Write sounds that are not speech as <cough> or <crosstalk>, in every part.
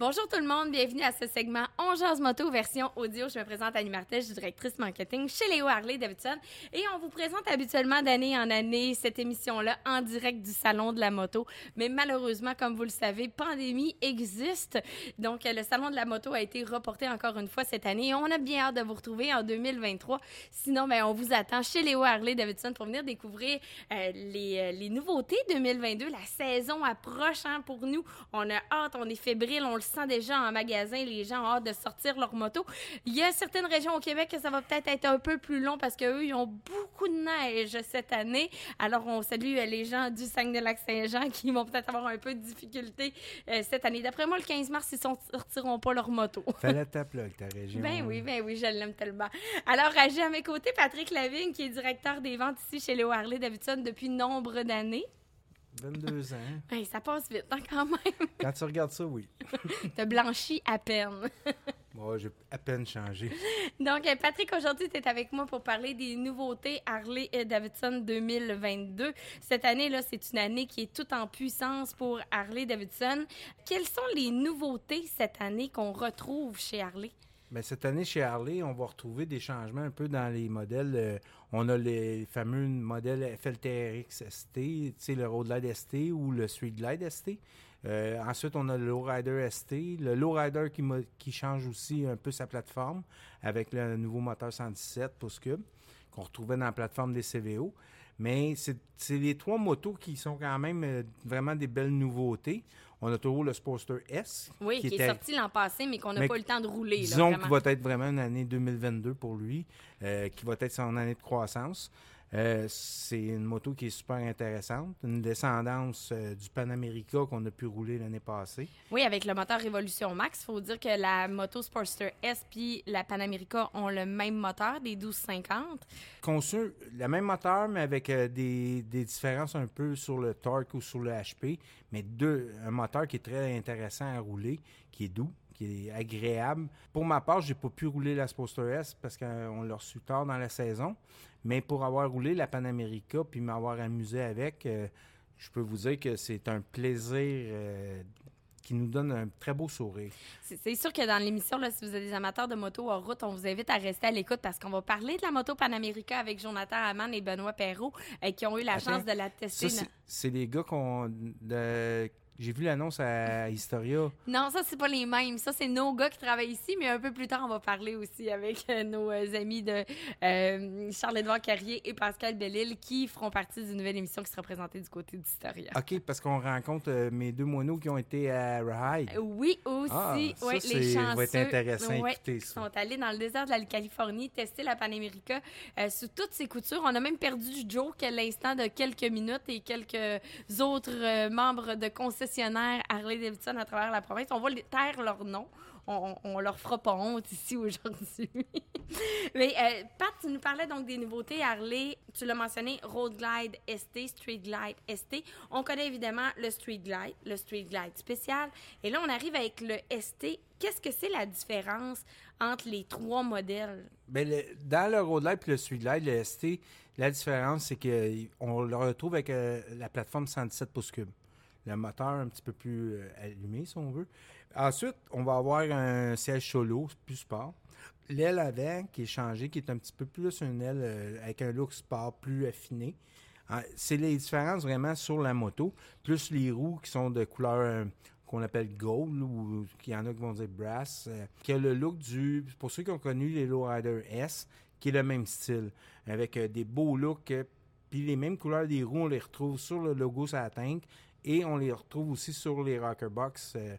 Bonjour tout le monde, bienvenue à ce segment On moto version audio. Je me présente Annie Martel, directrice marketing chez Léo Harley Davidson et on vous présente habituellement d'année en année cette émission-là en direct du salon de la moto. Mais malheureusement, comme vous le savez, pandémie existe. Donc le salon de la moto a été reporté encore une fois cette année on a bien hâte de vous retrouver en 2023. Sinon, ben, on vous attend chez Léo Harley Davidson pour venir découvrir euh, les, euh, les, nouveautés 2022. La saison approche hein, pour nous. On a hâte, on est fébrile, on le sent déjà en magasin, les gens ont hâte de sortir leur moto. Il y a certaines régions au Québec que ça va peut-être être un peu plus long parce qu'eux, ils ont beaucoup de neige cette année. Alors, on salue euh, les gens du Saguenay-Lac-Saint-Jean qui vont peut-être avoir un peu de difficulté euh, cette année. D'après moi, le 15 mars, ils ne sortiront pas leur moto. <laughs> Fais-la ta ta région. Ben oui, ben oui, je l'aime tellement. Alors, j'ai à mes côtés Patrick Lavigne, qui est directeur des ventes ici chez Léo Harley Davidson depuis nombre d'années. 22 ans. Ben, ça passe vite, hein, quand même. <laughs> Quand tu regardes ça, oui. <laughs> T'as blanchi à peine. <laughs> Moi, j'ai à peine changé. Donc, euh, Patrick, aujourd'hui, tu es avec moi pour parler des nouveautés Harley Davidson 2022. Cette année-là, c'est une année qui est toute en puissance pour Harley Davidson. Quelles sont les nouveautés cette année qu'on retrouve chez Harley? Bien, cette année, chez Harley, on va retrouver des changements un peu dans les modèles. Euh, on a les fameux modèles FLTRX ST, le Road ST ou le Street Glide ST. Euh, ensuite, on a le Lowrider ST, le Lowrider qui, qui change aussi un peu sa plateforme avec le nouveau moteur 117 pouces cube qu'on retrouvait dans la plateforme des CVO. Mais c'est les trois motos qui sont quand même euh, vraiment des belles nouveautés. On a toujours le Sportster S. Oui, qui, est sorti l'an passé, mais qu'on n'a pas eu le temps de rouler. Disons qu'il va être vraiment une année 2022 pour lui, euh, qui va être son année de croissance. Euh, c'est une moto qui est super intéressante, une descendance euh, du Panamérica qu'on a pu rouler l'année passée. Oui, avec le moteur Révolution Max. Il faut dire que la moto Sportster S puis la Panamérica ont le même moteur, des 1250. Conçu le même moteur, mais avec euh, des, des, différences un peu sur le torque ou sur le HP, mais deux, un moteur qui est très intéressant à rouler, qui est doux, qui est agréable. Pour ma part, j'ai pas pu rouler la Sportster S parce qu'on l'a reçu tard dans la saison. Mais pour avoir roulé la Panamérica puis m'avoir amusé avec, euh, je peux vous dire que c'est un plaisir euh, qui nous donne un très beau sourire. C'est sûr que dans l'émission, si vous êtes des amateurs de moto en route, on vous invite à rester à l'écoute parce qu'on va parler de la moto Panamérica avec Jonathan Hamann et Benoît Perrault euh, qui ont eu la chance de la tester. C'est les gars qu'on j'ai vu l'annonce à Historia. Non, ça, c'est pas les mêmes. Ça, c'est nos gars qui travaillent ici, mais un peu plus tard, on va parler aussi avec euh, nos euh, amis de euh, Charles-Édouard Carrier et Pascal Bellil qui feront partie d'une nouvelle émission qui sera présentée du côté d'Historia. OK, parce qu'on rencontre mes deux moineaux qui ont été à Ride. Oui, aussi. Ah, ouais, les chanceux. va être intéressant ouais, Ils sont allés dans le désert de la Californie tester la Panamérica sous toutes ses coutures. On a même perdu Joe qu'à l'instant de quelques minutes et quelques autres membres de conseil Harley Davidson à travers la province. On va taire leur nom. On, leur fera pas honte ici aujourd'hui. <laughs> Mais euh, Pat, tu nous parlais donc des nouveautés Harley. Tu l'as mentionné, Road Glide ST, Street Glide ST. On connaît évidemment le Street Glide, le Street Glide spécial. Et là, on arrive avec le ST. Qu'est-ce que c'est la différence entre les trois modèles? Bien, dans le Road Glide et le Street Glide, le ST, la différence, c'est qu'on le retrouve avec euh, la plateforme 117 pouces cubes le moteur un petit peu plus euh, allumé, si on veut. Ensuite, on va avoir un siège solo, plus sport. L'aile avant qui est changée, qui est un petit peu plus une aile euh, avec un look sport plus affiné. Ah, c'est les différences vraiment sur la moto, plus les roues qui sont de couleur euh, qu'on appelle gold ou qu'il y en a qui vont dire brass, qui a le look du, pour ceux qui ont connu les Lowrider S, qui est le même style, avec des beaux looks, puis les mêmes couleurs des roues, on les retrouve sur le logo sur la et on les retrouve aussi sur les rocker box. Euh,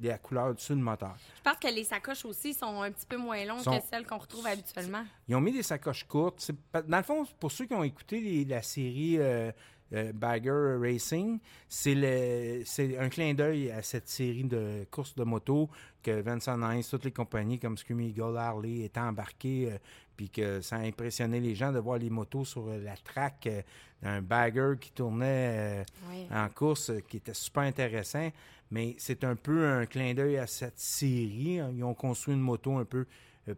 la couleur dessus du moteur. Je pense que les sacoches aussi sont un petit peu moins longues que celles qu'on retrouve habituellement. Ils ont mis des sacoches courtes. Dans le fond, pour ceux qui ont écouté la série euh, euh, Bagger Racing, c'est un clin d'œil à cette série de courses de moto que Vincent Nice, toutes les compagnies comme Screaming Eagle, Harley étaient embarquées, puis que ça a impressionné les gens de voir les motos sur la track un bagger qui tournait euh, en course, euh, qui était super intéressant. Mais c'est un peu un clin d'œil à cette série. Ils ont construit une moto un peu euh,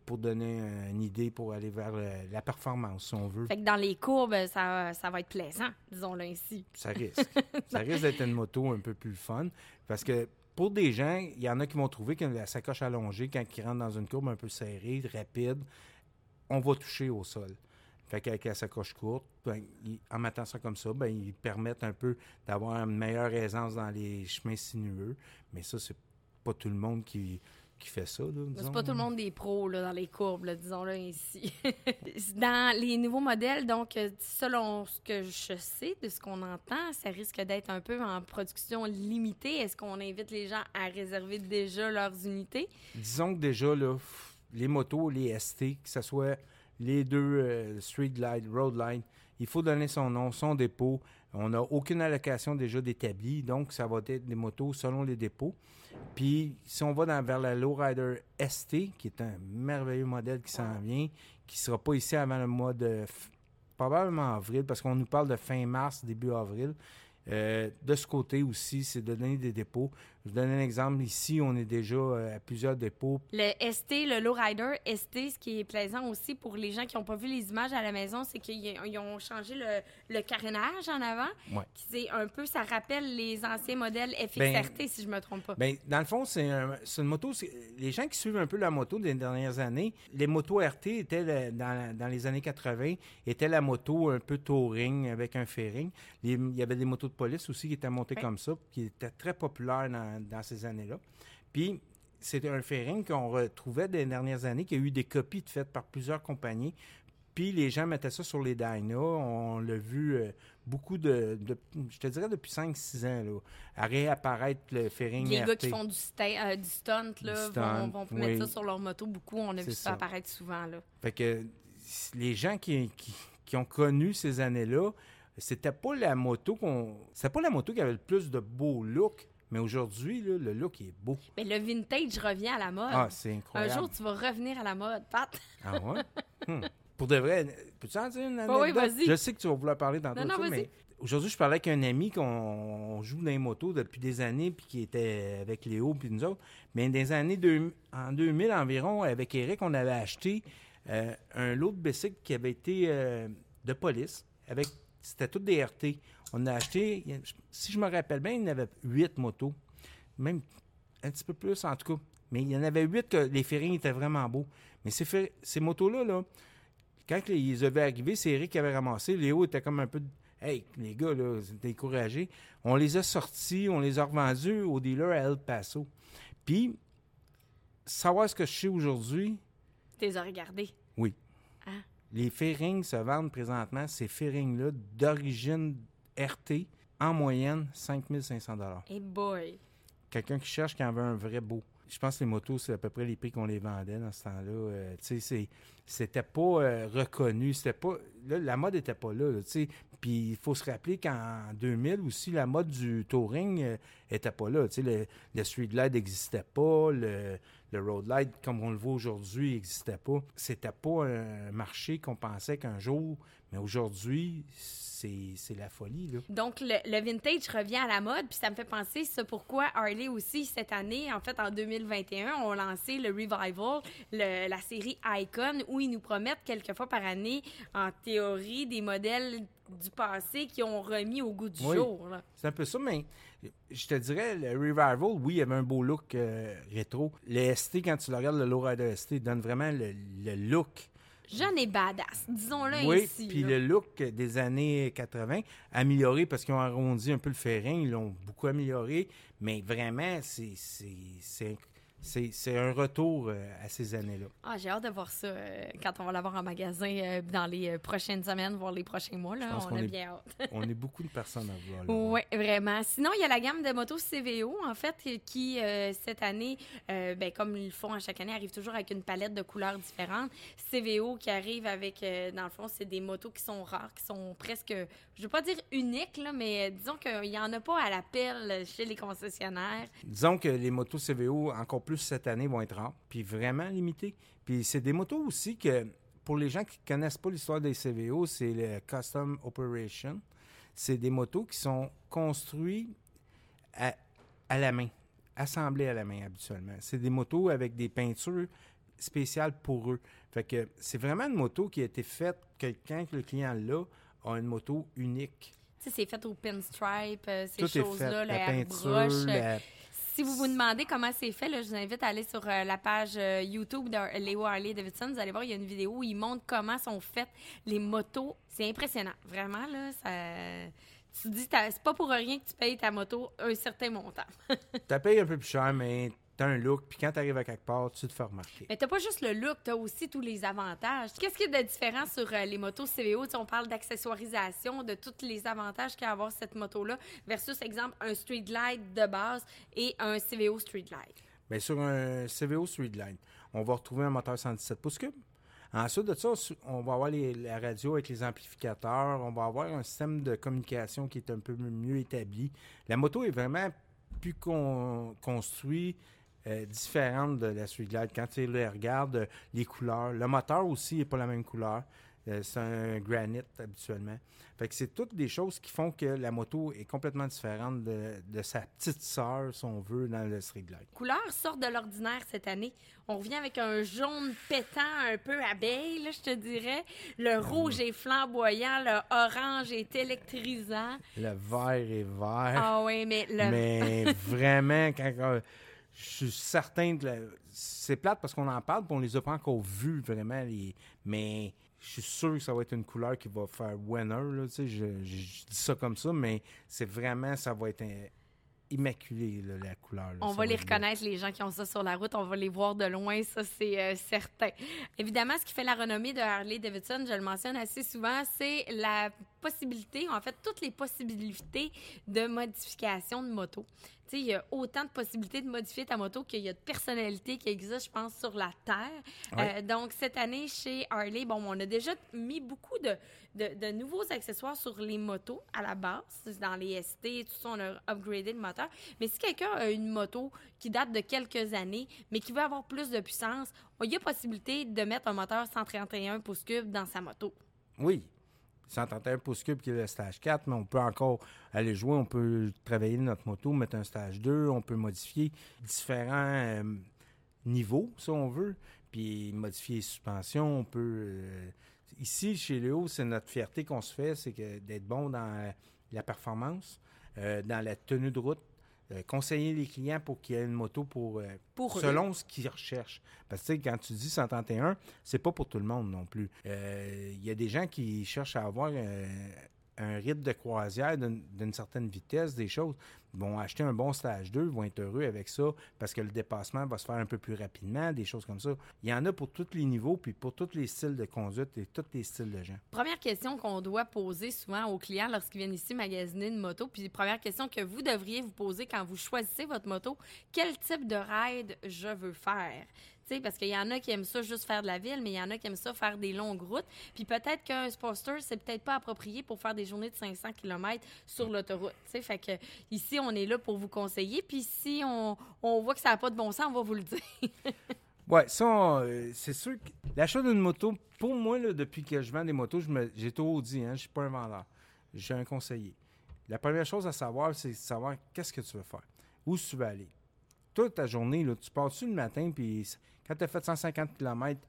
pour donner une idée pour aller vers la performance, si on veut. Fait que dans les courbes, ça, ça va être plaisant, disons-le ainsi. Ça risque. <laughs> ça risque d'être une moto un peu plus fun. Parce que pour des gens, il y en a qui vont trouver que la sacoche allongée, quand ils rentrent dans une courbe un peu serrée, rapide, on va toucher au sol. Fait qu'avec la sacoche courte, ben, en mettant ça comme ça, ben, ils permettent un peu d'avoir une meilleure aisance dans les chemins sinueux. Mais ça, c'est pas tout le monde qui, qui fait ça. là, C'est disons. pas tout le monde des pros là, dans les courbes, là, disons-le ainsi. <laughs> dans les nouveaux modèles, donc, euh, selon ce que je sais, de ce qu'on entend, ça risque d'être un peu en production limitée. Est-ce qu'on invite les gens à réserver déjà leurs unités? Disons que déjà, là, les motos, les ST, que ce soit les deux euh, Street Glide, Road Line, il faut donner son nom, son dépôt. On n'a aucune allocation déjà d'établi, donc ça va être des motos selon les dépôts. Puis, si on va vers la Lowrider ST, qui est un merveilleux modèle qui s'en vient, qui sera pas ici avant le mois de probablement avril, parce qu'on nous parle de fin mars, début avril. Euh, de ce côté aussi, c'est de donner des dépôts. Je vous donne un exemple. Ici, on est déjà euh, à plusieurs dépôts. Le ST, le Lowrider ST, ce qui est plaisant aussi pour les gens qui n'ont pas vu les images à la maison, c'est qu'ils ils ont changé le, le carénage en avant. Ouais. C'est un peu, ça rappelle les anciens modèles FXRT, Ben, si je me trompe pas. Ben, dans le fond, c'est un- c'est une moto. Les gens qui suivent un peu la moto des dernières années, les motos RT étaient le- dans, dans les années 80, étaient la moto un peu touring avec un fairing. Les- il y avait des motos de police aussi qui étaient montées Ouais. comme ça, qui étaient très populaires dans, dans ces années-là. Puis, c'était un fairing qu'on retrouvait des dernières années, qui a eu des copies de faites par plusieurs compagnies. Puis les gens mettaient ça sur les dynos. On l'a vu euh, beaucoup de, de- je te dirais depuis 5-6 ans, là, à réapparaître le fairing les gars qui font du, euh, du stunt, là, Du vont, stunt, vont oui. mettre ça sur leur moto beaucoup. On a vu C'est ça ça. apparaître souvent. Là. Fait que les gens qui, qui, qui ont connu ces années-là, c'était pas la moto qu'on. C'était pas la moto qui avait le plus de beau look, mais aujourd'hui, là, le look est beau. Mais le vintage revient à la mode. Ah, c'est un incroyable. jour, tu vas revenir à la mode, Pat. Ah ouais? Hmm. Pour de vrai, peux-tu en dire une Oui, oui, anecdote? vas-y. Je sais que tu vas vouloir parler dans d'autres non, choses, vas-y. mais aujourd'hui, je parlais avec un ami qu'on on joue dans les motos depuis des années, puis qui était avec Léo, puis nous autres. Mais les années deux- en 2000 environ, avec Eric, on avait acheté euh, un lot de bicycles qui avait été euh, de police. avec C'était toutes des RT. On a acheté, si je me rappelle bien, il y en avait huit motos. Même un petit peu plus, en tout cas. Mais il y en avait huit que les fairings étaient vraiment beaux. Mais ces, ces motos-là, là, quand ils avaient arrivé, c'est Eric qui avait ramassé. Léo était comme un peu. Hey, les gars, là, découragés. On les a sortis, on les a revendus au dealer à El Paso. Puis, savoir ce que je sais aujourd'hui, Tu les as regardés. Les fairings se vendent présentement, ces fairings-là, d'origine RT, en moyenne, 5500 Hey boy. quelqu'un qui cherche qui en veut un vrai beau. Je pense que les motos, c'est à peu près les prix qu'on les vendait dans ce temps-là. Euh, tu sais, c'est- c'était pas euh, reconnu. C'était pas. là, la mode était pas là. Puis il faut se rappeler qu'en 2000 aussi, la mode du touring euh, était pas là. Tu sais, le, le street glide n'existait pas. Le, le road light, comme on le voit aujourd'hui, n'existait pas. C'était pas un marché qu'on pensait qu'un jour. Mais aujourd'hui, c'est la folie. Là. Donc, le, le vintage revient à la mode, puis ça me fait penser, c'est pourquoi Harley aussi, cette année, en fait, en 2021, ont lancé le Revival, le- la série Icon, où ils nous promettent quelques fois par année, en théorie, des modèles du passé qui ont remis au goût du Oui. jour. C'est un peu ça, mais je te dirais, le Revival, oui, il avait un beau look euh, rétro. Le ST, quand tu le regardes, le Lowrider ST, donne vraiment le, le look. Jeune et badass, disons-le oui, ainsi. puis là. le look des années 80, amélioré parce qu'ils ont arrondi un peu le ferrin, ils l'ont beaucoup amélioré, mais vraiment, c'est c'est- un retour euh, à ces années-là. Ah, j'ai hâte de voir ça euh, quand on va l'avoir en magasin euh, dans les prochaines semaines, voire les prochains mois. Là, on a est- bien hâte. <laughs> On est beaucoup de personnes à voir. Oui, vraiment. Sinon, il y a la gamme de motos CVO, en fait, qui, euh, cette année, ben, comme ils le font à chaque année, arrive toujours avec une palette de couleurs différentes. CVO qui arrive avec, dans le fond, c'est des motos qui sont rares, qui sont presque, je veux pas dire uniques, là, mais disons qu'il n'y en a pas à l'appel chez les concessionnaires. Disons que les motos CVO, encore plus cette année, vont être rares, puis vraiment limitées. Puis c'est des motos aussi que, pour les gens qui ne connaissent pas l'histoire des CVO, c'est le Custom Operation. C'est des motos qui sont construites à, à la main, assemblées à la main habituellement. C'est des motos avec des peintures spéciales pour eux. Fait que c'est vraiment une moto qui a été faite, quelqu'un que le client l'a, a une moto unique. Tu sais, c'est fait au pinstripe, euh, ces choses-là, La peinture, airbrush. euh, la- Si vous vous demandez comment c'est fait, je vous invite à aller sur euh, la page euh, YouTube de Léo Harley Davidson. Vous allez voir, il y a une vidéo où il montre comment sont faites les motos. C'est impressionnant. Vraiment, là, ça... Tu te dis, c'est pas pour rien que tu payes ta moto un certain montant. <laughs> Tu payes un peu plus cher, mais t'as un look, puis quand t'arrives à quelque part, tu te fais remarquer. Mais t'as pas juste le look, t'as aussi tous les avantages. Qu'est-ce qu'il y a de différent sur euh, les motos CVO? On parle d'accessoirisation, de tous les avantages qu'il y a à avoir cette moto-là, versus, exemple, un Street Light de base et un CVO Street Light. Bien, sur un CVO Streetline, on va retrouver un moteur 117 pouces cubes. Ensuite de ça, on va avoir les- la radio avec les amplificateurs. On va avoir un système de communication qui est un peu mieux établi. La moto est vraiment plus con- construite, euh, différente de la Streetlight. Quand tu le regardes, euh, les couleurs. Le moteur aussi n'est pas la même couleur. Euh, c'est un granite habituellement. Fait que c'est toutes des choses qui font que la moto est complètement différente de, de sa petite sœur, si on veut, dans le Streetlight. Les couleurs sortent de l'ordinaire cette année. On revient avec un jaune pétant un peu abeille, là, je te dirais. Le rouge est flamboyant, le orange est électrisant. Le vert est vert. Ah oui, mais le... Mais <laughs> vraiment, quand, je suis certain que la- c'est plate parce qu'on en parle, puis on les a pas encore vus vraiment. Les, mais je suis sûr que ça va être une couleur qui va faire winner. Là, je, je- je dis ça comme ça, mais c'est vraiment, ça va être immaculé, là, la couleur. là. On va les reconnaître, les gens qui ont ça sur la route. On va les voir de loin, ça, c'est euh, certain. Évidemment, ce qui fait la renommée de Harley Davidson, je le mentionne assez souvent, c'est la possibilité, en fait, toutes les possibilités de modification de moto. Sais, il y a autant de possibilités de modifier ta moto qu'il y a de personnalités qui existent, je pense, sur la Terre. Ouais. Euh, donc, cette année, chez Harley, bon, on a déjà mis beaucoup de, de, de nouveaux accessoires sur les motos à la base. Dans les ST, tout ça, on a upgradé le moteur. Mais si quelqu'un a une moto qui date de quelques années, mais qui veut avoir plus de puissance, il y a possibilité de mettre un moteur 131 pouces cubes dans sa moto. Oui. 131 pouces cubes qui est le stage 4, mais on peut encore aller jouer, on peut travailler notre moto, mettre un stage 2, on peut modifier différents euh, niveaux, si on veut, puis modifier les suspensions, on peut... euh, ici, chez Léo, c'est notre fierté qu'on se fait, c'est d'être bon dans la performance, euh, dans la tenue de route, euh, conseiller les clients pour qu'il y ait une moto pour, euh, Pour eux. selon ce qu'ils recherchent. Parce que quand tu dis 131, c'est pas pour tout le monde non plus. Euh, Il y a des gens qui cherchent à avoir un rythme de croisière d'une certaine vitesse, des choses. Ils vont acheter un bon stage 2, ils vont être heureux avec ça parce que le dépassement va se faire un peu plus rapidement, des choses comme ça. Il y en a pour tous les niveaux, puis pour tous les styles de conduite et tous les styles de gens. Première question qu'on doit poser souvent aux clients lorsqu'ils viennent ici magasiner une moto, puis première question que vous devriez vous poser quand vous choisissez votre moto, quel type de ride je veux faire? Sais, parce qu'il y en a qui aiment ça juste faire de la ville, mais il y en a qui aiment ça faire des longues routes. Puis peut-être qu'un Sportster, c'est peut-être pas approprié pour faire des journées de 500 km sur l'autoroute. Tu sais, fait que ici, on est là pour vous conseiller. Puis si on, on voit que ça n'a pas de bon sens, on va vous le dire. <laughs> Ouais, ça, euh, c'est sûr que l'achat d'une moto, pour moi, là, depuis que je vends des motos, j'ai toujours dit, hein, je suis pas un vendeur. J'ai un conseiller. La première chose à savoir, c'est de savoir qu'est-ce que tu veux faire. Où tu veux aller. Toute ta journée, là, tu pars-tu le matin, puis quand tu fait 150 km,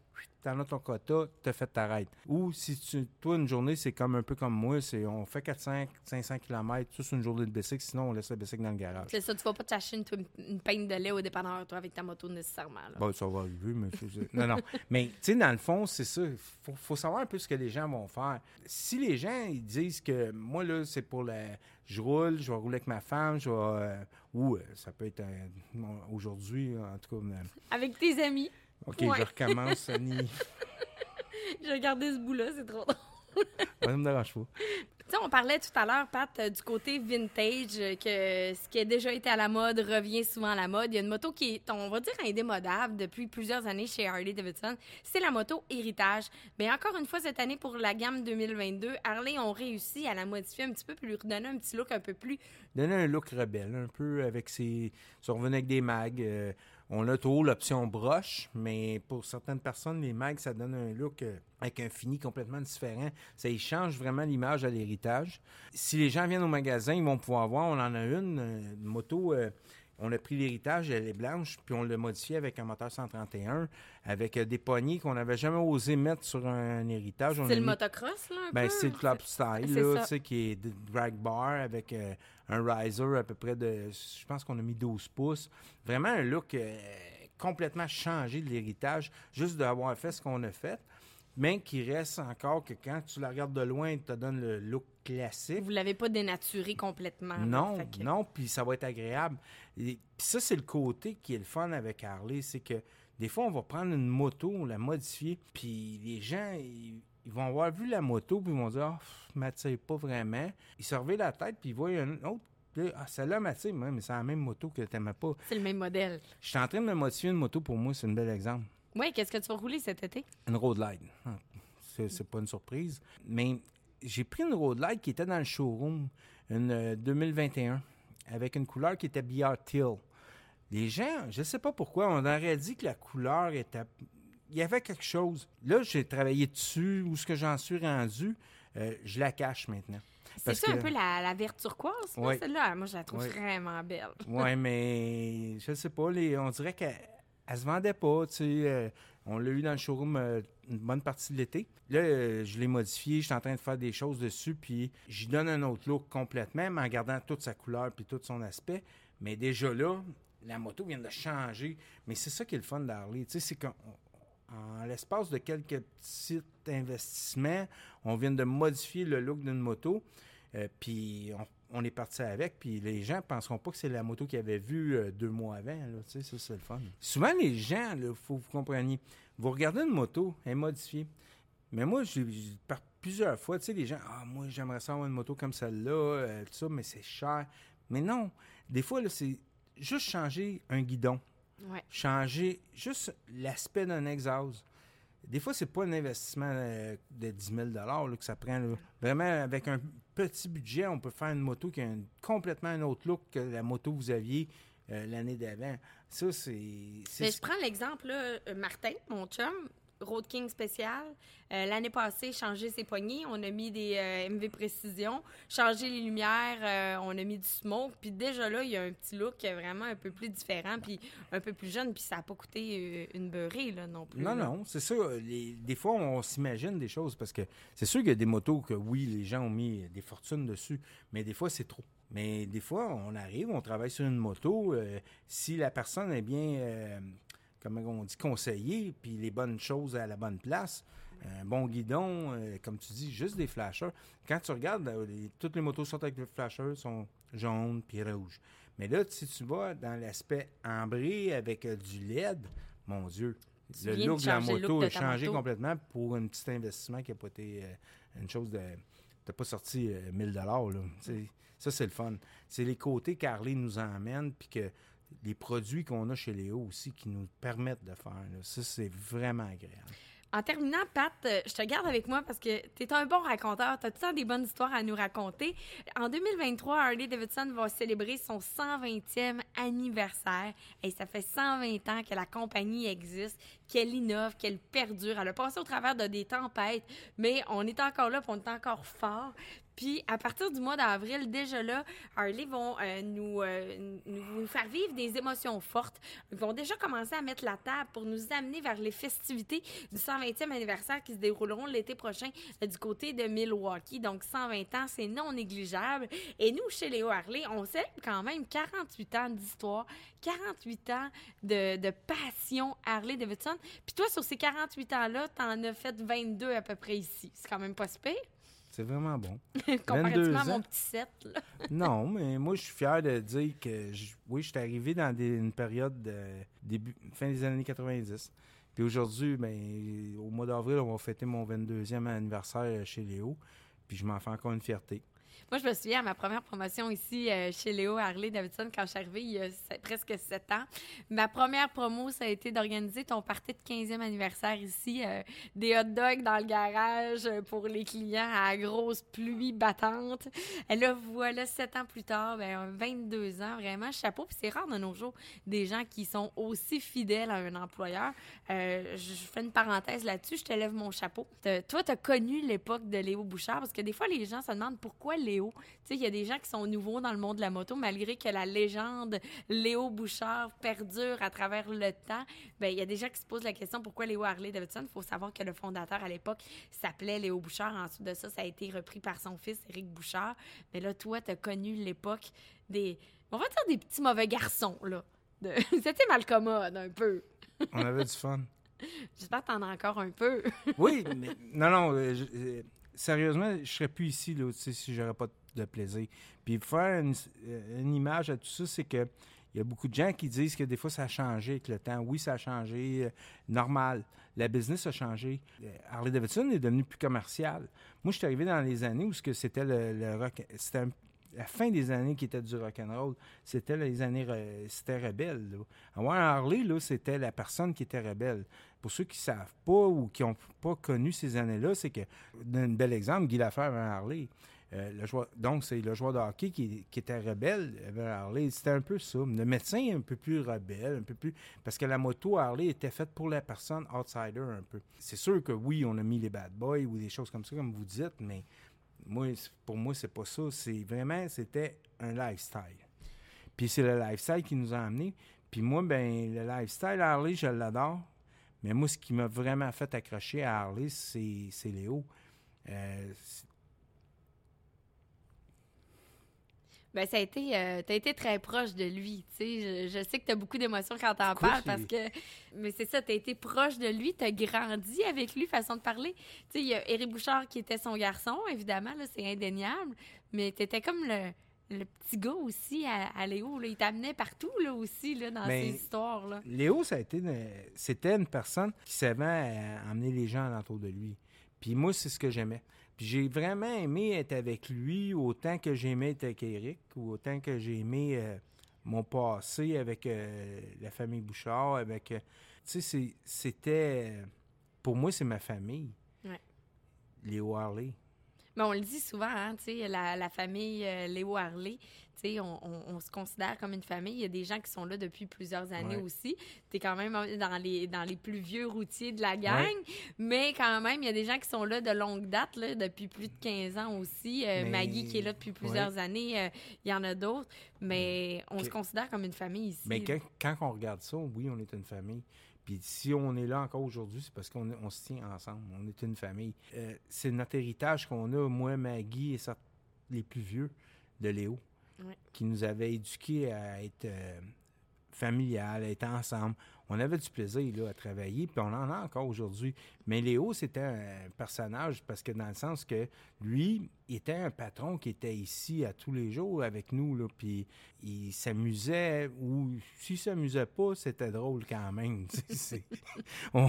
tu as ton quota, tu as fait ta ride. Ou si tu, toi, une journée, c'est comme un peu comme moi, c'est on fait 400, 500 km, tout sur une journée de bicycle, sinon on laisse le bicycle dans le garage. c'est ça, tu vas pas t'acheter une, une pinte de lait au dépanneur, toi, avec ta moto nécessairement. là. Bon, ça va arriver, mais c'est- c'est- Non, non. <laughs> Mais, tu sais, dans le fond, c'est ça. Il faut, faut savoir un peu ce que les gens vont faire. Si les gens, ils disent que moi, là, c'est pour la. Je roule, je vais rouler avec ma femme, je vais. euh, ou euh, ça peut être euh, aujourd'hui, en tout cas. euh, Avec tes amis. OK, Ouais. je recommence, Annie. J'ai regardé ce bout-là, c'est trop drôle. <laughs> Ça me dérange pas. Tu sais, on parlait tout à l'heure, Pat, euh, du côté vintage, euh, que ce qui a déjà été à la mode revient souvent à la mode. Il y a une moto qui est, on va dire, indémodable depuis plusieurs années chez Harley Davidson. C'est la moto Héritage. Mais encore une fois, cette année, pour la gamme 2022, Harley ont réussi à la modifier un petit peu, puis lui redonner un petit look un peu plus Donner un look rebelle, un peu avec ses. Si on revenait avec des mags. euh, on a toujours l'option broche, mais pour certaines personnes, les mags, ça donne un look euh, avec un fini complètement différent. Ça y change vraiment l'image à l'héritage. Si les gens viennent au magasin, ils vont pouvoir voir, on en a une, euh, une moto euh, on a pris l'héritage, elle est blanche, puis on l'a modifié avec un moteur 131, avec euh, des poignées qu'on n'avait jamais osé mettre sur un, héritage. C'est le motocross, là, un ben, c'est le club style, là, tu sais, qui est de- drag bar avec euh, un riser à peu près de, je pense qu'on a mis 12 pouces. Vraiment un look euh, complètement changé de l'héritage, juste d'avoir fait ce qu'on a fait, mais qui reste encore que quand tu la regardes de loin, il te donne le look classique. Vous l'avez pas dénaturé complètement. Non, que- non, puis ça va être agréable. Et puis ça, c'est le côté qui est le fun avec Harley, c'est que des fois, on va prendre une moto, on la modifier, puis les gens, ils, ils vont avoir vu la moto, puis ils vont dire, ah, pff, m'attire pas vraiment. Ils se la tête, puis ils voient une autre. Ah, celle-là m'attire, mais c'est la même moto que tu n'aimais pas. C'est le même modèle. Je suis en train de me modifier une moto pour moi, c'est un bel exemple. Oui, qu'est-ce que tu vas rouler cet été? Une Road Light. Ah, C'est, pas une surprise. Mais j'ai pris une Road Light qui était dans le showroom, une euh, 2021, avec une couleur qui était BR Teal. Les gens, je sais pas pourquoi, on aurait dit que la couleur était. Il y avait quelque chose. Là, j'ai travaillé dessus, où ce que j'en suis rendu, euh, je la cache maintenant. C'est ça un peu la, la verte turquoise, là, Oui. celle-là? Moi, je la trouve Oui. vraiment belle. Ouais, <laughs> mais je sais pas, les, on dirait qu'elle elle se vendait pas, tu sais. euh, on l'a eu dans le showroom euh, une bonne partie de l'été. Là, euh, je l'ai modifié, je suis en train de faire des choses dessus, puis j'y donne un autre look complètement, mais en gardant toute sa couleur puis tout son aspect. Mais déjà là, la moto vient de changer. Mais c'est ça qui est le fun d'Harley, tu sais, c'est qu'en en l'espace de quelques petits investissements, on vient de modifier le look d'une moto. Puis on, on est parti avec, puis les gens penseront pas que c'est la moto qu'ils avaient vue euh, deux mois avant. Là, ça, c'est le fun. Souvent, les gens, il faut que vous compreniez, vous regardez une moto, elle est modifiée. Mais moi, par plusieurs fois, tu sais, les gens, ah, moi, j'aimerais ça avoir une moto comme celle-là, euh, tout ça, mais c'est cher. Mais non, des fois, c'est juste changer un guidon Ouais. changer juste l'aspect d'un exhaust. Des fois, c'est pas un investissement euh, de 10 000 là, que ça prend. là. Vraiment, avec un petit budget, on peut faire une moto qui a un- complètement un autre look que la moto que vous aviez euh, l'année d'avant. Ça, c'est... Mais je prends l'exemple, euh, Martin, mon chum, Road King spécial. Euh, L'année passée, changé ses poignées. On a mis des euh, MV Précision. Changé les lumières. euh, on a mis du smoke. Puis déjà là, il y a un petit look vraiment un peu plus différent. Puis un peu plus jeune. Puis ça n'a pas coûté une beurrée, là, non plus. Non, là. non, c'est ça. Les- des fois, on s'imagine des choses parce que c'est sûr qu'il y a des motos que, oui, les gens ont mis des fortunes dessus, mais des fois, c'est trop. Mais des fois, on arrive, on travaille sur une moto. si la personne est bien, comment on dit, conseillée, puis les bonnes choses à la bonne place, un bon guidon, euh, comme tu dis, juste des flashers. Quand tu regardes, euh, les- toutes les motos sortent avec des flashers, sont jaunes puis rouges. Mais là, si tu vas dans l'aspect ambré avec euh, du LED, mon Dieu, Tu le look de la moto a changé moto. complètement pour un petit investissement qui n'a pas été euh, une chose de. T'as pas sorti euh, 1000 dollars là. Ça, c'est le fun. C'est les côtés qu'Harley nous emmène, puis que les produits qu'on a chez Léo aussi qui nous permettent de faire. Ça, c'est vraiment agréable. En terminant, Pat, euh, je te garde avec moi parce que tu es un bon raconteur. Tu as tout le temps des bonnes histoires à nous raconter. En 2023, Harley Davidson va célébrer son 120e anniversaire. Et ça fait 120 ans que la compagnie existe, qu'elle innove, qu'elle perdure. Elle a passé au travers de des tempêtes, mais on est encore là, on est encore fort. Puis à partir du mois d'avril, déjà là, Harley vont euh, nous, euh, nous nous faire vivre des émotions fortes. Ils vont déjà commencer à mettre la table pour nous amener vers les festivités du 120e anniversaire qui se dérouleront l'été prochain euh, du côté de Milwaukee. Donc 120 ans, c'est non négligeable. Et nous, chez Léo Harley, on célèbre quand même 48 ans d'histoire, 48 ans de, passion Harley Davidson. Puis toi, sur ces 48 ans-là, t'en as fait 22 à peu près ici. C'est quand même pas super. C'est vraiment bon. <laughs> Comparativement à 22 ans. mon petit set, là. <laughs> non, mais moi, je suis fier de dire que, je- oui, je suis arrivé dans des- une période de début, fin des années 90. Puis aujourd'hui, ben, au mois d'avril, on va fêter mon 22e anniversaire chez Léo. Puis je m'en fais encore une fierté. Moi, je me souviens à ma première promotion ici euh, chez Léo Harley Davidson quand je suis arrivée il y a presque sept ans. Ma première promo, ça a été d'organiser ton party de 15e anniversaire ici. euh, des hot dogs dans le garage euh, pour les clients à grosse pluie battante. Et là, voilà, sept ans plus tard, ben, 22 ans, vraiment, chapeau. Puis c'est rare de nos jours des gens qui sont aussi fidèles à un employeur. Je fais une parenthèse là-dessus, je te lève mon chapeau. Toi, tu as connu l'époque de Léo Bouchard parce que des fois, les gens se demandent pourquoi Léo? Tu sais, il y a des gens qui sont nouveaux dans le monde de la moto, malgré que la légende Léo Bouchard perdure à travers le temps. Ben, il y a des gens qui se posent la question pourquoi Léo Harley Davidson? Il faut savoir que le fondateur à l'époque s'appelait Léo Bouchard. Ensuite de ça, ça a été repris par son fils, Éric Bouchard. Mais là, toi, tu as connu l'époque des, on va dire des petits mauvais garçons, là. De... <laughs> C'était malcommode, un peu. On avait du fun. <laughs> J'espère que t'en as encore un peu. oui, <laughs> mais non, non, euh, je- euh, sérieusement, je serais plus ici là, si j'aurais pas de plaisir. Puis faire une, euh, une image à tout ça, c'est que il y a beaucoup de gens qui disent que des fois ça a changé avec le temps. Oui, ça a changé, euh, normal. La business a changé. Euh, Harley Davidson est devenu plus commercial. Moi, je suis arrivé dans les années où c'était le, rock, c'était la fin des années qui était du rock and roll. C'était les années, c'était rebelle. Là. Un Harley, c'était la personne qui était rebelle. Pour ceux qui savent pas ou qui n'ont pas connu ces années-là, c'est que, un bel exemple, Guy Lafleur avait Harley. Euh, donc, c'est le joueur de hockey qui, était rebelle, avait Harley. C'était un peu ça. Le médecin est un peu plus rebelle, un peu plus. Parce que la moto Harley était faite pour la personne outsider un peu. C'est sûr que oui, on a mis les bad boys ou des choses comme ça, comme vous dites, mais moi, pour moi, c'est pas ça. C'est vraiment, c'était un lifestyle. Puis c'est le lifestyle qui nous a amenés. Puis moi, ben, le lifestyle Harley, je l'adore. Mais moi, ce qui m'a vraiment fait accrocher à Harley, c'est Léo. Euh, Ben, ça a été, euh, t'as été très proche de lui, tu. Je, je sais que t'as beaucoup d'émotions quand t'en parles parce que, mais c'est ça, t'as été proche de lui, t'as grandi avec lui, façon de parler. Tu sais, il y a Éric Bouchard qui était son garçon, évidemment, c'est indéniable, mais t'étais comme le, le petit gars aussi à, à Léo, là. Il t'amenait partout, là, aussi, là, dans ces histoires-là. Léo, ça a été une- c'était une personne qui savait euh, emmener les gens alentour de lui. Puis moi, c'est ce que j'aimais. Puis j'ai vraiment aimé être avec lui autant que j'aimais être avec Eric ou autant que j'ai aimé euh, mon passé avec euh, la famille Bouchard, avec... euh, tu sais, c'est- c'était... Pour moi, c'est ma famille. Ouais. Léo Harley. Mais on le dit souvent, hein, tu sais, la, la famille euh, Léo Harley, tu sais, on, on- on se considère comme une famille. Il y a des gens qui sont là depuis plusieurs années Ouais. aussi. Tu es quand même dans les, dans les plus vieux routiers de la gang, mais quand même, il y a des gens qui sont là de longue date, là, depuis plus de 15 ans aussi. Euh, Mais- Maggie qui est là depuis plusieurs années, euh, il y en a d'autres, mais on se considère comme une famille ici. Mais quand, quand on regarde ça, oui, on est une famille. Puis si on est là encore aujourd'hui, c'est parce qu'on on se tient ensemble. On est une famille. Euh, c'est notre héritage qu'on a, moi, Maggie et les plus vieux de Léo, Ouais. qui nous avaient éduqués à être euh, familial, à être ensemble. On avait du plaisir là, à travailler, puis on en a encore aujourd'hui. Mais Léo, c'était un personnage parce que dans le sens que lui, il était un patron qui était ici à tous les jours avec nous, là, puis il s'amusait, ou s'il s'amusait pas, c'était drôle quand même. <laughs> on,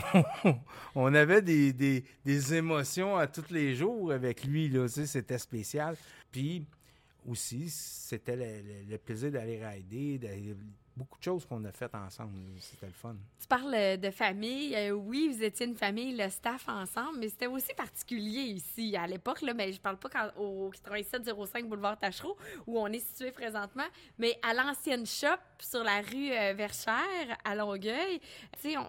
on avait des, des- des émotions à tous les jours avec lui, là, c'était spécial. Puis aussi, c'était le, le- le plaisir d'aller rider, d'aller- beaucoup de choses qu'on a faites ensemble. C'était le fun. Tu parles euh, de famille. Euh, oui, vous étiez une famille, le staff ensemble, mais c'était aussi particulier ici. À l'époque, là, mais je parle pas quand, au 8705 boulevard Tachereau, où on est situé présentement, mais à l'ancienne shop sur la rue euh, à Longueuil.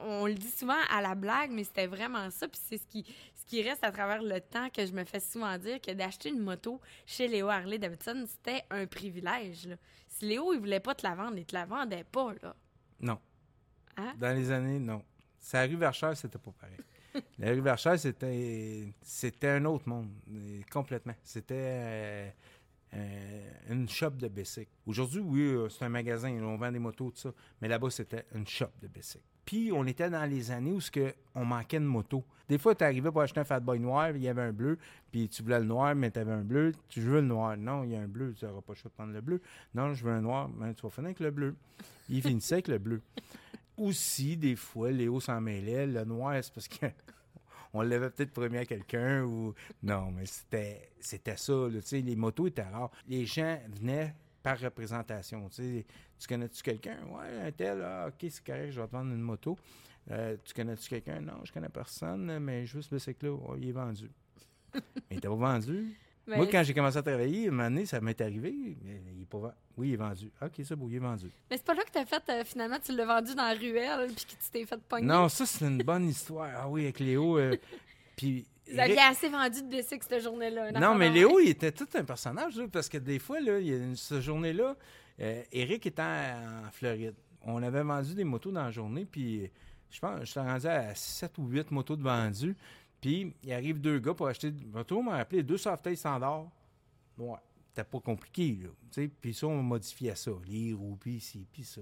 On, le dit souvent à la blague, mais c'était vraiment ça. Puis c'est ce qui, reste à travers le temps que je me fais souvent dire que d'acheter une moto chez Léo Harley Davidson, c'était un privilège. là. Si Léo, il voulait pas te la vendre, il te la vendait pas, là. Non. Hein? Dans les années, non. La rue Verchères, c'était pas pareil. <laughs> la rue Verchères, c'était, c'était un autre monde, complètement. C'était euh, euh, une shop de bicycle. Aujourd'hui, oui, euh, c'est un magasin, on vend des motos, tout ça. Mais là-bas, c'était une shop de bicycle. Puis, on était dans les années où ce que on manquait de motos. Des fois, tu arrivais pour acheter un Fat Boy noir, il y avait un bleu, puis tu voulais le noir, mais tu avais un bleu. Tu veux le noir. Non, il y a un bleu, tu n'auras pas le choix de prendre le bleu. Non, je veux un noir, mais tu vas finir avec le bleu. Il finissait avec le bleu. <laughs> Aussi, des fois, Léo s'en mêlait. Le noir, c'est parce que <laughs> on l'avait peut-être promis à quelqu'un ou. Non, mais c'était c'était ça. là, tu sais, les motos étaient rares. Les gens venaient par représentation. Tu sais, tu connais-tu quelqu'un? Ouais, un tel, ah, ok, c'est correct, je vais te vendre une moto. Euh, tu connais-tu quelqu'un? Non, je connais personne, mais juste le cycle là, ouais, il est vendu. <laughs> mais il était pas vendu. Mais Moi, quand j'ai commencé à travailler, un moment donné, ça m'est arrivé. mais il est pas vendu. Oui, il est vendu. Ok, c'est beau, il est vendu. Mais c'est pas là que t'as fait, euh, finalement, tu l'as vendu dans la ruelle, puis que tu t'es fait pogner. Non, ça, c'est une bonne histoire. Ah oui, avec Léo. euh, <laughs> puis Vous aviez assez vendu de bicycles cette journée-là. Non, mais Léo, il était tout un personnage, parce que des fois, là, il y a une- cette journée-là, euh, Eric était en, en Floride. On avait vendu des motos dans la journée, puis je pense, je suis rendu à 7 ou 8 motos de vendues. Puis il arrive deux gars pour acheter. Moto m'a appelé deux softails standards. Ouais, c'était pas compliqué, là. tu sais. Puis ça, on modifiait ça. Les roues, puis ci, puis ça.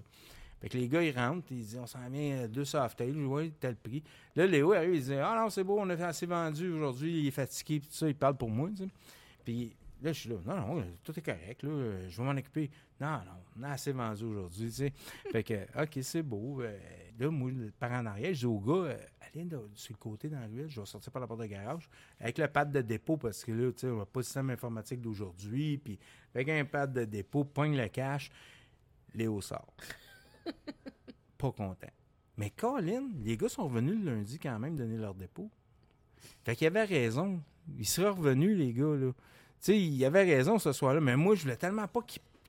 Fait que les gars, ils rentrent, ils disent, on s'en vient euh, deux softails, ouais, tel prix. Là, Léo arrive, il dit, ah non, c'est beau, on a assez vendu aujourd'hui, il est fatigué, puis tout ça, il parle pour moi, tu sais. Puis là, je suis là, non, non, tout est correct, là, euh, je vais m'en occuper. Non, non, on a assez vendu aujourd'hui, tu sais. <laughs> fait que, OK, c'est beau. Euh, là, moi, par en arrière, je dis au gars, euh, allez de- sur le côté dans la ruelle, je vais sortir par la porte de garage avec le pad de dépôt, parce que là, tu sais, on n'a pas le système informatique d'aujourd'hui, puis avec un pad de dépôt, pogne le cash, Léo sort. <laughs> pas content. Mais Colin, les gars sont revenus le lundi quand même donner leur dépôt. Fait qu'il avait raison. Ils seraient revenus, les gars, là. Tu sais, il avait raison ce soir-là. Mais moi, je voulais tellement pas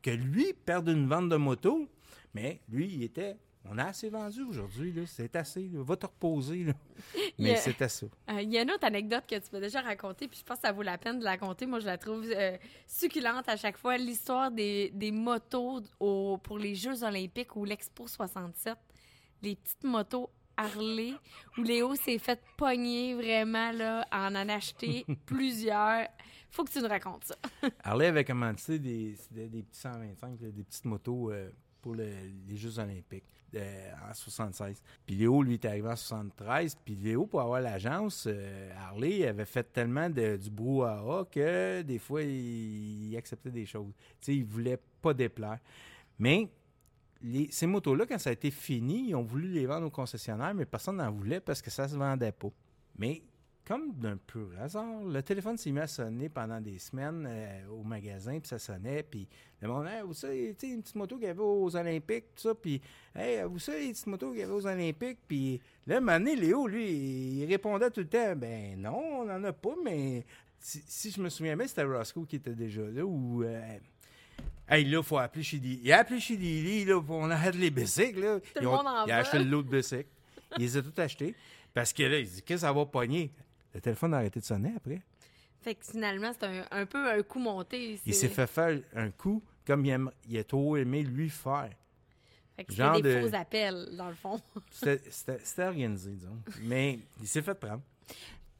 que lui perde une vente de moto. Mais lui, il était. On a assez vendu aujourd'hui, là. C'est assez. là. Va te reposer, là. <laughs> Mais c'était ça. Euh, Il y a une autre anecdote que tu m'as déjà racontée, puis je pense que ça vaut la peine de la raconter. Moi, je la trouve euh, succulente à chaque fois. L'histoire des, des motos au- pour les Jeux olympiques ou l'Expo 67. Les petites motos Harley, où Léo s'est fait pogner vraiment, là, en en acheter <laughs> plusieurs. Faut que tu nous racontes ça. Harley avait commandé des, des, des petits 125, là, des petites motos euh, les Jeux olympiques euh, en 76. Puis Léo, lui, est arrivé en 73. Puis Léo, pour avoir l'agence, euh, Harley avait fait tellement de, du brouhaha que des fois, il, acceptait des choses. Tu sais, il voulait pas déplaire. Mais ces motos-là, quand ça a été fini, ils ont voulu les vendre aux concessionnaires, mais personne n'en voulait parce que ça se vendait pas. Mais comme d'un pur hasard, le téléphone s'est mis à sonner pendant des semaines euh, au magasin, puis ça sonnait, puis le monde, hey, vous savez, une petite moto qu'il y avait aux Olympiques, tout ça, puis, hey, vous savez, une petite moto qu'il y avait aux Olympiques, puis là, un moment donné, Léo, lui, il répondait tout le temps, ben non, on n'en a pas, mais si, si je me souviens bien, c'était Roscoe qui était déjà là, ou. euh, Hey, là, faut appeler chez Dili. Il a appelé chez Dili, là, pour on arrête les bicycles, là. le Ils ont- monde en Il a acheté veut. l'autre bicycle. Il les a tout achetés. Parce que là, il dit, qu'est-ce que ça va pogner? Le téléphone a arrêté de sonner après. Fait que finalement, c'est un, un peu un coup monté. Il s'est fait faire un coup comme il, aime- il a trop aimé lui faire. Fait que genre des de- faux appels, dans le fond. C'était organisé, disons. Mais il s'est fait prendre.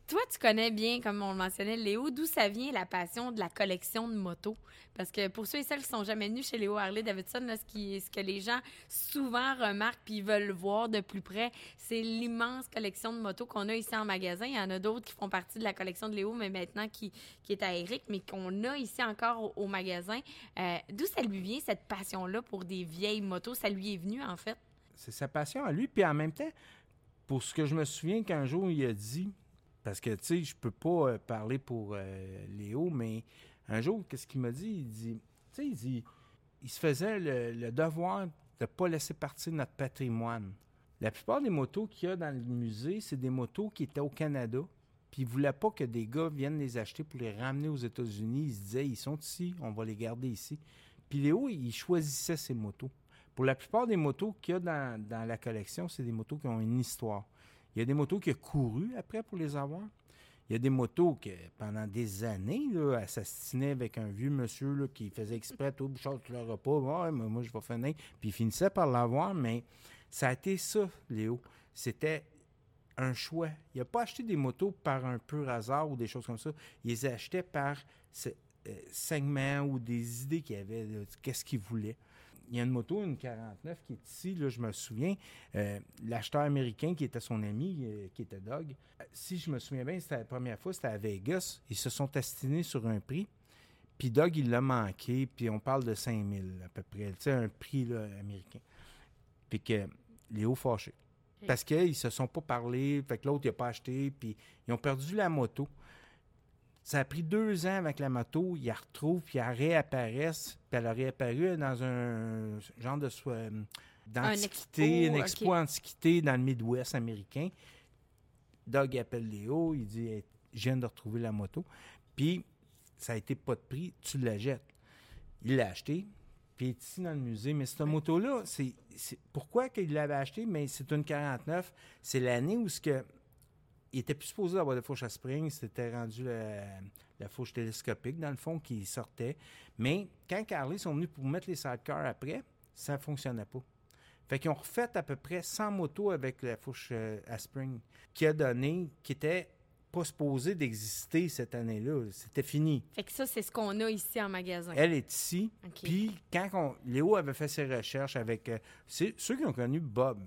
Toi, tu connais bien, comme on le mentionnait, Léo, d'où ça vient la passion de la collection de motos? Parce que pour ceux et celles qui sont jamais venus chez Léo Harley Davidson, ce, qui, ce que les gens souvent remarquent puis veulent voir de plus près, c'est l'immense collection de motos qu'on a ici en magasin. Il y en a d'autres qui font partie de la collection de Léo, mais maintenant qui, qui est à Eric, mais qu'on a ici encore au, au magasin. Euh, d'où ça lui vient, cette passion-là pour des vieilles motos? Ça lui est venu, en fait? C'est sa passion à lui. Puis en même temps, pour ce que je me souviens qu'un jour, il a dit, parce que, tu sais, je peux pas euh, parler pour euh, Léo, mais un jour, qu'est-ce qu'il m'a dit? Il dit, tu sais, il dit, il se faisait le, devoir de ne pas laisser partir notre patrimoine. La plupart des motos qu'il y a dans le musée, c'est des motos qui étaient au Canada, puis il voulait pas que des gars viennent les acheter pour les ramener aux États-Unis. Il se disait, ils sont ici, on va les garder ici. Puis Léo, il choisissait ses motos. Pour la plupart des motos qu'il y a dans la collection, c'est des motos qui ont une histoire. Il y a des motos qui ont couru après pour les avoir. Il y a des motos que pendant des années, assassinaient avec un vieux monsieur qui faisait exprès, tout Bouchard, tu l'auras pas, ouais, mais moi je vais finir. Puis il finissait par l'avoir, mais ça a été ça, Léo. C'était un choix. Il n'a pas acheté des motos par un pur hasard ou des choses comme ça. Il les achetait par ce, euh, segment ou des idées qu'il avait, qu'est-ce qu'il voulait. Il y a une moto, une 49, qui est ici, là, je me souviens. Euh, L'acheteur américain qui était son ami, euh, qui était Doug, euh, si je me souviens bien, c'était la première fois, c'était à Vegas. Ils se sont astinés sur un prix. Puis Doug, il l'a manqué. Puis on parle de 5000 à peu près. Tu sais, un prix là, américain. Puis que Léo fâché. Parce qu'ils se sont pas parlé. Fait que l'autre, il n'a pas acheté. Puis ils ont perdu la moto. Ça a pris deux ans avec la moto. Ils la retrouvent, puis elle réapparaissent. Puis elle a réapparu dans un genre de soi- d'antiquité, expo, une expo ok. antiquité dans le Midwest américain. Doug appelle Léo, il dit Hey, Je viens de retrouver la moto. Puis, ça a été pas de prix, tu la jettes. Il l'a acheté, puis il est ici dans le musée. Mais cette moto-là, c'est c'est- pourquoi qu'il l'avait acheté Mais c'est une 49. C'est l'année où ce que il était plus supposé avoir de fourche à spring, c'était rendu la, la, fourche télescopique, dans le fond, qui sortait. Mais quand Harley sont venus pour mettre les sidecars après, ça ne fonctionnait pas. Fait qu'ils ont refait à peu près 100 motos avec la fourche euh, à spring, qui a donné, qui était pas supposé d'exister cette année-là. C'était fini. Fait que ça, c'est ce qu'on a ici en magasin. Elle est ici. Puis quand Léo avait fait ses recherches avec euh, ceux qui ont connu Bob,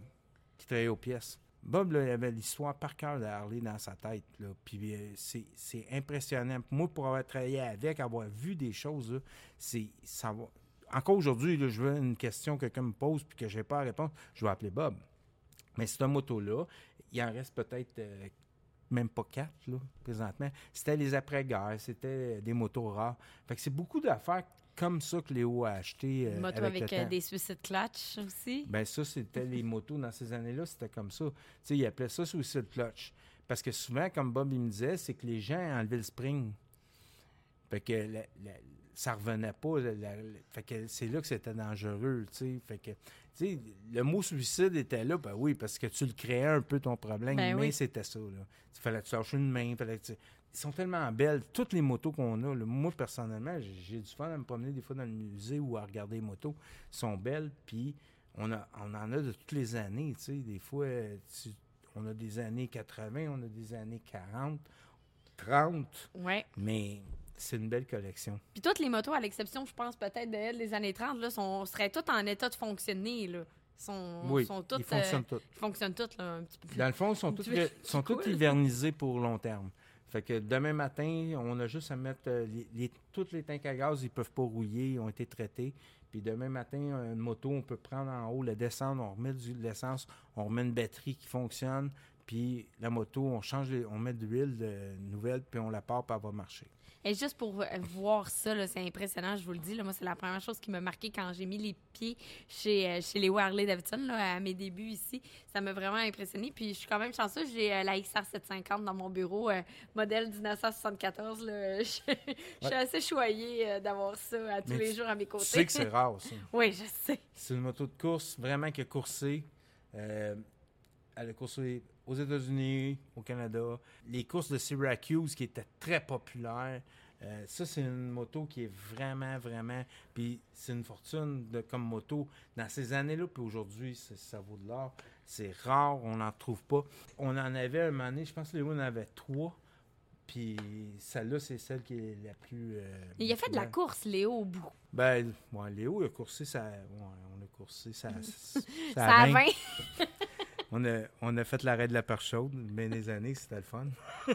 qui travaillait aux pièces, Bob, avait l'histoire par cœur de Harley dans sa tête. Puis euh, c'est impressionnant. Moi, pour avoir travaillé avec, avoir vu des choses, c'est ça va. Encore aujourd'hui, je veux une question que quelqu'un me pose puis que je n'ai pas à répondre, je vais appeler Bob. Mais cette moto-là, il en reste peut-être euh, même pas quatre, là, présentement. C'était les après-guerres, c'était des motos rares. Fait que c'est beaucoup d'affaires comme ça que Léo a acheté. Euh, moto avec, euh, des suicide clutch aussi? Ben ça, c'était les motos dans ces années-là, c'était comme ça. Tu sais, il appelait ça suicide clutch. Parce que souvent, comme Bob il me disait, c'est que les gens enlevaient le spring. Fait que la, ça revenait pas. fait que c'est là que c'était dangereux, tu sais. Fait que, tu sais, le mot suicide était là, ben oui, parce que tu le créais un peu ton problème, ben mais c'était ça, là. Il fallait que tu lâches une main, fallait que ils sont tellement belles. Toutes les motos qu'on a, moi, personnellement, j'ai du fun à me promener des fois dans le musée ou à regarder les motos. sont belles, puis on, a, on en a de toutes les années, tu sais. Des fois, on a des années 80, on a des années 40, 30. Ouais. Mais c'est une belle collection. Puis toutes les motos, à l'exception, je pense, peut-être de des années 30, là, sont, seraient toutes en état de fonctionner, là. Sont, oui, sont toutes, ils fonctionnent toutes. Ils fonctionnent toutes, là, un petit peu Dans le fond, ils sont toutes, sont toutes hivernisées pour long terme. Fait que demain matin, on a juste à mettre euh, les, toutes les tanks à gaz, ils peuvent pas rouiller, ils ont été traités. Puis demain matin, une moto, on peut prendre en haut, la descendre, on remet de l'essence, on remet une batterie qui fonctionne, puis la moto, on change, on met de l'huile nouvelle, puis on la part, puis elle va marcher. Et juste pour voir ça, c'est impressionnant, je vous le dis. Là, moi, c'est la première chose qui m'a marqué quand j'ai mis les pieds chez, euh, chez les Harley Davidson là, à mes débuts ici. Ça m'a vraiment impressionné. Puis je suis quand même chanceuse, j'ai euh, la XR 750 dans mon bureau, euh, modèle 1974. Là. <laughs> je, suis assez choyée d'avoir ça à tous les jours à mes côtés. Tu sais que c'est rare, ça. <laughs> oui, je sais. C'est une moto de course vraiment qui a coursé. Elle a coursé aux États-Unis, au Canada. Les courses de Syracuse qui étaient très populaires. Euh, ça, c'est une moto qui est vraiment, vraiment. Puis c'est une fortune de, comme moto dans ces années-là. Puis aujourd'hui, ça vaut de l'or. C'est rare, on n'en trouve pas. On en avait un moment donné, je pense que Léo en avait trois. Puis celle-là, c'est celle qui est la plus. Euh, il a fait de la course, Léo, au bout. Ben, ouais, Léo, il a coursé ça. on a coursé ça. ça, ça 20. On a, on a fait l'arrêt de la perche chaude, bien des années, c'était le fun. <laughs>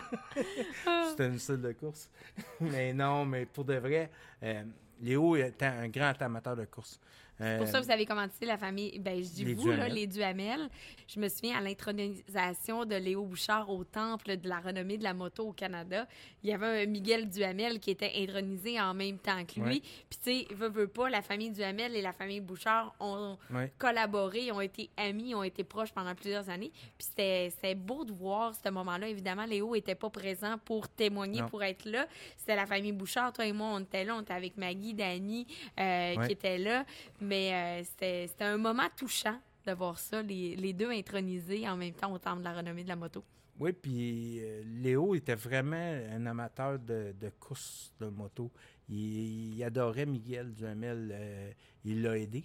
c'était une style de course. <laughs> mais non, mais pour de vrai, euh, Léo est un grand amateur de course. C'est pour ça que vous avez commencé la famille, ben, je dis vous, là, les Duhamel. Je me souviens à l'intronisation de Léo Bouchard au temple de la renommée de la moto au Canada. Il y avait un Miguel Duhamel qui était intronisé en même temps que lui. Puis, tu sais, veut, veut pas, la famille Duhamel et la famille Bouchard ont collaboré, ont été amis, ont été proches pendant plusieurs années. Puis, c'était beau de voir ce moment-là. Évidemment, Léo était pas présent pour témoigner, pour être là. C'était la famille Bouchard. Toi et moi, on était là. On était avec Maggie, Dani, euh, qui était là. Mais euh, c'était un moment touchant de voir ça, les, deux intronisés en même temps au temple de la renommée de la moto. Oui, puis euh, Léo était vraiment un amateur de, de course de moto. Il, adorait Miguel Duhamel. Euh, il l'a aidé.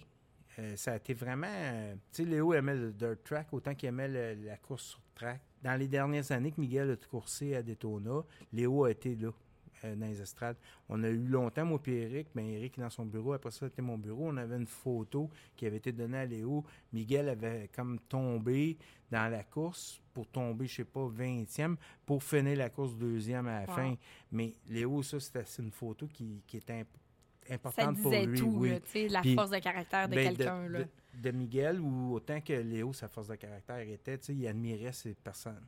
ça a été vraiment... tu sais, Léo aimait le dirt track autant qu'il aimait la course sur track. Dans les dernières années que Miguel a coursé à Daytona, Léo a été là. Euh, dans les estrades. On a eu longtemps, moi et Eric, mais Eric dans son bureau, après ça, c'était mon bureau. On avait une photo qui avait été donnée à Léo. Miguel avait comme tombé dans la course pour tomber, je sais pas, 20e, pour finir la course deuxième à la fin. Mais Léo, ça, c'était une photo qui, qui était importante pour lui. Tout, la force de caractère de ben, quelqu'un. De, de, Miguel, ou autant que Léo, sa force de caractère était, il admirait ces personnes.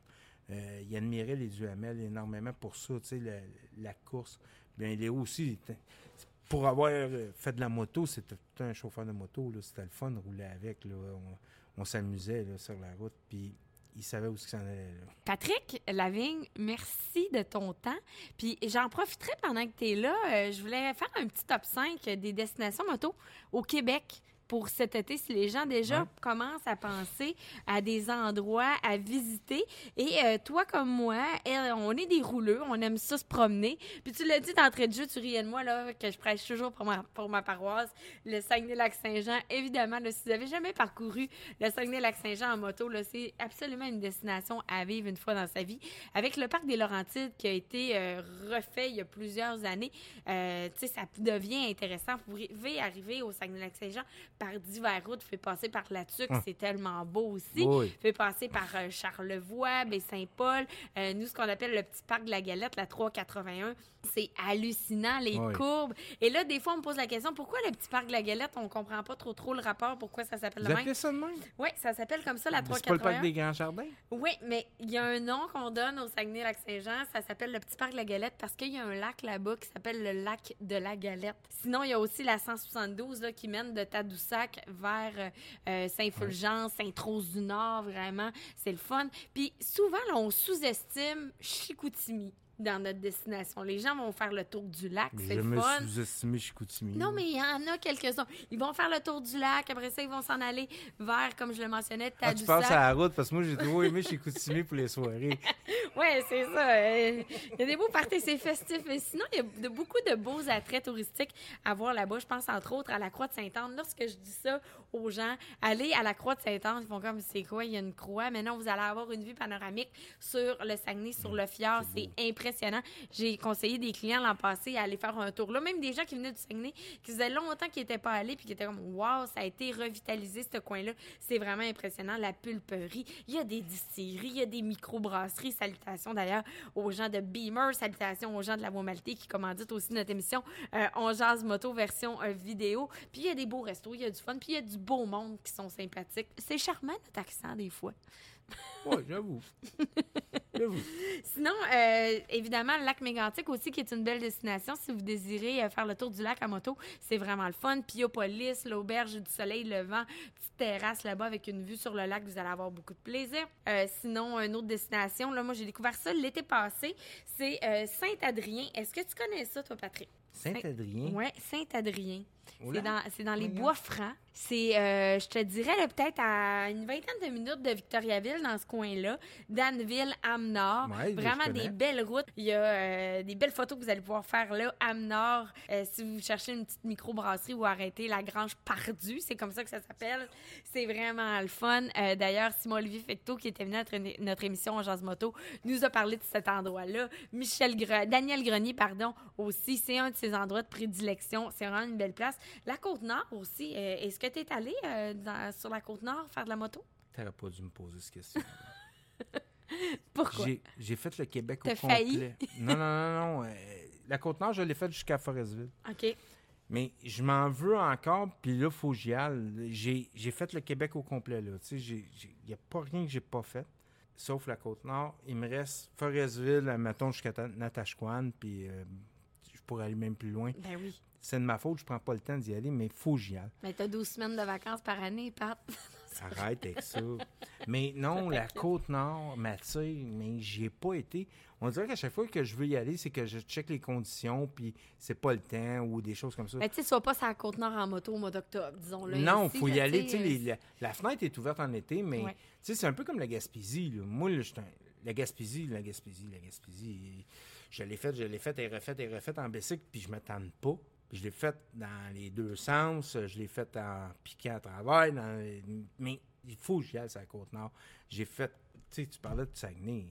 Euh, il admirait les Duhamel énormément pour ça, tu sais, la, course. Bien, Léo aussi, pour avoir euh, fait de la moto, c'était tout un chauffeur de moto, c'était le fun de rouler avec, là. On, s'amusait sur la route, puis il savait où s'en allait. Patrick Lavigne, merci de ton temps. Puis j'en profiterai pendant que tu es là. Euh, je voulais faire un petit top 5 des destinations moto au Québec pour cet été, si les gens déjà Ouais. commencent à penser à des endroits à visiter. Et euh, toi, comme moi, elle, on est des rouleux, on aime ça se promener. Puis tu l'as dit d'entrée de jeu, tu riais de moi, là, que je prêche toujours pour ma, pour ma paroisse, le Saguenay-Lac-Saint-Jean. Évidemment, là, si vous n'avez jamais parcouru le Saguenay-Lac-Saint-Jean en moto, là, c'est absolument une destination à vivre une fois dans sa vie. Avec le parc des Laurentides qui a été euh, refait il y a plusieurs années, euh, tu sais, ça devient intéressant. Vous pouvez arriver au Saguenay-Lac-Saint-Jean par divers routes, fait passer par la Tuque, Hum. c'est tellement beau aussi. Oui. fait passer par euh, Charlevoix, Baie-Saint-Paul, euh, nous, ce qu'on appelle le petit parc de la Galette, la 381. C'est hallucinant, les Oui. courbes. Et là, des fois, on me pose la question, pourquoi le petit parc de la Galette, on comprend pas trop trop le rapport, pourquoi ça s'appelle le même? ça de même? Oui, ça s'appelle comme ça, la C'est pas le 381. parc des Grands Jardins? Oui, mais il y a un nom qu'on donne au Saguenay-Lac-Saint-Jean. Ça s'appelle le Petit Parc de la Galette parce qu'il y a un lac là-bas qui s'appelle le lac de la Galette. Sinon, il y a aussi la 172 là, qui mène de Tadoussac vers euh, euh, Saint-Fulgence, Sainte-Rose-du-Nord. Vraiment, c'est le fun. Puis souvent, là, on sous-estime Chicoutimi dans notre destination. Les gens vont faire le tour du lac, c'est je le me fun. sous-estimé Chicoutimi. Non, mais il y en a quelques-uns. Ils vont faire le tour du lac. Après ça, ils vont s'en aller vers, comme je le mentionnais, Ah, tu Tadoussac. passes à la route parce que moi, j'ai trop aimé Chicoutimi pour les soirées. <laughs> Oui, c'est ça. Euh, Il y a des beaux parties, c'est festif. Mais sinon, il y a de- beaucoup de beaux attraits touristiques à voir là-bas. Je pense entre autres à la Croix de Sainte-Anne. Lorsque je dis ça aux gens, allez à la Croix de Sainte-Anne, ils font comme c'est quoi, il y a une croix. Mais non, vous allez avoir une vue panoramique sur le Saguenay, sur le fjord. C'est impressionnant. J'ai conseillé des clients l'an passé à aller faire un tour là. Même des gens qui venaient du Saguenay, qui faisaient longtemps qu'ils n'étaient pas allés, puis qui étaient comme Waouh, ça a été revitalisé ce coin-là. C'est vraiment impressionnant. La pulperie, il y a des distilleries, il y a des microbrasseries. Salutations d'ailleurs aux gens de Beamer, salutations aux gens de la Maltais qui commanditent aussi notre émission euh, On Jazz Moto version euh, vidéo. Puis il y a des beaux restos, il y a du fun, puis il y a du beau monde qui sont sympathiques. C'est charmant notre accent des fois. <laughs> Oui, j'avoue. <laughs> J'avoue. Sinon, euh, évidemment, le lac Mégantic aussi, qui est une belle destination. Si vous désirez euh, faire le tour du lac à moto, c'est vraiment le fun. Piopolis, l'auberge du soleil levant, petite terrasse là-bas avec une vue sur le lac, vous allez avoir beaucoup de plaisir. Euh, sinon, une autre destination, là, moi j'ai découvert ça l'été passé, c'est Saint-Adrien. Est-ce que tu connais ça, toi, Patrick? Saint-Adrien? Oui, Saint-Adrien. C'est dans, c'est dans les bois francs. C'est, euh, je te dirais, peut-être à une vingtaine de minutes de Victoriaville, dans ce coin-là. Danville. Ouais, je Vraiment des belles routes. Il y a euh, des belles photos que vous allez pouvoir faire là. Âme-Nord, euh, si vous cherchez une petite microbrasserie ou arrêter la Grange Pardue, c'est comme ça que ça s'appelle. C'est vraiment le fun. D'ailleurs, Simon-Olivier Fecteau, qui était venu à notre, notre émission en Jazz Moto, nous a parlé de cet endroit-là. Michel Gre- Daniel Grenier, pardon, aussi, c'est un de ses endroits de prédilection. C'est vraiment une belle place. La Côte-Nord aussi. euh, Est-ce que tu es allé euh, dans- sur la Côte-Nord faire de la moto? T'aurais pas dû me poser cette question. <laughs> Pourquoi? J'ai- fait le Québec au complet. failli? Non, non, non, non. euh, la Côte-Nord, je l'ai faite jusqu'à Forestville. OK. Mais je m'en veux encore, puis là, il faut que j'y aille. J'ai fait le Québec au complet, là. Tu sais, il n'y a pas rien que j'ai pas fait, sauf la Côte-Nord. Il me reste Forestville, mettons, jusqu'à Ta- Natashquan, puis pourrais aller même plus loin. Ben oui. C'est de ma faute, je prends pas le temps d'y aller, mais il faut que j'y aille. Mais t'as 12 semaines de vacances par année, Pat. <laughs> Arrête avec ça. Mais non, la Côte-Nord m'attire, mais j'y ai pas été. On dirait qu'à chaque fois que je veux y aller, c'est que je check les conditions, puis c'est pas le temps, ou des choses comme ça. Mais tu sais, sois pas sur la Côte-Nord en moto au mois d'octobre, disons-le. Non, ainsi, faut y aller. Tu sais, euh, les- la, la fenêtre est ouverte en été, mais Ouais. tu sais, c'est un peu comme la Gaspésie. là. Moi, là, la Gaspésie, la Gaspésie, la Gaspésie, je l'ai faite, je l'ai faite et refaite et refaite en bicycle, puis je me tente pas. Puis je l'ai faite dans les deux sens, je l'ai faite en piquant à travers, dans les- mais il faut que j'y aille sur la Côte-Nord. J'ai fait, tu sais, tu parlais de Saguenay.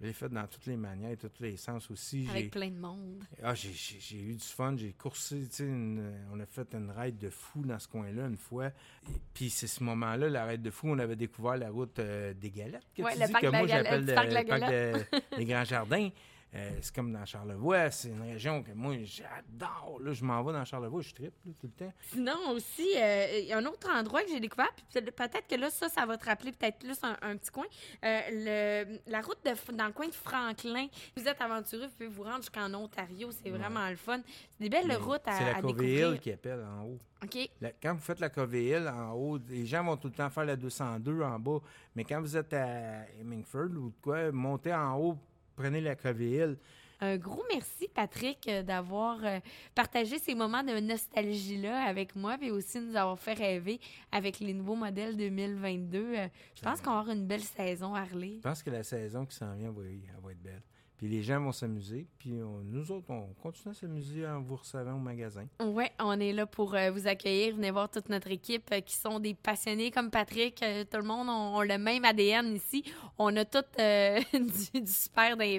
Je l'ai fait dans toutes les manières, tous les sens aussi. J'ai- Avec plein de monde. ah, j'ai- eu du fun, j'ai coursé, tu sais, une- on a fait une raid de fou dans ce coin-là une fois. Et puis c'est ce moment-là, la raid de fou, on avait découvert la route euh, des Galettes, que Ouais, tu le dis parc que moi j'appelle le le parc de- des <laughs> Grands Jardins. Euh, c'est comme dans Charlevoix, c'est une région que moi j'adore. Là, je m'en vais dans Charlevoix, je tripe tout le temps. Sinon aussi, euh, il y a un autre endroit que j'ai découvert, puis peut- peut-être que là, ça, ça va te rappeler peut-être plus un, un petit coin. Euh, le, la route de, dans le coin de Franklin. Vous êtes aventureux, vous pouvez vous rendre jusqu'en Ontario, c'est vraiment le fun. C'est des belles Mais routes à, C'est la à découvrir. Hill qui appelle en haut. OK. La- quand vous faites la Hill en haut, les gens vont tout le temps faire la 202 en bas. Mais quand vous êtes à Hemingford ou de quoi, montez en haut, prenez la Covey Hill. Un gros merci, Patrick, euh, d'avoir euh, partagé ces moments de nostalgie-là avec moi, et aussi nous avoir fait rêver avec les nouveaux modèles 2022. Euh, je pense qu'on va avoir une belle saison, Harley. Je pense que la saison qui s'en vient va, elle va être belle. Puis les gens vont s'amuser. Puis nous autres, on continue à s'amuser en vous recevant au magasin. Oui, on est là pour euh, vous accueillir. Venez voir toute notre équipe euh, qui sont des passionnés comme Patrick. Euh, tout le monde a le même ADN ici. On a tout <laughs> du, super. <laughs> Alors,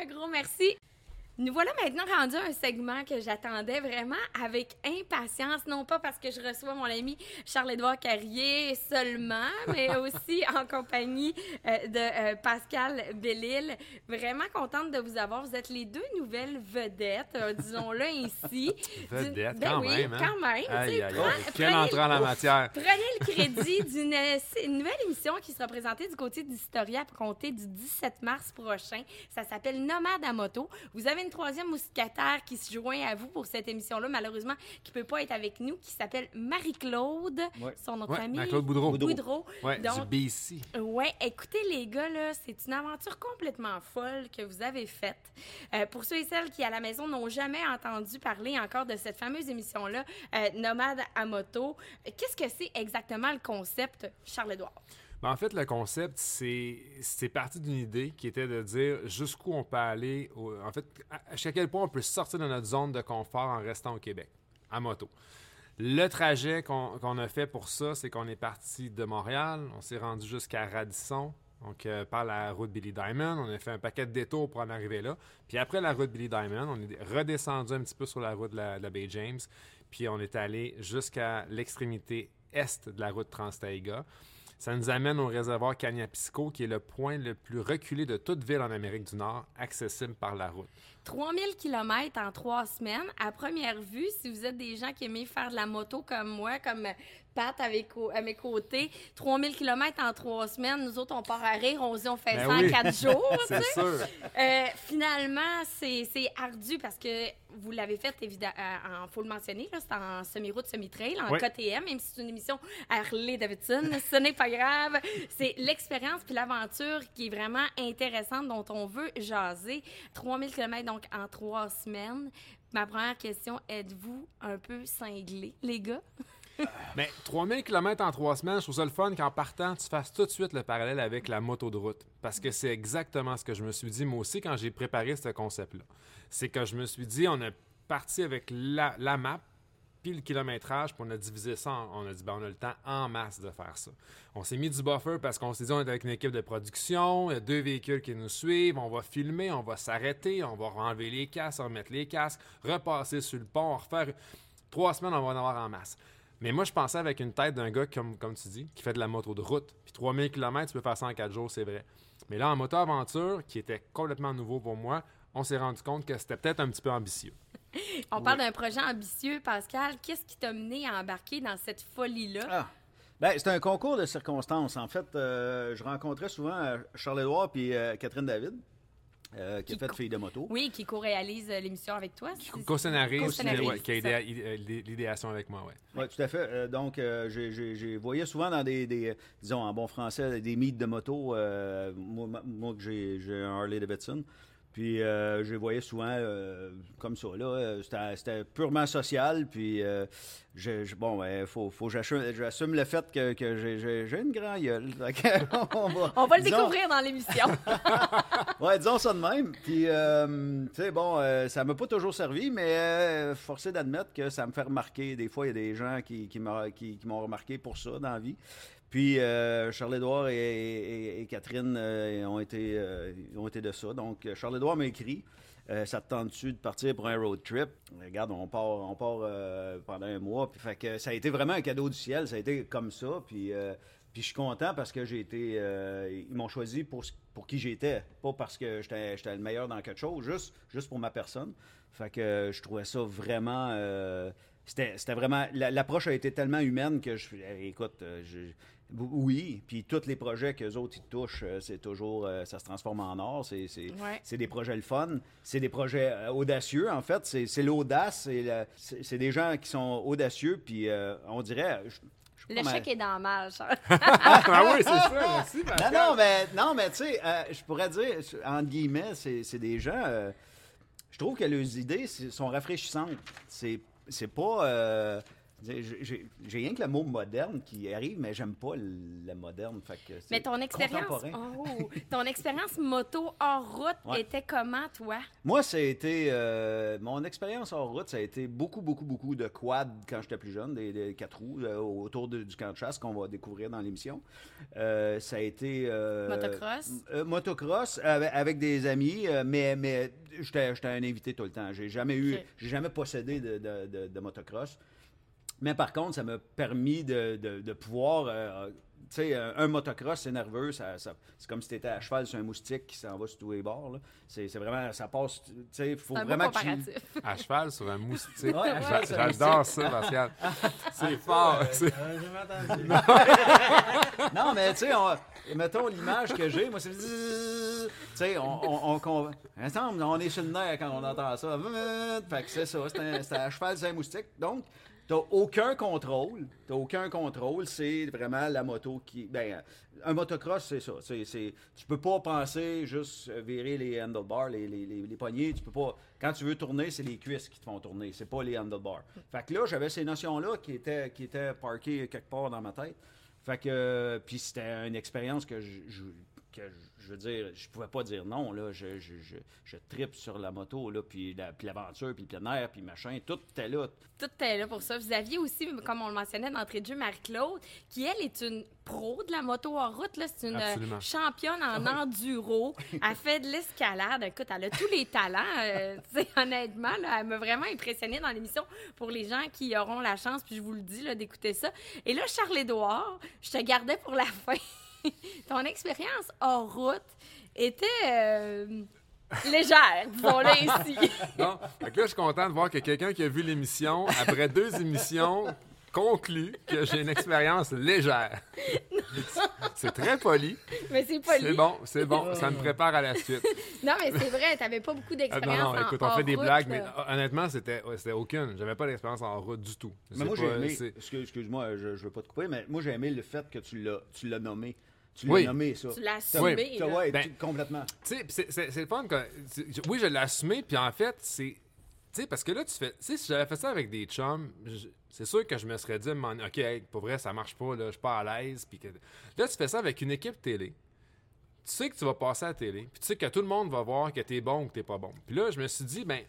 un gros merci. Nous voilà maintenant rendus à un segment que j'attendais vraiment avec impatience, non pas parce que je reçois mon ami Charles-Édouard Carrier seulement, <laughs> mais aussi en compagnie euh, de euh, Pascal Bellil. Vraiment contente de vous avoir. Vous êtes les deux nouvelles vedettes, euh, disons-le ainsi. <laughs> Vedette, D'une- ben quand oui, même. hein? quand même. Aïe, aïe, prends- aïe. Quelle entrée en la matière. Prenez le crédit <laughs> d'une une nouvelle émission qui sera présentée du côté d'Historia à compter du 17 mars prochain. Ça s'appelle Nomade à moto. Vous avez une troisième mousquetaire qui se joint à vous pour cette émission-là, malheureusement, qui peut pas être avec nous, qui s'appelle Marie-Claude. Ouais. Son de Ouais, famille. Marie-Claude Boudreau. Boudreau. Ouais, Donc, du BC. Ouais, écoutez les gars, là, c'est une aventure complètement folle que vous avez faite. Euh, pour ceux et celles qui à la maison n'ont jamais entendu parler encore de cette fameuse émission-là, euh, Nomade à moto, qu'est-ce que c'est exactement le concept, Charles-Édouard? En fait, le concept, c'est parti d'une idée qui était de dire jusqu'où on peut aller, en fait, à, à quel point on peut sortir de notre zone de confort en restant au Québec, à moto. Le trajet qu'on a fait pour ça, c'est qu'on est parti de Montréal, on s'est rendu jusqu'à Radisson, donc euh, par la route Billy Diamond, on a fait un paquet de détours pour en arriver là. Puis après la route Billy Diamond, on est redescendu un petit peu sur la route de la, de la baie James, puis on est allé jusqu'à l'extrémité est de la route Trans-Taïga. Ça nous amène au réservoir Cagnapisco, qui est le point le plus reculé de toute ville en Amérique du Nord, accessible par la route. 3000 km en trois semaines. À première vue, si vous êtes des gens qui aiment faire de la moto comme moi, comme Pat avec, au- à mes côtés, 3000 km en trois semaines, nous autres, on part à rire, on dit on fait Ben ça oui. en quatre jours. <laughs> C'est sûr. Euh, finalement, c'est ardu parce que vous l'avez fait, évidemment, en faut le mentionner, c'est en semi-route, semi-trail, en Oui. KTM, même si c'est une émission Harley Davidson, <laughs> ce n'est pas grave. C'est l'expérience puis l'aventure qui est vraiment intéressante dont on veut jaser. 3000 km donc en trois semaines. Ma première question, êtes-vous un peu cinglés, les gars? <laughs> Mais 3000 km en trois semaines, je trouve ça le fun qu'en partant, tu fasses tout de suite le parallèle avec la moto de route. Parce que c'est exactement ce que je me suis dit, moi aussi, quand j'ai préparé ce concept-là. C'est que je me suis dit, on a parti avec la, la map, puis le kilométrage, puis on a divisé ça. en- on a dit, ben, on a le temps en masse de faire ça. On s'est mis du buffer parce qu'on s'est dit, on est avec une équipe de production, il y a deux véhicules qui nous suivent, on va filmer, on va s'arrêter, on va enlever les casques, remettre les casques, repasser sur le pont, refaire. Trois semaines, on va en avoir en masse. Mais moi, je pensais avec une tête d'un gars, comme, comme tu dis, qui fait de la moto de route. Puis 3000 km, tu peux faire ça en 4 jours, c'est vrai. Mais là, en moto-aventure, qui était complètement nouveau pour moi, on s'est rendu compte que c'était peut-être un petit peu ambitieux. On parle d'un projet ambitieux, Pascal. Qu'est-ce qui t'a mené à embarquer dans cette folie-là? Ah. Ben, c'est un concours de circonstances. En fait, euh, je rencontrais souvent euh, Charles-Édouard puis euh, Catherine David, euh, qui, Qui a fait Fille de moto. Oui, qui co-réalise euh, l'émission avec toi. c'est- Co-scénarise, ouais, qui a l'idéation avec moi, ouais. Oui, tout à fait. Euh, donc, euh, j'ai- voyé souvent dans des, des, disons en bon français, des meets de moto. euh, moi, j'ai un Harley Davidson. Puis, euh, je les voyais souvent euh, comme ça. là. Euh, C'était purement social. Puis, euh, je, je- bon, il faut, faut j'assume le fait que, que j'ai- une grande gueule. <laughs> On va, On va le disons- découvrir dans l'émission. <laughs> Ouais, disons ça de même. Puis, tu sais, bon, ça m'a pas toujours servi, mais forcé d'admettre que ça me fait remarquer. Des fois, il y a des gens qui, qui m'a- qui- qui m'ont remarqué pour ça dans la vie. Puis, euh, Charles-Édouard et, Catherine euh, ont, été, euh, ont de ça. Donc, Charles-Édouard m'a écrit Ça te tente-tu de partir pour un road trip? Regarde, on part, on part pendant un mois. Puis, fait que ça a été vraiment un cadeau du ciel. Ça a été comme ça. Puis, puis je suis content parce que j'ai été. ils m'ont choisi pour, qui j'étais, pas parce que j'étais le meilleur dans quelque chose, juste, pour ma personne. Fait que je trouvais ça vraiment. c'était vraiment. la- L'approche a été tellement humaine que je. eh, Écoute, je- oui, puis tous les projets que autres ils touchent, euh, c'est toujours. euh, ça se transforme en or. C'est c'est- Ouais. c'est des projets le fun. C'est des projets euh, audacieux, en fait. C'est l'audace. c'est des gens qui sont audacieux, puis euh, on dirait. Je, je suis Le mal- chèque est dans mal, Charles. <laughs> ah oui, c'est ça, <laughs> merci. Non, Pascal. non, mais, non, mais tu sais, euh, je pourrais dire, entre guillemets, c'est des gens. euh, je trouve que leurs idées sont rafraîchissantes. C'est c'est pas. J'ai- rien que le mot moderne qui arrive, mais j'aime pas le, moderne. Fait que Mais ton expérience, contemporain. oh, ton expérience moto hors route Ouais. était comment, toi? Moi, ça a été. euh, mon expérience hors route, ça a été beaucoup, beaucoup, beaucoup de quad quand j'étais plus jeune, des, des quatre roues euh, autour de- du camp de chasse qu'on va découvrir dans l'émission. Euh, ça a été. Motocross? motocross avec, avec des amis, mais, mais j'étais j'étais un invité tout le temps. J'ai jamais eu. J'ai jamais possédé de, de- de- de motocross. Mais par contre, ça m'a permis de, de- de pouvoir. euh, tu sais, un, un motocross, c'est nerveux. Ça, ça- c'est comme si tu étais à cheval sur un moustique qui s'en va sur tous les bords. là. C'est c'est vraiment. Ça passe. Tu sais, il faut vraiment que tu-. À cheval sur un moustique. Ouais, à cheval sur un J'adore ça, Pascal. <laughs> C'est fort. c'est- <laughs> Non, mais tu sais, on- mettons l'image que j'ai, moi, c'est. Tu sais, on, on, on, on est sur le nerf quand on entend ça. Fait que c'est ça, c'est un- c'est à cheval sur un moustique. Donc, t'as aucun contrôle. T'as aucun contrôle. C'est vraiment la moto qui. Ben, un motocross, c'est ça. C'est, c'est- tu peux pas penser juste virer les handlebars, les, les, les, poignées. Tu. Quand tu veux tourner, c'est les cuisses qui te font tourner. C'est pas les handlebars. Fait que là, j'avais ces notions-là qui étaient, qui étaient parquées quelque part dans ma tête. Fait que, euh, puis c'était une expérience que je- que je- je veux dire, je pouvais pas dire non, là. Je, je, je, je tripe sur la moto, là, puis la- puis l'aventure, puis le plein air, puis machin, tout était là. Tout est là pour ça. Vous aviez aussi, comme on le mentionnait d'entrée de jeu, Marie-Claude, qui, elle, est une pro de la moto hors route. là. C'est une euh, Absolument. championne en enduro. <laughs> Elle fait de l'escalade. Écoute, elle a tous les talents. euh, <laughs> tu sais, honnêtement, là, elle m'a vraiment impressionnée dans l'émission pour les gens qui auront la chance, puis je vous le dis, là, d'écouter ça. Et là, Charles-Édouard, je te gardais pour la <laughs> fin. <laughs> Ton expérience hors route était euh, légère, disons-le <laughs> ainsi. Non. Fait que là, je suis content de voir que quelqu'un qui a vu l'émission, après deux émissions, conclut que j'ai une expérience légère. C'est très poli. Mais c'est pas C'est bon, c'est bon. Ça me prépare à la suite. Non, mais c'est vrai, t'avais pas beaucoup d'expérience. non, non, en écoute, on fait des route, blagues, mais hon- honnêtement, c'était aucune. J'avais pas d'expérience en route du tout. Mais moi, j'ai aimé, excuse-moi, je, je veux pas te couper, mais moi, j'ai aimé le fait que tu l'as, tu l'as Oui. nommé, ça. Tu l'as assumé. là. ouais, Ben, tu- complètement. Tu sais, pis c'est- le fun. Quand, oui, je l'ai assumé, puis en fait, c'est. Tu sais, parce que là, tu fais. Tu sais, si j'avais fait ça avec des chums, c'est sûr que je me serais dit, OK, hey, pour vrai, ça marche pas, là, je suis pas à l'aise. Puis que... Là, tu fais ça avec une équipe télé. Tu sais que tu vas passer à la télé, puis tu sais que tout le monde va voir que t'es bon ou que t'es pas bon. Puis là, je me suis dit, ben.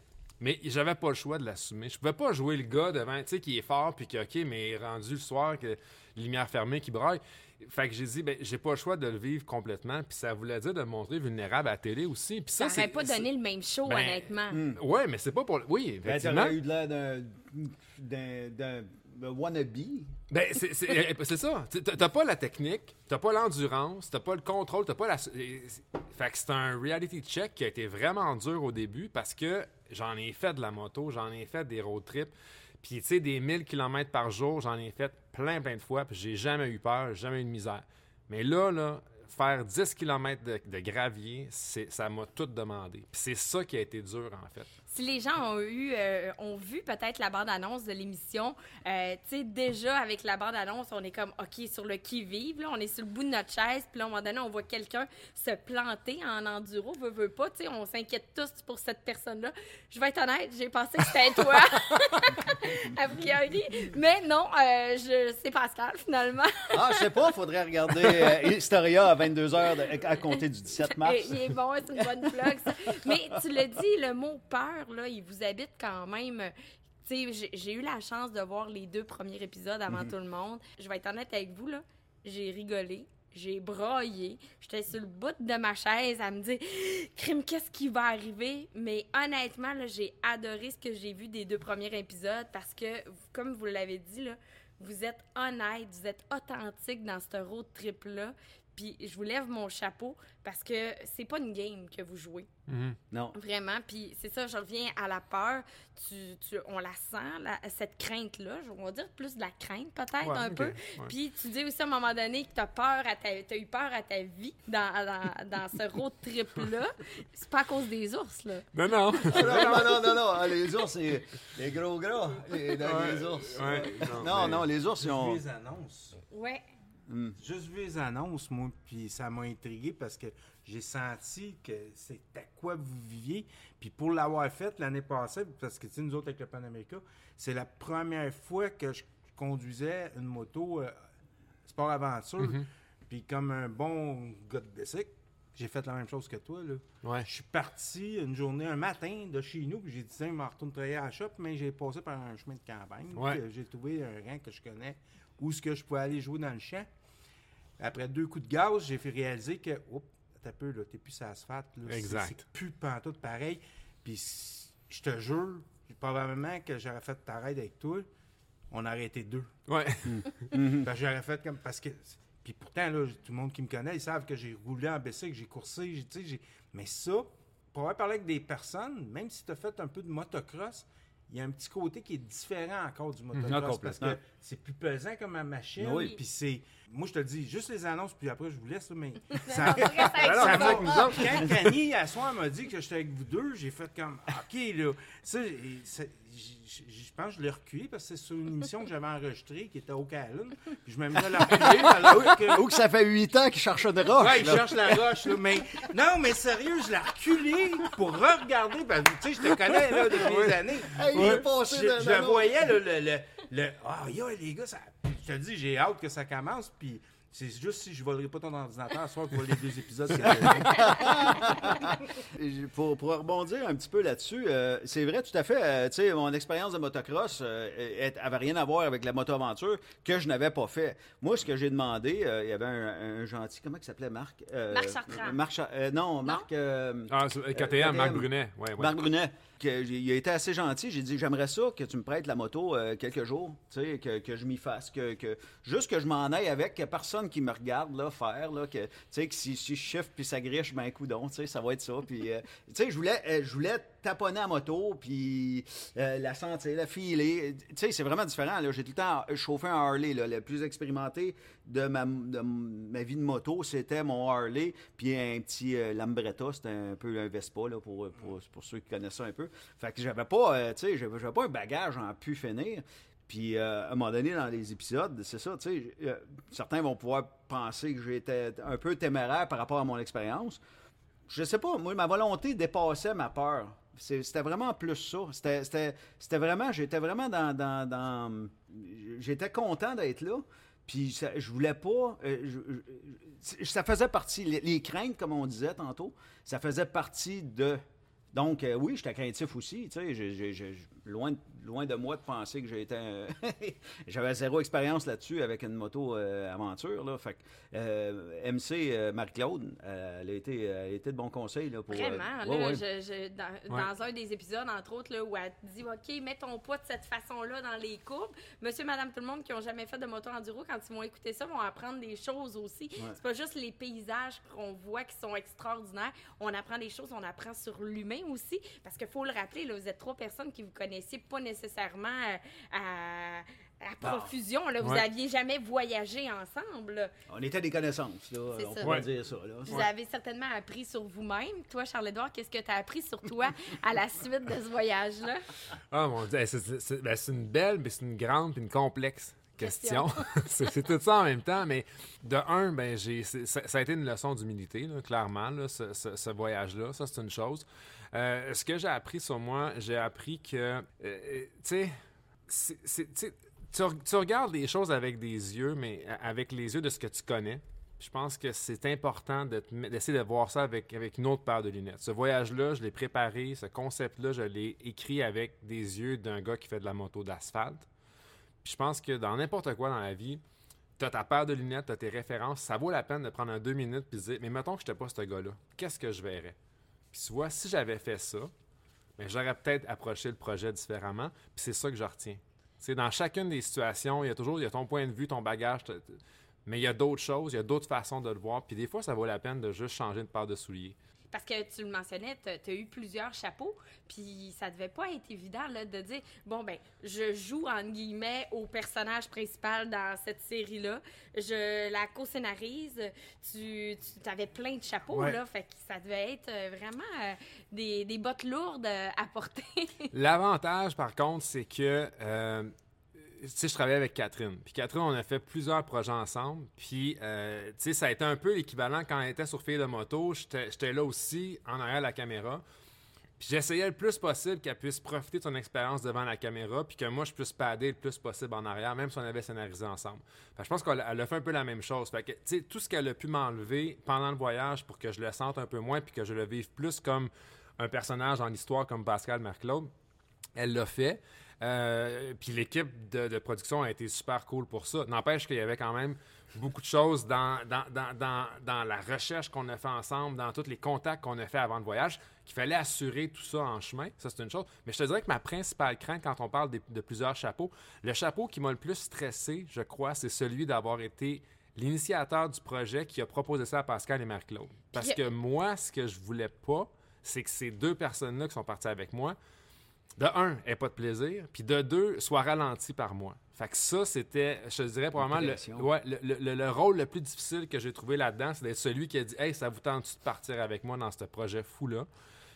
Mais j'avais pas le choix de l'assumer. Je pouvais pas jouer le gars devant, tu sais, qui est fort, puis que, OK, mais rendu le soir, que lumière fermée, qui braille. Fait que j'ai dit, ben, j'ai pas le choix de le vivre complètement, puis ça voulait dire de me montrer vulnérable à la télé aussi. Puis ça, Ça pas donné le même show, Ben, honnêtement. Hmm. Ouais, mais c'est pas pour. Oui, Ben, effectivement. t'aurais eu de l'air d'un, wannabe. Ben, c'est c'est- <laughs> c'est ça. Tu- T'as pas la technique, t'as pas l'endurance, t'as pas le contrôle, t'as pas la. Fait que c'est un reality check qui a été vraiment dur au début parce que j'en ai fait de la moto, j'en ai fait des road trips. Puis, tu sais, des 1000 km par jour, j'en ai fait plein, plein de fois, puis j'ai jamais eu peur, jamais eu de misère. Mais là, là, faire 10 km de, gravier, ça m'a tout demandé. C'est ça qui a été dur, en fait. Si les gens ont eu, euh, ont vu peut-être la bande-annonce de l'émission, euh, tu sais, déjà avec la bande-annonce, on est comme, OK, sur le qui-vive, là, on est sur le bout de notre chaise, puis là, à un moment donné, on voit quelqu'un se planter en enduro, veut, veut pas, tu sais, on s'inquiète tous pour cette personne-là. Je vais être honnête, j'ai pensé que c'était toi, <laughs> a priori, mais non, euh, je, c'est Pascal, finalement. Ah, je sais pas, faudrait regarder euh, Historia à 22h à compter du 17 mars. Il est bon, c'est une bonne ça. Mais tu le dis, le mot peur, là, il vous habite quand même. J'ai- eu la chance de voir les deux premiers épisodes avant Mhm. tout le monde. Je vais être honnête avec vous, là. J'ai rigolé. J'ai braillé. J'étais sur le bout de ma chaise à me dire Crime, qu'est-ce qui va arriver? Mais honnêtement, j'ai adoré ce que j'ai vu des deux premiers épisodes parce que, comme vous l'avez dit, là, vous êtes honnête, vous êtes authentique dans ce road trip-là. Puis je vous lève mon chapeau parce que c'est pas une game que vous jouez. Mhm. Non. Vraiment. Puis c'est ça, je reviens à la peur. Tu, tu- on la sent, la- cette crainte-là. Je- On va dire plus de la crainte, peut-être, Ouais, un peu. ouais. Puis tu dis aussi à un moment donné que tu as peur, à ta, t'as eu peur à ta vie dans, dans, dans ce road trip-là. <laughs> C'est pas à cause des ours, là. Non, non. non, non, non, non, non. Ah, Les ours, c'est les gros gras. Les, les Ouais, ours. ouais, Non, non, les ours, ils ont. les annonces. Ouais. Hmm. Juste vu les annonces, moi, puis ça m'a intrigué parce que j'ai senti que c'était quoi vous viviez. Puis pour l'avoir fait l'année passée, parce que tu sais, nous autres avec le Panamérica, c'est la première fois que je conduisais une moto euh, sport aventure. Mhm. Puis comme un bon gars de bicycle, j'ai fait la même chose que toi. Là. Ouais. Je suis parti une journée, un matin de chez nous, puis j'ai dit, tiens, je m'en retourne travailler à la shop, mais j'ai passé par un chemin de campagne. Ouais. que J'ai trouvé un rang que je connais, où ce que je pouvais aller jouer dans le champ. Après deux coups de gaz, j'ai fait réaliser que, oups, t'as peu, là, t'es plus sur l'asphalte. Exact. C'est plus pantoute pareil. Puis je te jure, probablement que j'aurais fait pareil avec toi, on aurait été deux. Ouais. <laughs> Que j'aurais fait comme. Parce que. Puis pourtant, là, tout le monde qui me connaît, ils savent que j'ai roulé en bicycle, j'ai coursé, j'ai- tu sais, j'ai. Mais ça, pour avoir parlé avec des personnes, même si tu as fait un peu de motocross, il y a un petit côté qui est différent encore du motocross. Ah, parce que c'est plus pesant comme ma machine. Oui. Puis c'est. Moi, je te le dis, juste les annonces, puis après, je vous laisse, mais. <laughs> ça, avec ça Quand Camille, à soir, m'a dit que j'étais avec vous deux, j'ai fait comme, OK, là. Ça, je pense que je l'ai reculé parce que c'est sur une émission que j'avais enregistrée qui était au Calum. Puis je m'amusais à la reculer que. <laughs> Ou que ça fait huit ans qu'ils cherchent une roche. Ouais, il cherche la roche, là. Mais non, mais sérieux, je l'ai reculé pour re-regarder. Tu sais, je te connais, là, depuis des années. Hey, passé je, voyais, là, le. le, le ah, yo, les gars, ça, je te dis, j'ai hâte que ça commence. Puis c'est juste si je volerai pas ton ordinateur soir pour les deux épisodes. <laughs> Pour, pour rebondir un petit peu là-dessus, euh, c'est vrai, tout à fait. euh, tu sais, mon expérience de motocross euh, elle- avait rien à voir avec la moto-aventure que je n'avais pas fait. Moi, ce que j'ai demandé, euh, il y avait un, un gentil, comment il s'appelait, Marc? Euh, Marc Chartrand. Marc euh, non, Marc... euh, Ah, c'est- KTM, KTM. Marc Brunet. Ouais, ouais. Marc Brunet, il a été assez gentil. J'ai dit, j'aimerais ça que tu me prêtes la moto euh, quelques jours, tu sais, que, que je m'y fasse, que, que juste que je m'en aille avec, que personne qui me regarde là, faire, là, que, tu sais, que si, si je chiffre puis ça griche, ben coudon, tu sais, ça va être ça. Puis, euh, tu sais, je voulais, euh, je voulais taponner la moto, puis la sentir, la filer. Tu sais, c'est vraiment différent. J'ai tout le temps chauffé un Harley, là, le plus expérimenté de ma, de ma vie de moto, c'était mon Harley, puis un petit euh, Lambretta, c'était un peu un Vespa, là, pour, pour, pour ceux qui connaissent ça un peu. Fait que j'avais pas, euh, tu sais, j'avais pas un bagage en pu finir. Puis euh, à un moment donné, dans les épisodes, c'est ça, tu sais, euh, certains vont pouvoir penser que j'étais un peu téméraire par rapport à mon expérience. Je sais pas, moi, ma volonté dépassait ma peur. C'était vraiment plus ça. C'était- vraiment, j'étais vraiment dans. dans, dans- j'étais content d'être là. Puis ça- je voulais pas. euh, je- je- ça faisait partie. Les, craintes, comme on disait tantôt, ça faisait partie de. Donc, euh, oui, j'étais craintif aussi. Tu sais, j'ai- loin, de- loin de moi de penser que j'étais. un- <laughs> J'avais zéro expérience là-dessus avec une moto euh, aventure. Là. Fait que, euh, MC euh, Marie-Claude, euh, elle, a été, elle a été de bon conseil. Là, pour, euh, Vraiment, ouais, là, ouais. je- je- dans, Ouais. dans un des épisodes, entre autres, là, où elle dit OK, mets ton poids de cette façon-là dans les courbes. Monsieur, madame, tout le monde qui n'ont jamais fait de moto enduro, quand ils vont écouter ça, vont apprendre des choses aussi. C'est pas juste les paysages qu'on voit qui sont extraordinaires. On apprend des choses, on apprend sur l'humain aussi. Parce qu'il faut le rappeler, là, vous êtes trois personnes qui vous connaissiez pas nécessairement euh, à. à profusion, là. vous Ouais. aviez jamais voyagé ensemble. là. On était des connaissances. Là, on ça. pourrait Ouais. dire ça. Là. Vous avez certainement appris sur vous-même. Toi, Charles-Édouard, qu'est-ce que tu as appris sur toi à la suite de ce voyage-là? Ah mon dieu, c'est- ben, c'est une belle, mais c'est une grande puis une complexe question. <laughs> c'est c'est tout ça en même temps, mais de un, ben ça, ça a été une leçon d'humilité, clairement, là, ce, ce- ce voyage-là, ça c'est une chose. Euh, ce que j'ai appris sur moi, j'ai appris que, tu regardes les choses avec des yeux, mais avec les yeux de ce que tu connais. Je pense que c'est important d'essayer de voir ça avec, une autre paire de lunettes. Ce voyage-là, je l'ai préparé, ce concept-là, je l'ai écrit avec des yeux d'un gars qui fait de la moto d'asphalte. Je pense que dans n'importe quoi dans la vie, tu as ta paire de lunettes, tu as tes références, ça vaut la peine de prendre un deux minutes de dire, mais mettons que je n'étais pas ce gars-là, qu'est-ce que je verrais? Puis tu vois, si j'avais fait ça, ben, j'aurais peut-être approché le projet différemment, puis c'est ça que je retiens. C'est dans chacune des situations, il y a toujours ton point de vue, ton bagage, Mais il y a d'autres choses, il y a d'autres façons de le voir. Puis des fois, ça vaut la peine de juste changer de paire de souliers. Parce que tu le mentionnais, tu as, eu plusieurs chapeaux, puis ça devait pas être évident là, de dire bon, ben, je joue entre guillemets au personnage principal dans cette série-là, je la co-scénarise, tu, tu avais plein de chapeaux, là, fait que ça devait être euh, vraiment euh, des, des, bottes lourdes à porter. <laughs> L'avantage, par contre, c'est que euh, tu sais, je travaillais avec Catherine. Puis Catherine, on a fait plusieurs projets ensemble. Puis, euh, tu sais, ça a été un peu l'équivalent quand elle était sur fil de moto. J'étais là aussi, en arrière de la caméra. Puis j'essayais le plus possible qu'elle puisse profiter de son expérience devant la caméra, puis que moi, je puisse pader le plus possible en arrière, même si on avait scénarisé ensemble. Je pense qu'elle a fait un peu la même chose. Tu sais, tout ce qu'elle a pu m'enlever pendant le voyage pour que je le sente un peu moins, puis que je le vive plus comme un personnage dans l'histoire comme Pascal Marc-Claude, elle l'a fait. Euh, puis l'équipe de, production a été super cool pour ça. N'empêche qu'il y avait quand même beaucoup de choses dans, dans, la recherche qu'on a fait ensemble, dans tous les contacts qu'on a fait avant le voyage, qu'il fallait assurer tout ça en chemin. Ça, c'est une chose. Mais je te dirais que ma principale crainte quand on parle de, plusieurs chapeaux, le chapeau qui m'a le plus stressé, je crois, c'est celui d'avoir été l'initiateur du projet qui a proposé ça à Pascal et Marc-Claude. Parce que moi, ce que je voulais pas, c'est que ces deux personnes-là qui sont parties avec moi de un, ait pas de plaisir, puis de deux, soit ralenti par moi. Fait que ça, c'était, je te dirais probablement, le, le, rôle le plus difficile que j'ai trouvé là-dedans, c'est d'être celui qui a dit Hey, ça vous tente de partir avec moi dans ce projet fou-là?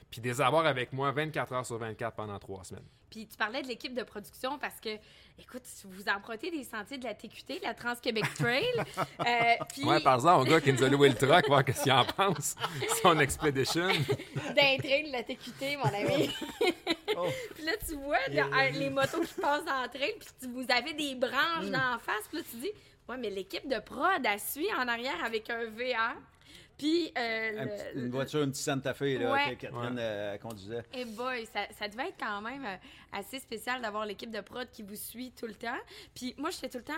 Puis de les avoir avec moi 24 heures sur 24 pendant trois semaines. Puis tu parlais de l'équipe de production parce que, écoute, vous empruntez des sentiers de la TQT, la Trans-Québec Trail. <laughs> euh, puis... Ouais, par exemple, au gars qui nous a loué le truck, voir qu'est-ce qu'il en pense, son expedition. D'un trail de la TQT, mon ami. Oh. Puis là, tu vois les motos qui passent dans le trail, puis vous avez des branches mm. dans la face, puis là, tu dis, ouais, mais l'équipe de prod, a suit en arrière avec un VR. Puis. Euh, une voiture, une petite Santa Fe là, que Catherine euh, conduisait. Et eh boy, ça, ça, devait être quand même euh, assez spécial d'avoir l'équipe de prod qui vous suit tout le temps. Puis moi, je fais tout le temps,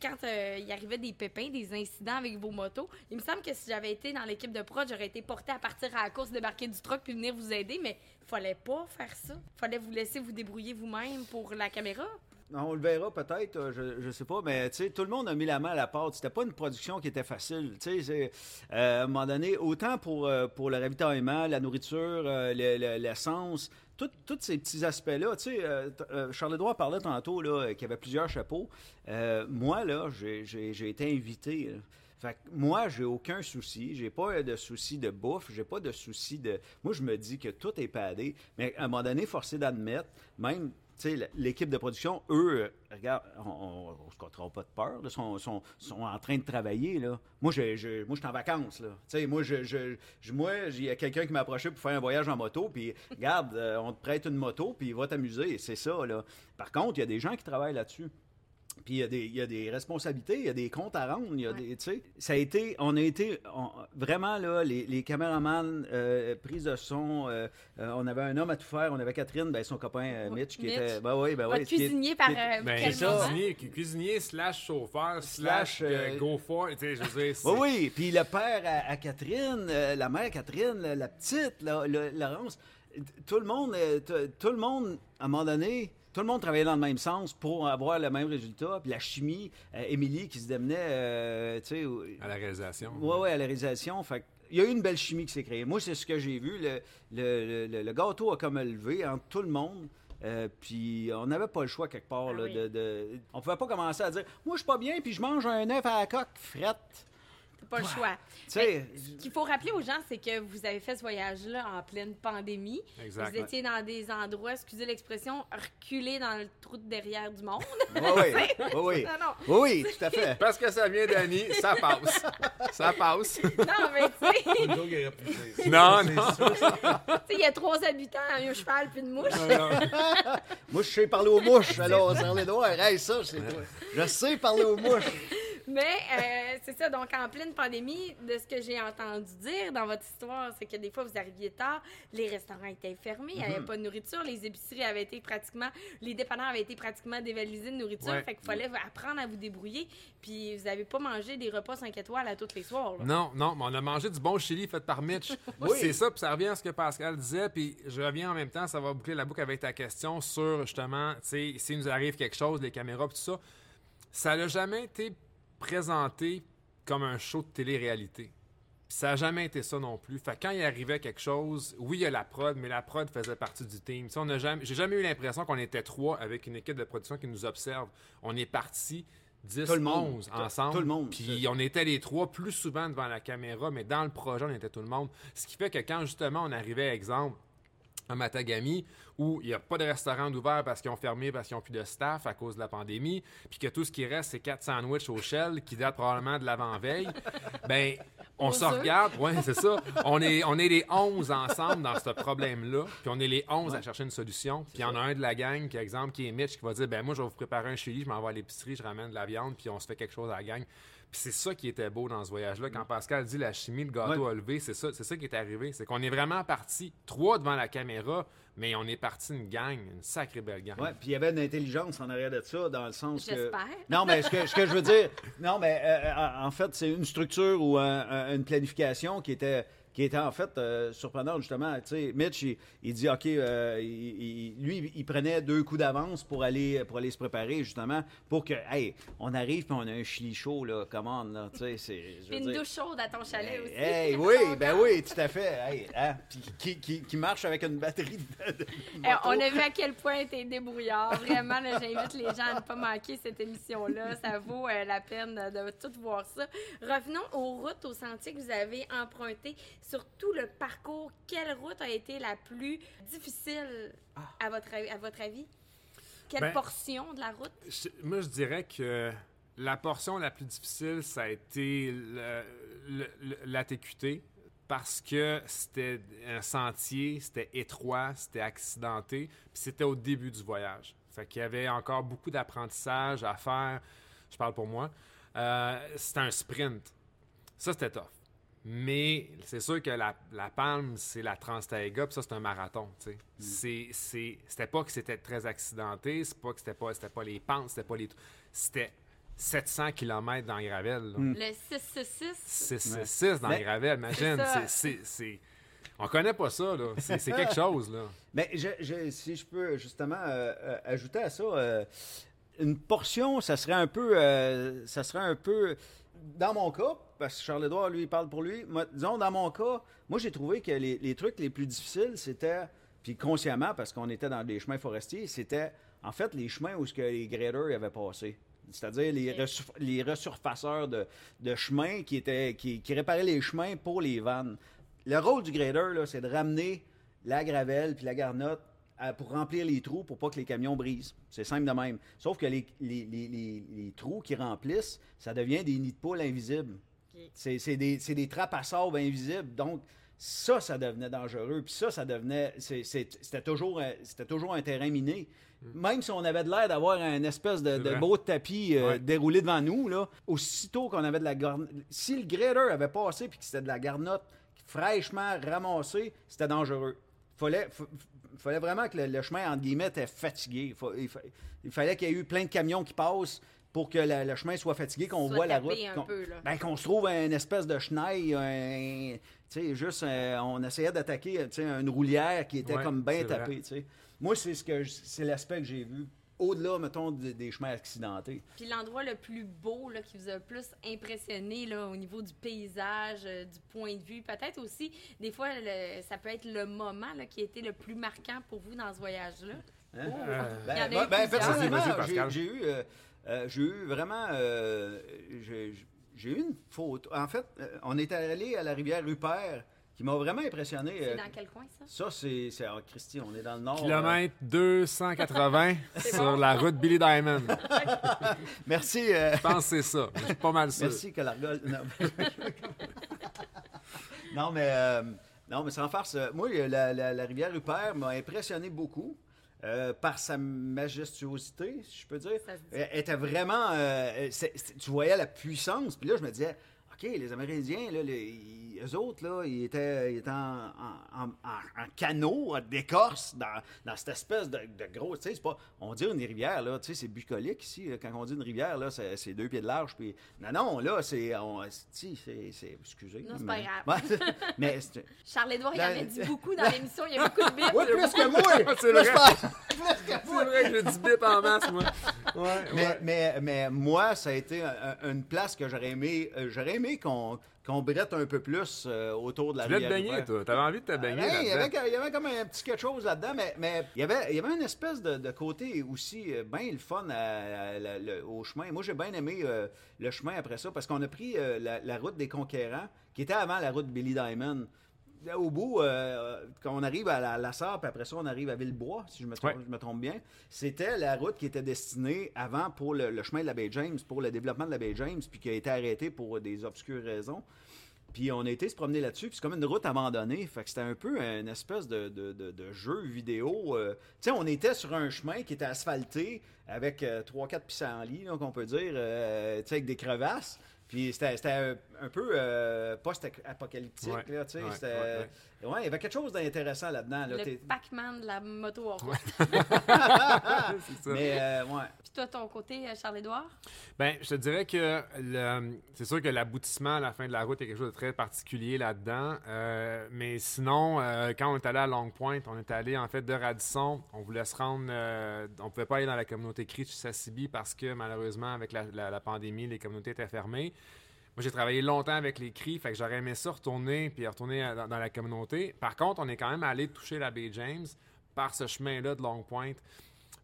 quand il arrivait des pépins, des incidents avec vos motos, il me semble que si j'avais été dans l'équipe de prod, j'aurais été portée à partir à la course, débarquer du truck puis venir vous aider. Mais il fallait pas faire ça. Il fallait vous laisser vous débrouiller vous-même pour la caméra on le verra peut-être, euh, je, ne sais pas, mais tout le monde a mis la main à la porte. C'était pas une production qui était facile. Euh, à un moment donné, autant pour, euh, pour le ravitaillement, la nourriture, l'essence, tous ces petits aspects-là. Charles-Édouard parlait tantôt qu'il y avait plusieurs chapeaux. moi, là, j'ai été invité. Fait moi, j'ai aucun souci. J'ai pas de souci de bouffe. J'ai pas de souci de. Moi, je me dis que tout est padé. Mais à un moment donné, forcé d'admettre, même l'équipe de production, eux, euh, regarde, on ne se comptera pas de peur, ils sont, en train de travailler. Là. Moi, je, suis en vacances. Là. moi, je, moi, il y a quelqu'un qui m'a approché pour faire un voyage en moto, puis regarde, euh, on te prête une moto, puis il va t'amuser. C'est ça. Par contre, il y a des gens qui travaillent là-dessus. Puis il y, a des, responsabilités, il y a des comptes à rendre, il y a des, tu sais, ça a été, on a été, vraiment là, les, les caméramans, euh, prise de son, euh, euh, on avait un homme à tout faire, on avait Catherine, ben, son copain Mitch, qui était, ben oui, ben oui. cuisinier par ben, quel cuisinier, cuisinier slash chauffeur slash, go for, tu sais, je veux dire. Oui, oui, puis le père à, Catherine, la mère Catherine, la petite, Laurence, tout le monde, tout le monde, à un moment donné tout le monde travaillait dans le même sens pour avoir le même résultat. Puis la chimie, euh, Émilie qui se démenait, euh, tu sais... À la réalisation. Oui, oui, à la réalisation. Fait il y a eu une belle chimie qui s'est créée. Moi, c'est ce que j'ai vu. Le, gâteau a comme levé entre tout le monde. Euh, puis on n'avait pas le choix quelque part. Ah là, de, on pouvait pas commencer à dire Moi, je suis pas bien, puis je mange un œuf à la coque frette pas le choix. Ce qu'il faut rappeler aux gens, c'est que vous avez fait ce voyage-là en pleine pandémie. Exact. Vous étiez dans des endroits, excusez l'expression, reculés dans le trou de derrière du monde. Oui, oui. oui, oui. tout à fait. Parce que ça vient d'Annie, ça passe. ça passe. <laughs> Non, mais tu sais. non, non. il y a trois habitants, un cheval puis une mouche. <laughs> Moi, je sais parler aux mouches. Alors, serre les doigts. Hey, ça, c'est Je sais parler aux mouches. Mais euh, c'est ça, donc en pleine pandémie, de ce que j'ai entendu dire dans votre histoire, c'est que des fois vous arriviez tard, les restaurants étaient fermés, il n'y avait mhm. pas de nourriture, les épiceries avaient été pratiquement, les dépanneurs avaient été pratiquement dévalisés de nourriture, fait qu'il fallait apprendre à vous débrouiller, puis vous n'avez pas mangé des repas 5 étoiles à tous les soirs. Non, non, mais on a mangé du bon chili fait par Mitch. <laughs> C'est ça, puis ça revient à ce que Pascal disait, puis je reviens en même temps, ça va boucler la boucle avec ta question sur justement, tu sais, s'il nous arrive quelque chose, les caméras, tout ça. Ça n'a jamais été présenté comme un show de télé-réalité. Ça n'a jamais été ça non plus. Fait quand il arrivait quelque chose, oui, il y a la prod, mais la prod faisait partie du team. Tu sais, on a jamais, j'ai jamais eu l'impression qu'on était trois avec une équipe de production qui nous observe. On est parti 10, Tout le monde. 11 Tout- ensemble. tout le monde. Puis on était les trois plus souvent devant la caméra, mais dans le projet, on était tout le monde. Ce qui fait que quand justement on arrivait, exemple, à Matagami, où il n'y a pas de restaurant d'ouvert parce qu'ils ont fermé, parce qu'ils n'ont plus de staff à cause de la pandémie, puis que tout ce qui reste, c'est quatre sandwichs au shell qui datent probablement de l'avant-veille, <laughs> ben, on se regarde, ouais, c'est ça. On est, on est les 11 ensemble dans ce problème-là, puis on est les 11 à chercher une solution. Puis il y en a un de la gang, qui, exemple, qui est Mitch, qui va dire, ben moi, je vais vous préparer un chili, je m'envoie à l'épicerie, je ramène de la viande, puis on se fait quelque chose à la gang. Puis c'est ça qui était beau dans ce voyage-là. Quand Pascal dit la chimie, le gâteau Ouais. a levé, c'est ça, c'est ça qui est arrivé. C'est qu'on est vraiment parti trois devant la caméra, mais on est parti une gang, une sacrée belle gang. Ouais, puis il y avait une intelligence en arrière de ça, dans le sens que. J'espère. Non, mais ce que, ce que je veux <laughs> dire, non, mais euh, en en fait, c'est une structure ou un- un- une planification qui était, qui était en fait euh, surprenante, justement. Tu sais, Mitch, il, il dit, OK, euh, il- lui, il prenait deux coups d'avance pour aller, pour aller se préparer, justement, pour que, hey, on arrive puis on a un chili chaud, là, commande, là, tu sais, une dire- douche chaude à ton chalet aussi. Hey, <laughs> oui, ben oui, tout à fait. Hey, hein, puis qui, qui, qui marche avec une batterie de, de Eh, on a vu à quel point tu es débrouillard. Vraiment, j'invite les gens à ne pas manquer cette émission-là. Ça vaut euh, la peine de, de tout voir ça. Revenons aux routes, aux sentiers que vous avez empruntés. Sur tout le parcours, quelle route a été la plus difficile à votre, avis- à votre avis? Quelle Ben, portion de la route? Je- moi, je dirais que la portion la plus difficile, ça a été le- le- le- la TQT parce que c'était un sentier, c'était étroit, c'était accidenté, puis c'était au début du voyage. Fait qu'il y avait encore beaucoup d'apprentissage à faire. Je parle pour moi. Euh, c'était un sprint. Ça, c'était tough. Mais c'est sûr que la, la palme, c'est la Trans-Taega, puis ça, c'est un marathon. tu sais. C'est- c'est- C'était pas que c'était très accidenté, c'est pas que c'était pas, c'était pas les pentes, c'était pas les. C'était 700 km dans le gravel. là. Le 666? 666 dans Mais- le gravel, imagine. C'est ça. c'est- c'est- c'est- On connaît pas ça, là. C'est c'est quelque <laughs> chose, là. Mais je, je- si je peux justement euh, euh, ajouter à ça, euh, une portion, ça serait un peu, euh, ça serait un peu, dans mon cas, parce que Charles-Édouard, lui, il parle pour lui, moi, disons, dans mon cas, moi, j'ai trouvé que les, les trucs les plus difficiles, c'était, puis consciemment, parce qu'on était dans des chemins forestiers, c'était, en fait, les chemins où ce que les graders avaient passé. C'est-à-dire les, resurfaceurs de, de chemins qui, étaient, qui, qui réparaient les chemins pour les vannes. Le rôle du grader, c'est de ramener la gravelle puis la garnotte pour remplir les trous pour pas que les camions brisent. C'est simple de même. Sauf que les, les- les- les- les trous qui remplissent, ça devient des nids de poules invisibles. C'est des, des trappes à sable invisibles. Donc, ça, ça devenait dangereux. Puis ça, ça devenait. C'était toujours, un- c'était toujours un terrain miné. Même si on avait de l'air d'avoir un espèce de, beau tapis euh, Ouais. déroulé devant nous, là, aussitôt qu'on avait de la garnotte. Si le grader avait passé puis que c'était de la garnotte fraîchement ramassée, c'était dangereux. Fallait, fallait vraiment que le, le chemin, entre guillemets, était fatigué. Il, fa- il fa- il fallait qu'il y ait eu plein de camions qui passent pour que la- le chemin soit fatigué, qu'on voit la route. qu'on- ben, qu'on se trouve une espèce de chenille, un- tu sais, juste, euh, on essayait d'attaquer, tu sais, une roulière qui était Ouais, comme bien tapée, tu sais. Moi, c'est ce que, je- c'est l'aspect que j'ai vu. Au-delà, mettons, des, des chemins accidentés. Puis l'endroit le plus beau là, qui vous a le plus impressionné là, au niveau du paysage, euh, du point de vue, peut-être aussi, des fois, le- ça peut être le moment là, qui a été le plus marquant pour vous dans ce voyage-là. Hein? Oh. Euh, Ben, ben, plusieurs. personnellement, j'ai eu, euh, euh, j'ai eu vraiment, euh, j'ai j'ai eu une photo. En fait, euh, on est allé à la rivière Rupert, qui m'a vraiment impressionné. C'est Euh, dans quel coin, ça? Ça, c'est, c'est ah, Christy, on est dans le nord. Kilomètre 280 <laughs> C'est sur bon. la route Billy Diamond. <laughs> Merci, euh, Je pense que c'est ça. Je suis pas mal sûr. merci que l'argole. Non, <laughs> non, mais euh, non, mais sans farce. euh, Moi, la, la- la rivière Rupert m'a impressionné beaucoup. euh, par sa majestuosité, si je peux dire. Ça se dit. Elle était vraiment. euh, c'est- c'est- tu voyais la puissance. Puis là, je me disais, OK, les Amérindiens, là, les- eux autres, là, ils étaient, ils étaient en, en, en, en canot d'écorce dans, dans cette espèce de, de gros. Tu sais, c'est pas. On dit une rivière, là, tu sais, c'est bucolique ici. là. Quand on dit une rivière, là, c'est c'est deux pieds de large. Puis, non, non, là, c'est. on- c'est- c'est. Excusez. Non, c'est mais- pas Ouais, mais. c'est- Charles-Édouard, il en Ben, a dit <laughs> beaucoup dans l'émission. Il y a beaucoup de bip. Ouais, plus que moi! <laughs> C'est vrai. <laughs> C'est vrai que j'ai du bip en masse, moi. Ouais, Mais, ouais. mais, mais moi, ça a été un- un- une place que j'aurais aimé, euh, j'aurais aimé qu'on qu'on brette un peu plus euh, autour de la Tu voulais te baigner, toi. T'avais envie de te baigner il, y avait, il y avait comme un petit quelque chose là-dedans, mais, mais il, y avait, il y avait une espèce de, de côté aussi euh, bien le fun à- à la- le- au chemin. Moi, j'ai bien aimé euh, le chemin après ça parce qu'on a pris euh, la, la route des Conquérants, qui était avant la route Billy Diamond. Là, Au bout, euh, quand on arrive à la, la Sarre, puis après ça, on arrive à Villebois, si je me trompe, Ouais. je me trompe bien. C'était la route qui était destinée avant pour le, le chemin de la baie James, pour le développement de la baie James, puis qui a été arrêtée pour des obscures raisons. Puis on a été se promener là-dessus, puis c'est comme une route abandonnée. Fait que c'était un peu une espèce de, de- de- de jeu vidéo. euh. Tu sais, on était sur un chemin qui était asphalté avec 3-4 pissenlits, là, qu'on peut dire, euh, tu sais, avec des crevasses. Puis c'était un, un peu euh, post-apocalyptique, Ouais, là, tu sais. ouais, c'était- ouais, ouais, il y avait quelque chose d'intéressant là-dedans. Là, Le Pac-Man de la moto en route. <laughs> C'est ça. Mais, euh, ouais. Puis toi, ton côté, euh, Charles-Édouard? Ben, je te dirais que le- c'est sûr que l'aboutissement à la fin de la route est quelque chose de très particulier là-dedans. Euh, mais sinon, euh, quand on est allé à Long Point, on est allé en fait de Radisson. On voulait se rendre. euh, on pouvait pas aller dans la communauté CRI de Sassibi parce que malheureusement, avec la, la- la pandémie, les communautés étaient fermées. Moi, j'ai travaillé longtemps avec les CRI, fait que j'aurais aimé ça retourner puis retourner dans, dans la communauté. Par contre, on est quand même allé toucher la baie James par ce chemin-là de Long Point.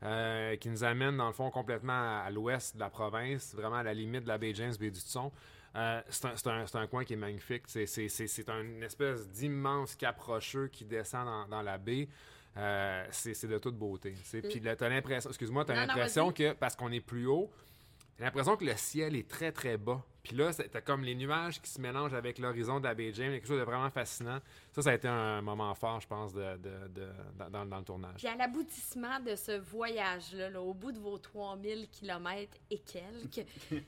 euh, qui nous amène dans le fond complètement à, à l'ouest de la province, vraiment à la limite de la baie James, baie du Tson. Euh, c'est un, coin qui est magnifique. C'est, une espèce d'immense cap rocheux qui descend dans, dans la baie. Euh, c'est, de toute beauté. tu. Puis l'impression, excuse-moi, t'as Non, non, l'impression que parce qu'on est plus haut, t'as l'impression que le ciel est très très bas. Puis là, c'est- t'as comme les nuages qui se mélangent avec l'horizon de la baie James, quelque chose de vraiment fascinant. Ça, ça a été un moment fort, je pense, de, de- de- dans, dans- dans le tournage. Puis à l'aboutissement de ce voyage-là, là, au bout de vos 3000 km et quelques, <laughs>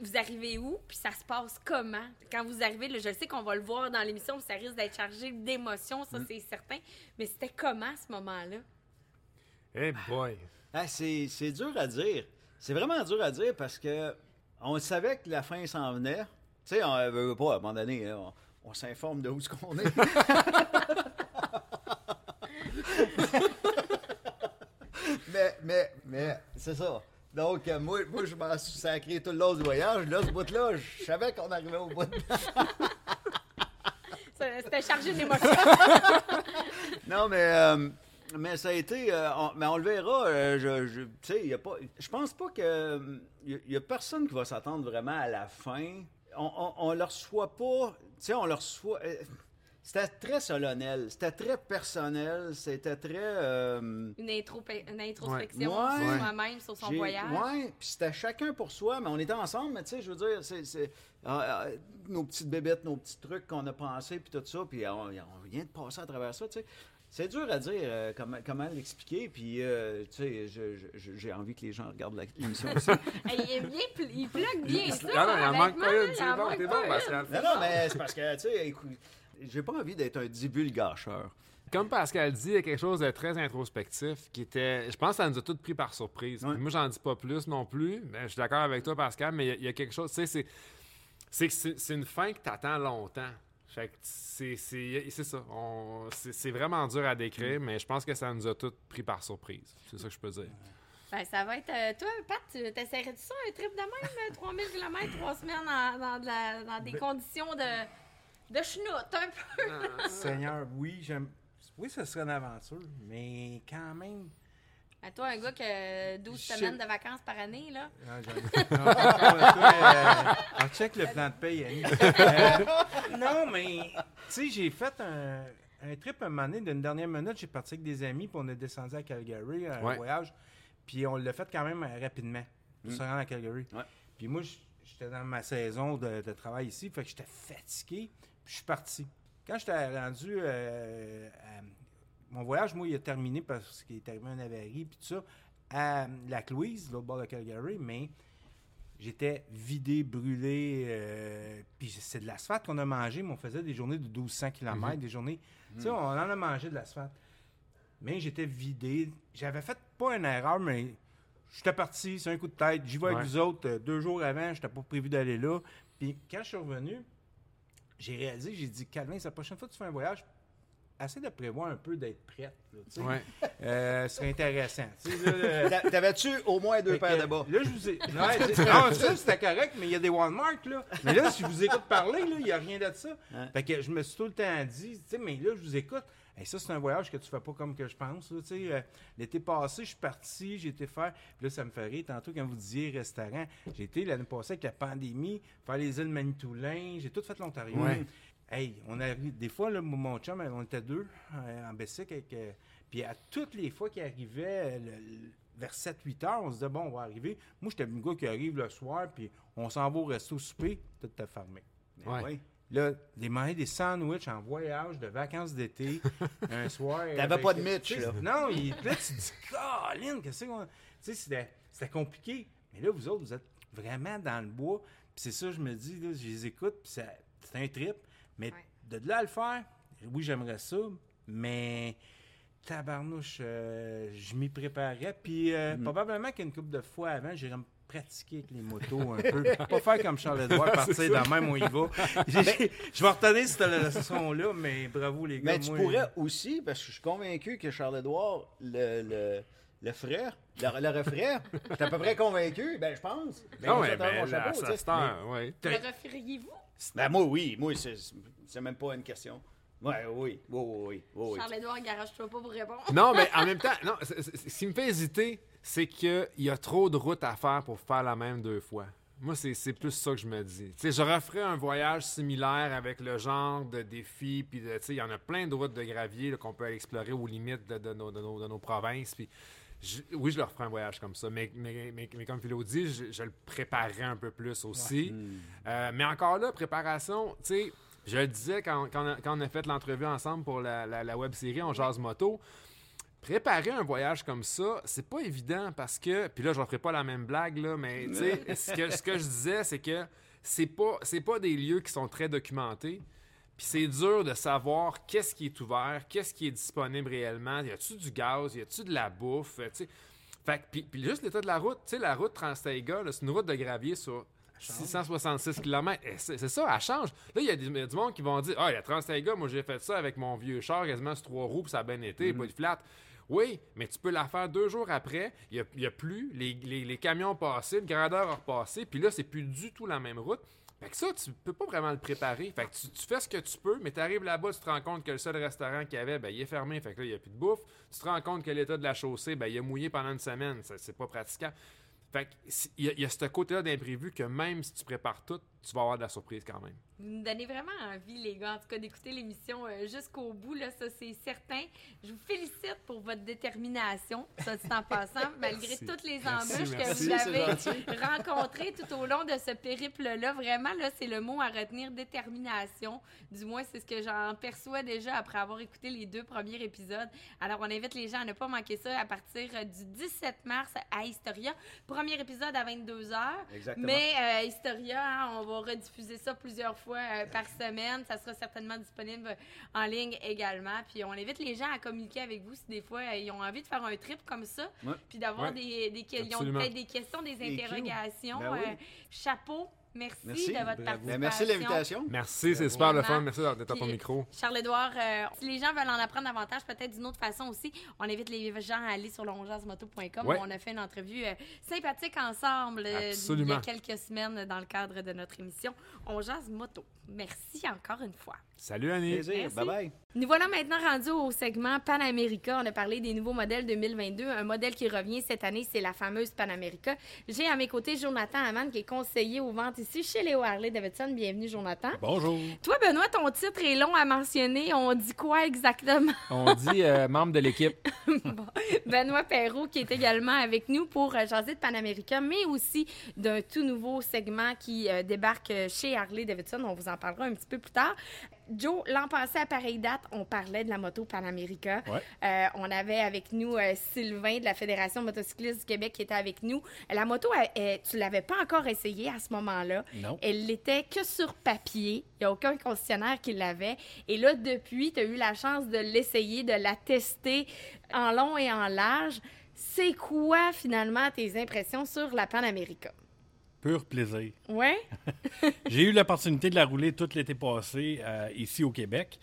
vous arrivez où? Puis ça se passe comment? Quand vous arrivez, là, je sais qu'on va le voir dans l'émission, ça risque d'être chargé d'émotions, ça c'est certain. Mais c'était comment ce moment-là? Eh boy! Ah, c'est c'est dur à dire. C'est vraiment dur à dire parce que on savait que la fin s'en venait. Tu sais, on veut pas, à un moment donné, là, on, on s'informe de où ce qu'on est. <laughs> mais, mais, mais, c'est ça. Donc, euh, moi, moi, je m'en suis sacré tout le long du voyage. Là, ce bout-là, je savais qu'on arrivait au bout. <laughs> de- C'était chargé d'émotions. <laughs> Non, mais, euh, mais ça a été. euh, on- mais on le verra. euh, je, je, tu sais, il y a pas. Je pense pas que. Il y, a personne qui va s'attendre vraiment à la fin. On, on, on le reçoit pas. Tu sais, on le reçoit. euh, c'était très solennel. C'était très personnel. C'était très. euh, Une, intro, une introspection Ouais. sur Ouais. soi-même, sur son voyage. Ouais, puis c'était chacun pour soi, mais on était ensemble, mais tu sais, je veux dire, c'est, euh, euh, nos petites bébêtes, nos petits trucs qu'on a pensés, puis tout ça, puis on, on vient de passer à travers ça, tu sais. C'est dur à dire euh, comment, comment l'expliquer, puis euh, tu sais, je- je- je- j'ai envie que les gens regardent la- l'émission aussi. <laughs> Hey, il, est bien, pl- il plug bien ça. Ah non, il en manque pas une. il C'est bon, manque t'es pas bon, une. Pascal. non, non, mais c'est parce que, tu sais, écoute, j'ai pas envie d'être un divulgacheur. Comme Pascal dit, il y a quelque chose de très introspectif qui était. Je pense que ça nous a tous pris par surprise. Ouais. Puis Moi, j'en dis pas plus non plus. Ben, je suis d'accord avec toi, Pascal, mais il y a- il y, a quelque chose. Tu sais, c'est- c'est que c'est c'est une fin que t'attends longtemps. Fait que c'est c'est- c'est ça. On- C'est c'est vraiment dur à décrire, mais je pense que ça nous a tous pris par surprise. C'est ça que je peux dire. Ben, ça va être. euh, toi, Pat, tu t'essaierais-tu ça, un trip de même, euh, 3000 km, 3 semaines dans, dans, de la- dans des conditions de, de schnout, un peu? Seigneur, oui, j'aime. Oui, ce serait une aventure, mais quand même. Ben, toi, un gars qui a 12 Je- semaines de vacances par année, là. Ah, j'en- non, toi, euh, <laughs> on check le plan de paye, Annie. Euh, <laughs> non, mais, tu sais, j'ai fait un, un trip un moment donné, d'une dernière minute. J'ai parti avec des amis, puis on est descendu à Calgary, un Ouais. voyage. Puis on l'a fait quand même euh, rapidement, pour se rendre à Calgary. Ouais. Puis moi, j'étais dans ma saison de, de travail ici, fait que j'étais fatigué, puis je suis parti. Quand j'étais rendu euh, à- mon voyage, moi, il a terminé parce qu'il est arrivé un avarie, puis tout ça, à Lac-Louise, l'autre bord de Calgary, mais J'étais vidé, brûlé. euh, puis c'est de l'asphalte qu'on a mangé, mais on faisait des journées de 1200 km, des journées. Tu sais, on en a mangé de l'asphalte. Mais j'étais vidé. J'avais fait pas une erreur, mais j'étais parti, c'est un coup de tête. J'y vais avec vous autres. euh, deux jours avant, j'étais pas prévu d'aller là. Puis quand je suis revenu, j'ai réalisé, j'ai dit, Calvin, la prochaine fois que tu fais un voyage, essaie de prévoir un peu d'être prête. là. Ouais. Euh, ce serait intéressant. Euh, <laughs> T'avais-tu au moins deux fait paires de bas? Là, je vous ai. Non, ça, c'était correct, mais il y a des Walmart, là. Mais là, si je vous écoute parler, là, il n'y a rien de ça. Hein? Fait que je me suis tout le temps dit, tu sais, mais là, je vous écoute. Hey, ça, c'est un voyage que tu fais pas comme que je pense. là. Euh, L'été passé, je suis parti, j'ai été faire. Puis là, ça me fait rire. Tantôt, quand vous disiez restaurant, j'ai été l'année passée avec la pandémie, faire les îles Manitoulin. J'ai tout fait l'Ontario. Ouais. Hey, on a des fois, là, mon chum, on était deux euh, en Bessic euh, puis à toutes les fois qu'il arrivait, euh, le- le- vers 7-8 heures, on se disait, bon, on va arriver. Moi, j'étais le gars qui arrive le soir, puis on s'en va au resto souper, tout était fermé. Ouais. Oui. Là, des manger des sandwichs en voyage de vacances d'été, <laughs> un soir. T'avais pas de Mitch, là. Non, il, là, tu te dis, <laughs> Colin, qu'est-ce qu'on. Tu sais, c'était, c'était compliqué. Mais là, vous autres, vous êtes vraiment dans le bois. Puis c'est ça, je me dis, là, je les écoute, puis ça- c'est un trip. Mais Ouais. de là à le faire, oui, j'aimerais ça, mais tabarnouche, euh, je m'y préparais. Puis euh, probablement qu'une couple de fois avant, j'irais me pratiquer avec les motos un <laughs> peu. Pas faire comme Charles-Édouard, partir de même où il va. <laughs> Je vais retenir cette leçon-là, mais bravo les gars. Mais tu moi, pourrais aussi, parce que je suis convaincu que Charles-Édouard le, le, le frère, le, le t'es à peu près convaincu, ben je pense. Ben, vais t'envoyer ben, mon là, chapeau, ça. Le referiez-vous? Ben moi, oui. Moi, c'est c'est même pas une question. Ouais, oui, oui, oui, oui, oui. Charles-Édouard, garage-toi pas pour répondre. <laughs> Non, mais en même temps, non, ce qui me fait hésiter, c'est qu'il y a trop de routes à faire pour faire la même deux fois. Moi, c'est c'est plus ça que je me dis. Tu sais, je referais un voyage similaire avec le genre de défis, puis de- tu sais, il y en a plein de routes de gravier qu'on peut aller explorer aux limites de, de nos, de nos- de nos provinces. Puis je- oui, je leur ferai un voyage comme ça, mais, mais, mais- mais comme Philo dit, je, je le préparerais un peu plus aussi. Euh, mais encore là, préparation, tu sais, je le disais quand, quand on, a, quand on a fait l'entrevue ensemble pour la, la, la web série On Jase Moto. Préparer un voyage comme ça, c'est pas évident parce que. Puis là, je ne ferai pas la même blague, là, mais tu sais, <laughs> ce que, ce que je disais, c'est que c'est pas, c'est pas des lieux qui sont très documentés. Puis c'est dur de savoir qu'est-ce qui est ouvert, qu'est-ce qui est disponible réellement. Y a-tu du gaz, y a-tu de la bouffe, tu. Fait que, puis, puis juste l'état de la route, tu sais, la route Trans-Taiga, là, c'est une route de gravier sur 666 km. C'est ça, elle change. Là, il y a du, monde qui vont dire Ah, la Trans-Taiga, moi j'ai fait ça avec mon vieux char quasiment sur trois roues, puis ça a bien été, pas de flat. Oui, mais tu peux la faire deux jours après, il n'y a, plus, les, les- les camions ont passé, le grandeur a repassé, puis là, c'est plus du tout la même route. Fait que ça, tu peux pas vraiment le préparer. Fait que tu, fais ce que tu peux, mais tu arrives là-bas, tu te rends compte que le seul restaurant qu'il y avait, ben, il est fermé, fait que là, il n'y a plus de bouffe. Tu te rends compte que l'état de la chaussée, ben, il est mouillé pendant une semaine, c'est pas pratiquant. Fait que il y, a- y a ce côté-là d'imprévu que même si tu prépares tout, tu vas avoir de la surprise quand même. Vous me donnez vraiment envie, les gars, en tout cas, d'écouter l'émission euh, jusqu'au bout, là, ça, c'est certain. Je vous félicite pour votre détermination, ça, c'est en passant, <laughs> malgré Merci. toutes les Merci, embûches que vous avez <laughs> rencontrées tout au long de ce périple-là. Vraiment, là, c'est le mot à retenir, détermination. Du moins, c'est ce que j'en perçois déjà après avoir écouté les deux premiers épisodes. Alors, on invite les gens à ne pas manquer ça à partir euh, du 17 mars à Historia. Premier épisode à 22h. Exactement. Mais euh, Historia, hein, on va rediffuser ça plusieurs fois euh, par semaine. Ça sera certainement disponible en ligne également. Puis on invite les gens à communiquer avec vous si des fois euh, ils ont envie de faire un trip comme ça. Ouais. Puis d'avoir Ouais. des, des, que- ils ont Absolument. peut-être des questions, des Des interrogations. Ben oui. Euh, chapeau, merci, Merci. de votre Bravo. participation. Merci de l'invitation. Merci, c'est super le fun. Merci d'être à ton micro. Charles-Édouard, euh, si les gens veulent en apprendre davantage, peut-être d'une autre façon aussi, on invite les gens à aller sur longeasmoto.com. Ouais. On a fait une entrevue euh, sympathique ensemble euh, il y a quelques semaines dans le cadre de notre émission On jase moto. Merci encore une fois. Salut Annie. Plaisir. Merci. Bye bye. Nous voilà maintenant rendus au segment Pan America. On a parlé des nouveaux modèles 2022. Un modèle qui revient cette année, c'est la fameuse Pan America. J'ai à mes côtés Jonathan Hamann, qui est conseiller aux ventes ici chez Léo Harley Davidson. Bienvenue, Jonathan. Bonjour. Toi, Benoît, ton titre est long à mentionner. On dit quoi exactement? On dit euh, membre de l'équipe. <laughs> Bon. Benoît Perrault, qui est également avec nous pour euh, jaser de Pan America, mais aussi d'un tout nouveau segment qui euh, débarque chez Harley Davidson. On vous en parlera un petit peu plus tard. Joe, l'an passé, à pareille date, on parlait de la moto Panamérica. Ouais. Euh, on avait avec nous euh, Sylvain de la Fédération motocycliste du Québec qui était avec nous. La moto, elle- elle- tu l'avais pas encore essayée à ce moment-là. Non. Elle l'était que sur papier. Il n'y a aucun concessionnaire qui l'avait. Et là, depuis, tu as eu la chance de l'essayer, de la tester en long et en large. C'est quoi, finalement, tes impressions sur la Panamérica? Pur plaisir. Ouais? <laughs> J'ai eu l'opportunité de la rouler tout l'été passé euh, ici au Québec.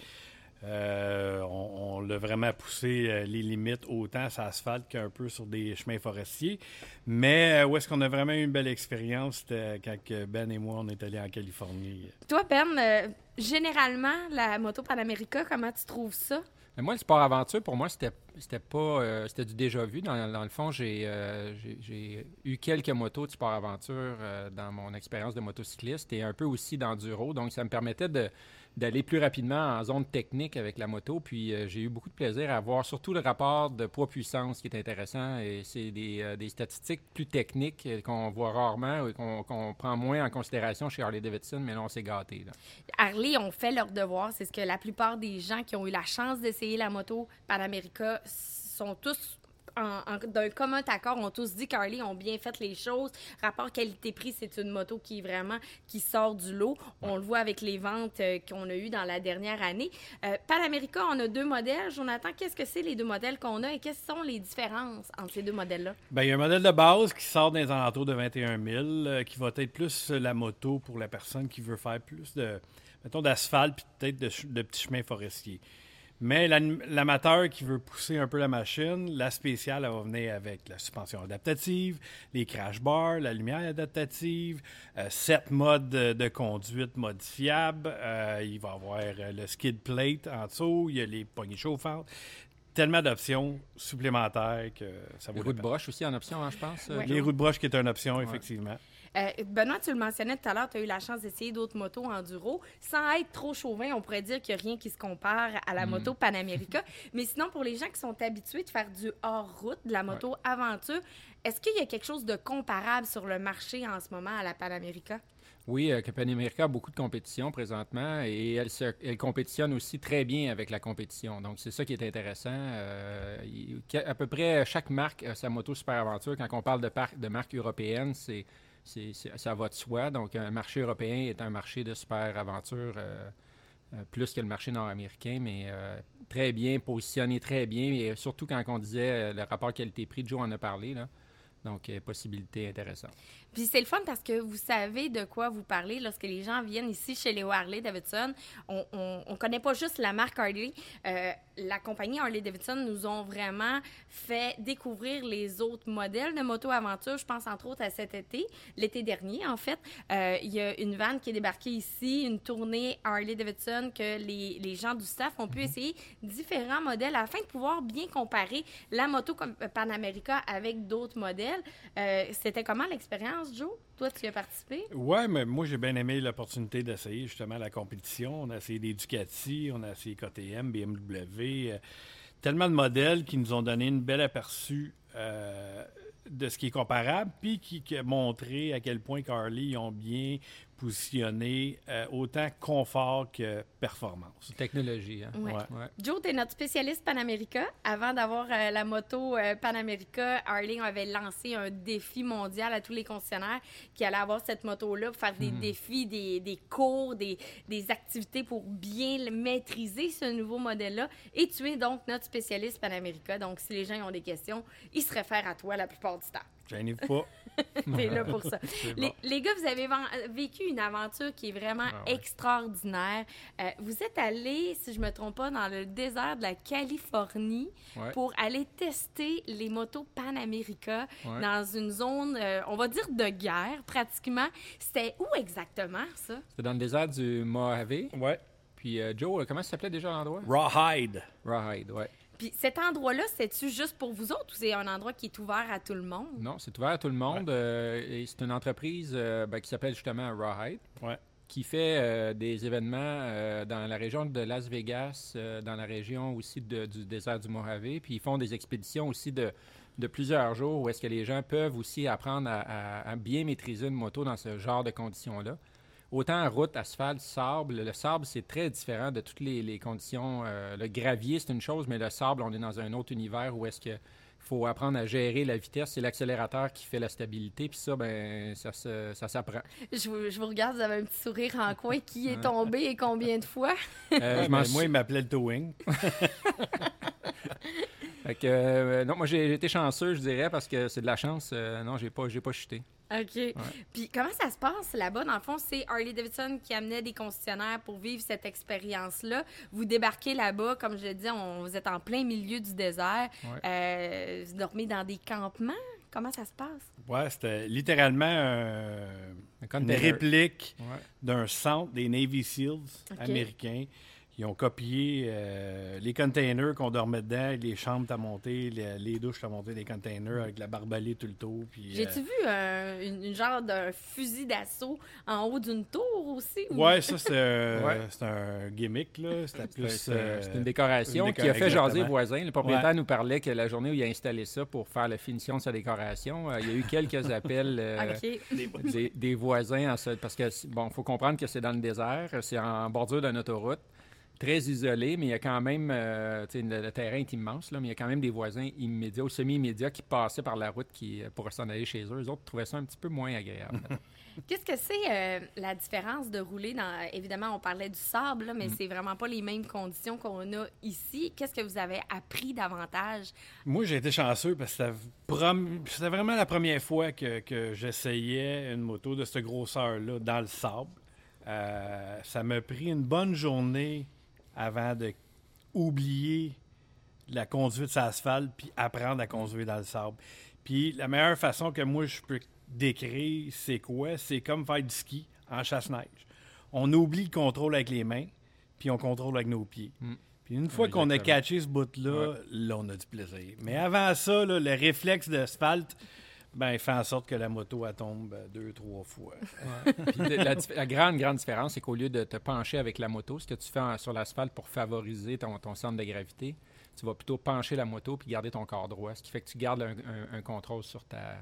Euh, on on l'a vraiment poussé euh, les limites autant sur asphalte qu'un peu sur des chemins forestiers. Mais où est-ce qu'on a vraiment eu une belle expérience, c'était quand Ben et moi, on est allés en Californie? Toi, Ben, euh, généralement, la moto Panamérica, comment tu trouves ça? Moi, le sport aventure, pour moi, c'était c'était pas euh, c'était du déjà vu. Dans, le fond, j'ai euh, j'ai- j'ai eu quelques motos de sport aventure euh, dans mon expérience de motocycliste et un peu aussi d'enduro. Donc, ça me permettait de d'aller plus rapidement en zone technique avec la moto. Puis, euh, j'ai eu beaucoup de plaisir à voir surtout le rapport de poids-puissance qui est intéressant. Et c'est des, euh, des statistiques plus techniques euh, qu'on voit rarement et qu'on prend moins en considération chez Harley-Davidson, mais là, on s'est gâtés. là. Harley ont fait leur devoir. C'est ce que la plupart des gens qui ont eu la chance d'essayer la moto Panamérica sont tous d'un commun accord, ont tous dit qu'Harley ont bien fait les choses. Rapport qualité-prix, c'est une moto qui est vraiment qui sort du lot. On le voit avec les ventes euh, qu'on a eues dans la dernière année. Euh, Panamérica, on a deux modèles. Jonathan, qu'est-ce que c'est les deux modèles qu'on a et quelles sont les différences entre ces deux modèles-là? Ben, il y a un modèle de base qui sort dans les alentours de 21 000, euh, qui va être plus la moto pour la personne qui veut faire plus de, mettons, d'asphalte puis peut-être de, de petits chemins forestiers. Mais l'amateur qui veut pousser un peu la machine, la spéciale, elle va venir avec la suspension adaptative, les crash bars, la lumière adaptative, euh, sept modes de, conduite modifiables. euh, il va y avoir euh, le skid plate en dessous, il y a les poignées chauffantes. Tellement d'options supplémentaires que ça vaut Les roues de broche aussi en option, hein, je pense. Ouais. Les roues de broche qui est une option, effectivement. Euh, Benoît, tu le mentionnais tout à l'heure, tu as eu la chance d'essayer d'autres motos enduro. Sans être trop chauvin, on pourrait dire qu'il n'y a rien qui se compare à la moto Panamérica. <laughs> Mais sinon, pour les gens qui sont habitués de faire du hors-route, de la moto aventure, est-ce qu'il y a quelque chose de comparable sur le marché en ce moment à la Panamérica? Oui, euh, que Panamérica a beaucoup de compétition présentement et elle, se- elle compétitionne aussi très bien avec la compétition. Donc, c'est ça qui est intéressant. Euh, à peu près chaque marque a sa moto super aventure. Quand on parle de, par- de marque européenne, c'est, c'est- ça va de soi. Donc, un marché européen est un marché de super aventure euh, euh, plus que le marché nord-américain, mais euh, très bien positionné, très bien. Et surtout quand on disait le rapport qualité-prix, Joe en a parlé. Là. Donc, euh, possibilité intéressante. Puis c'est le fun parce que vous savez de quoi vous parlez lorsque les gens viennent ici chez Léo Harley Davidson. On, on, on connaît pas juste la marque Harley. Euh, la compagnie Harley Davidson nous ont vraiment fait découvrir les autres modèles de moto aventure. Je pense entre autres à cet été, l'été dernier en fait. Euh, Il y a une vanne qui est débarquée ici, une tournée Harley Davidson que les, les gens du staff ont pu essayer différents modèles afin de pouvoir bien comparer la moto Panamérica avec d'autres modèles. Euh, C'était comment l'expérience, Joe? Toi, tu y as participé? Ouais, mais moi, j'ai bien aimé l'opportunité d'essayer justement la compétition. On a essayé des Ducati, on a essayé KTM, BMW. euh, tellement de modèles qui nous ont donné une belle aperçu euh, de ce qui est comparable, puis qui, qui a montré à quel point Carly ils ont bien positionné euh, autant confort que performance. Technologie, hein? Ouais. Ouais. Ouais. Joe, tu es notre spécialiste Panamérica. Avant d'avoir euh, la moto euh, Panamérica, Harley avait lancé un défi mondial à tous les concessionnaires qui allaient avoir cette moto-là, pour faire des défis, des, des cours, des, des activités pour bien maîtriser, ce nouveau modèle-là. Et tu es donc notre spécialiste Panamérica. Donc, si les gens ont des questions, ils se réfèrent à toi la plupart du temps. Gênez-vous pas. <laughs> T'es là pour ça. <laughs> Les, bon. les gars, vous avez vécu une aventure qui est vraiment Ah ouais. extraordinaire. Euh, vous êtes allé, si je me trompe pas, dans le désert de la Californie Ouais. pour aller tester les motos Panamérica Ouais. dans une zone, euh, on va dire, de guerre, pratiquement. C'était où exactement, ça? C'était dans le désert du Mojave. Ouais. Puis euh, Joe, comment ça s'appelait déjà l'endroit? Rawhide. Rawhide, ouais. Puis cet endroit-là, c'est-tu juste pour vous autres ou c'est un endroit qui est ouvert à tout le monde? Non, c'est ouvert à tout le monde. euh, et c'est une entreprise euh, ben, qui s'appelle justement Rawhide, Ouais. qui fait euh, des événements euh, dans la région de Las Vegas, euh, dans la région aussi de- du désert du Mojave. Puis ils font des expéditions aussi de, de plusieurs jours où est-ce que les gens peuvent aussi apprendre à, à- à bien maîtriser une moto dans ce genre de conditions-là. Autant route, asphalte, sable. Le sable, c'est très différent de toutes les, les conditions. Euh, le gravier, c'est une chose, mais le sable, on est dans un autre univers où est-ce que faut apprendre à gérer la vitesse. C'est l'accélérateur qui fait la stabilité. Puis ça, ben, ça, se- ça s'apprend. Je vous, je vous regarde, vous avez un petit sourire en coin. Qui est tombé et combien de fois? Euh, je Ben, suis- moi, il m'appelait le towing. <laughs> Fait que, euh, non, moi, j'ai j'ai été chanceux, je dirais, parce que c'est de la chance. Euh, non, j'ai pas, j'ai pas chuté. OK. Puis comment ça se passe là-bas? Dans le fond, c'est Harley Davidson qui amenait des concessionnaires pour vivre cette expérience-là. Vous débarquez là-bas, comme je le disais, on, vous êtes en plein milieu du désert. Ouais. Euh, vous dormez dans des campements? Comment ça se passe? Ouais, c'était littéralement Un une réplique Ouais. d'un centre des Navy SEALs américains. Ils ont copié euh, les containers qu'on dormait dedans, les chambres à monter, les, les douches à monter, les containers avec la barbalée tout le tour. puis, J'ai-tu euh, vu euh, une, une genre d'un fusil d'assaut en haut d'une tour aussi? ou- Ouais, ça, c'est euh, <laughs> Ouais. un gimmick, là. C'était C'est- plus... Euh, une décoration une qui a fait jaser les voisins. Le propriétaire Ouais. nous parlait que la journée où il a installé ça pour faire la finition de sa décoration, euh, il y a eu quelques <laughs> appels euh, des, des voisins. en ce- parce que, bon, faut comprendre que c'est dans le désert, c'est en bordure d'une autoroute, très isolé, mais il y a quand même, euh, le, le terrain est immense, là, mais il y a quand même des voisins immédiats ou semi-immédiats qui passaient par la route qui, pour s'en aller chez eux. Les autres trouvaient ça un petit peu moins agréable. <laughs> Qu'est-ce que c'est euh, la différence de rouler dans. Évidemment, on parlait du sable, là, mais Mm. c'est vraiment pas les mêmes conditions qu'on a ici. Qu'est-ce que vous avez appris davantage? Moi, j'ai été chanceux parce que c'était vraiment la première fois que, que j'essayais une moto de cette grosseur-là dans le sable. Euh, ça m'a pris une bonne journée avant de oublier la conduite sur l'asphalte puis apprendre à conduire dans le sable. Puis la meilleure façon que moi je peux décrire, c'est quoi? C'est comme faire du ski en chasse-neige. On oublie le contrôle avec les mains, puis on contrôle avec nos pieds. Puis une fois qu'on a catché ce bout-là, là, on a du plaisir. Mais avant ça, là, le réflexe d'asphalte, ben, il fait en sorte que la moto, elle tombe euh, deux, trois fois. <laughs> Puis la, grande, grande différence, c'est qu'au lieu de te pencher avec la moto, ce que tu fais en- sur l'asphalte pour favoriser ton, ton centre de gravité, tu vas plutôt pencher la moto puis garder ton corps droit, ce qui fait que tu gardes un, un- un contrôle sur ta,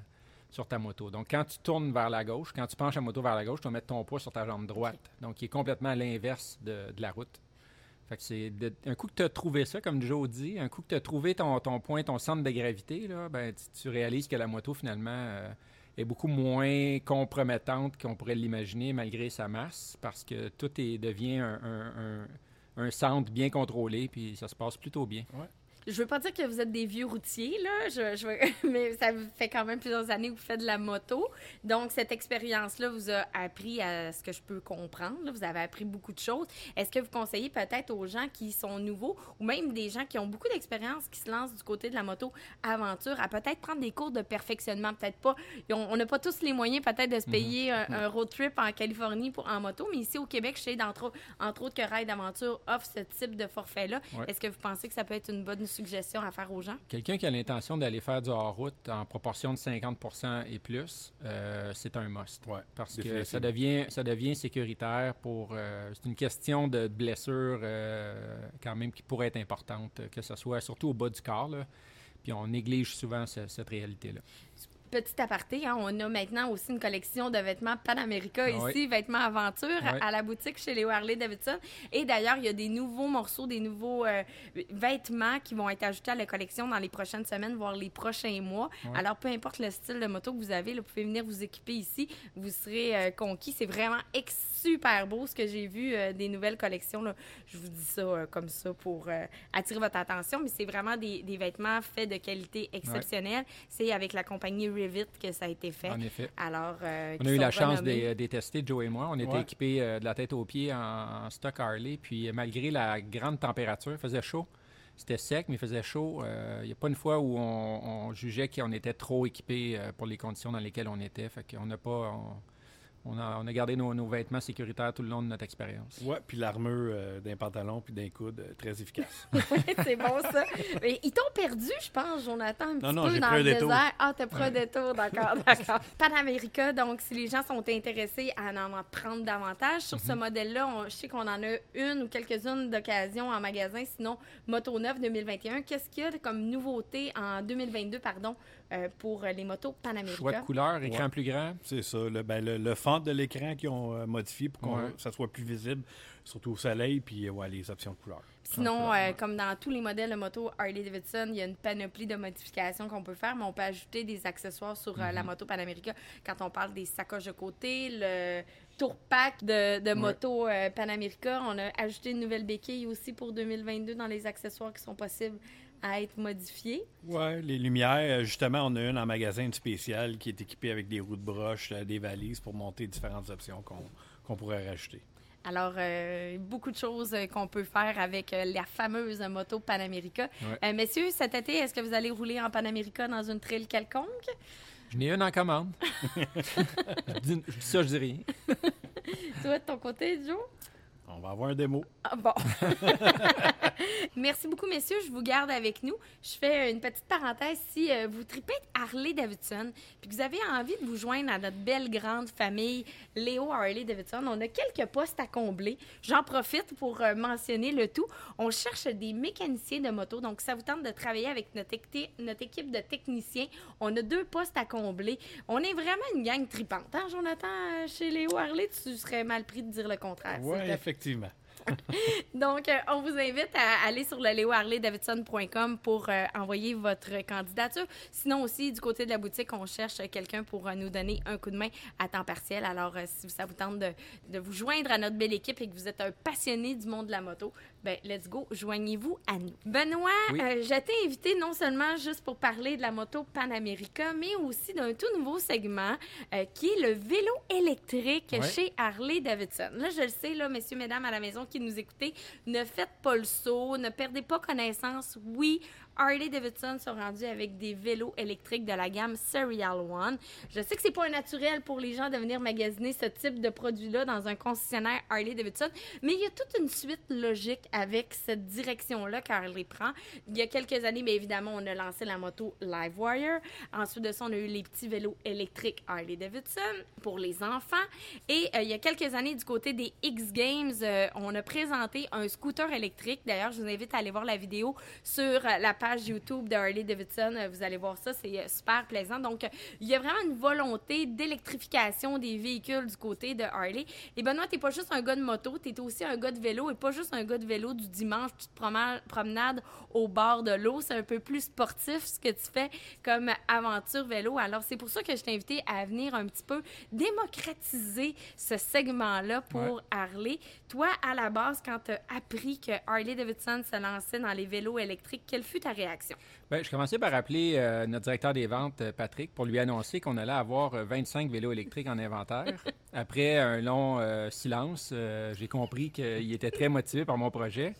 sur ta moto. Donc, quand tu tournes vers la gauche, quand tu penches la moto vers la gauche, tu vas mettre ton poids sur ta jambe droite. Donc, il est complètement à l'inverse de, de la route. Un coup que tu as trouvé ça, comme Joe dit, un coup que tu as trouvé ton, point, ton centre de gravité, là, ben, tu, tu réalises que la moto, finalement, euh, est beaucoup moins compromettante qu'on pourrait l'imaginer malgré sa masse, parce que tout est, devient un centre bien contrôlé, puis ça se passe plutôt bien. Je veux pas dire que vous êtes des vieux routiers, là, je, je veux- <laughs> mais ça fait quand même plusieurs années que vous faites de la moto. Donc, cette expérience-là vous a appris à ce que je peux comprendre. là. Vous avez appris beaucoup de choses. Est-ce que vous conseillez peut-être aux gens qui sont nouveaux ou même des gens qui ont beaucoup d'expérience, qui se lancent du côté de la moto aventure, à peut-être prendre des cours de perfectionnement? Peut-être pas. on n'a pas tous les moyens peut-être de se payer un, un road trip en Californie pour, en moto, mais ici au Québec, je sais d'entre entre autres que Rail d'Aventure offre ce type de forfait-là. Ouais. Est-ce que vous pensez que ça peut être une bonne suggestion à faire aux gens? Quelqu'un qui a l'intention d'aller faire du hors-route en proportion de 50 et plus, euh, c'est un must. Ouais, parce que ça devient, ça devient sécuritaire pour. euh, c'est une question de blessure euh, quand même qui pourrait être importante, que ce soit surtout au bas du corps. là. Puis on néglige souvent ce- cette réalité-là. Petit aparté, hein, on a maintenant aussi une collection de vêtements Panamérica Ah ici, vêtements aventure, Ouais. à la boutique chez Léo Harley Davidson. Et d'ailleurs, il y a des nouveaux morceaux, des nouveaux euh, vêtements qui vont être ajoutés à la collection dans les prochaines semaines, voire les prochains mois. Alors, peu importe le style de moto que vous avez, là, vous pouvez venir vous équiper ici. Vous serez euh, conquis. C'est vraiment ex- super beau ce que j'ai vu euh, des nouvelles collections. là. Je vous dis ça euh, comme ça pour euh, attirer votre attention, mais c'est vraiment des, des vêtements faits de qualité exceptionnelle. C'est avec la compagnie Rivet que ça a été fait. En effet. Alors, euh, On a eu la chance de les tester, Joe et moi. On était Ouais. équipés euh, de la tête aux pieds en, en stock Harley. Puis euh, malgré la grande température, il faisait chaud. C'était sec, mais il faisait chaud. Euh, Il n'y a pas une fois où on, on jugeait qu'on était trop équipés euh, pour les conditions dans lesquelles on était. Fait qu'on n'a pas. On, on a, on a gardé nos, nos vêtements sécuritaires tout le long de notre expérience. Ouais, puis l'armure euh, d'un pantalon puis d'un coude, euh, très efficace. <laughs> c'est bon, ça. Mais ils t'ont perdu, je pense, Jonathan, un petit non, peu dans pris le détour. désert. Ah, t'as pris un détour, d'accord, <laughs> d'accord. Panamérica, donc, si les gens sont intéressés à en apprendre davantage sur Mhm. ce modèle-là, on- je sais qu'on en a une ou quelques-unes d'occasions en magasin, sinon Moto 9 2021. Qu'est-ce qu'il y a comme nouveauté en 2022, pardon, euh, pour les motos Choix de Panamérica? couleur, écran Ouais. plus grand? C'est ça. Le, ben, le, le fond de l'écran qu'ils ont euh, modifié pour que Ouais. ça soit plus visible, surtout au soleil, puis euh, ouais, les options de couleurs. Sinon, euh, comme dans tous les modèles de moto Harley-Davidson, il y a une panoplie de modifications qu'on peut faire, mais on peut ajouter des accessoires sur euh, Mhm. la moto Panamérica. Quand on parle des sacoches de côté, le tour pack de, de moto euh, Panamérica, on a ajouté une nouvelle béquille aussi pour 2022 dans les accessoires qui sont possibles à être modifiés. Ouais, les lumières, euh, justement, on a une en magasin une spéciale qui est équipée avec des roues de broche, euh, des valises pour monter différentes options qu'on qu'on pourrait rajouter. Alors, euh, beaucoup de choses qu'on peut faire avec la fameuse moto Panamérica. Ouais. Euh, messieurs, cet été, est-ce que vous allez rouler en Panamérica dans une trail quelconque? Je n'ai une en commande. <laughs> je, dis, je dis ça, je dis rien. <laughs> Toi, de ton côté, Joe? On va avoir un démo. Ah, bon. <laughs> Merci beaucoup, messieurs. Je vous garde avec nous. Je fais une petite parenthèse. Si euh, vous tripez Harley-Davidson, puis que vous avez envie de vous joindre à notre belle grande famille Léo Harley-Davidson, on a quelques postes à combler. J'en profite pour euh, mentionner le tout. On cherche des mécaniciens de moto. Donc, ça vous tente de travailler avec notre, équi- notre équipe de techniciens. On a deux postes à combler. On est vraiment une gang tripante. Hein, Jonathan, euh, chez Léo Harley, tu serais mal pris de dire le contraire. Oui, plaît. Effectivement. <laughs> Donc, euh, on vous invite à aller sur le leoharley-davidson.com pour euh, envoyer votre candidature. Sinon aussi, du côté de la boutique, on cherche quelqu'un pour euh, nous donner un coup de main à temps partiel. Alors, si ça vous tente de vous joindre à notre belle équipe et que vous êtes un passionné du monde de la moto, ben let's go, joignez-vous à nous. Benoît, Oui. euh, je t'ai invité non seulement juste pour parler de la moto Panamérica, mais aussi d'un tout nouveau segment euh, qui est le vélo électrique chez Harley-Davidson. Là, je le sais, là, messieurs, mesdames à la maison qui nous écoutez, ne faites pas le saut, ne perdez pas connaissance. Oui, Harley-Davidson sont rendus avec des vélos électriques de la gamme Serial One. Je sais que c'est pas naturel pour les gens de venir magasiner ce type de produit-là dans un concessionnaire Harley-Davidson, mais il y a toute une suite logique avec cette direction-là qu'Harley prend. Il y a quelques années, bien évidemment, on a lancé la moto Livewire. Ensuite de ça, on a eu les petits vélos électriques Harley-Davidson pour les enfants. Et euh, il y a quelques années, du côté des X Games, euh, on a présenté un scooter électrique. D'ailleurs, je vous invite à aller voir la vidéo sur euh, la page YouTube de Harley Davidson. Euh, Vous allez voir ça, c'est euh, super plaisant. Donc, il y a vraiment une volonté d'électrification des véhicules du côté de Harley. Et Benoît, t'es pas juste un gars de moto, t'es aussi un gars de vélo et pas juste un gars de vélo du dimanche, petite proma- promenade au bord de l'eau. C'est un peu plus sportif ce que tu fais comme aventure vélo. Alors, c'est pour ça que je t'ai invité à venir un petit peu démocratiser ce segment-là pour Ouais. Harley. Toi, à la base, quand tu as appris que Harley Davidson se lançait dans les vélos électriques, quelle fut ta réaction? Ben, je commençais par appeler euh, notre directeur des ventes, euh, Patrick, pour lui annoncer qu'on allait avoir euh, 25 vélos électriques en inventaire. <laughs> Après un long euh, silence, euh, j'ai compris qu'il était très motivé par mon projet.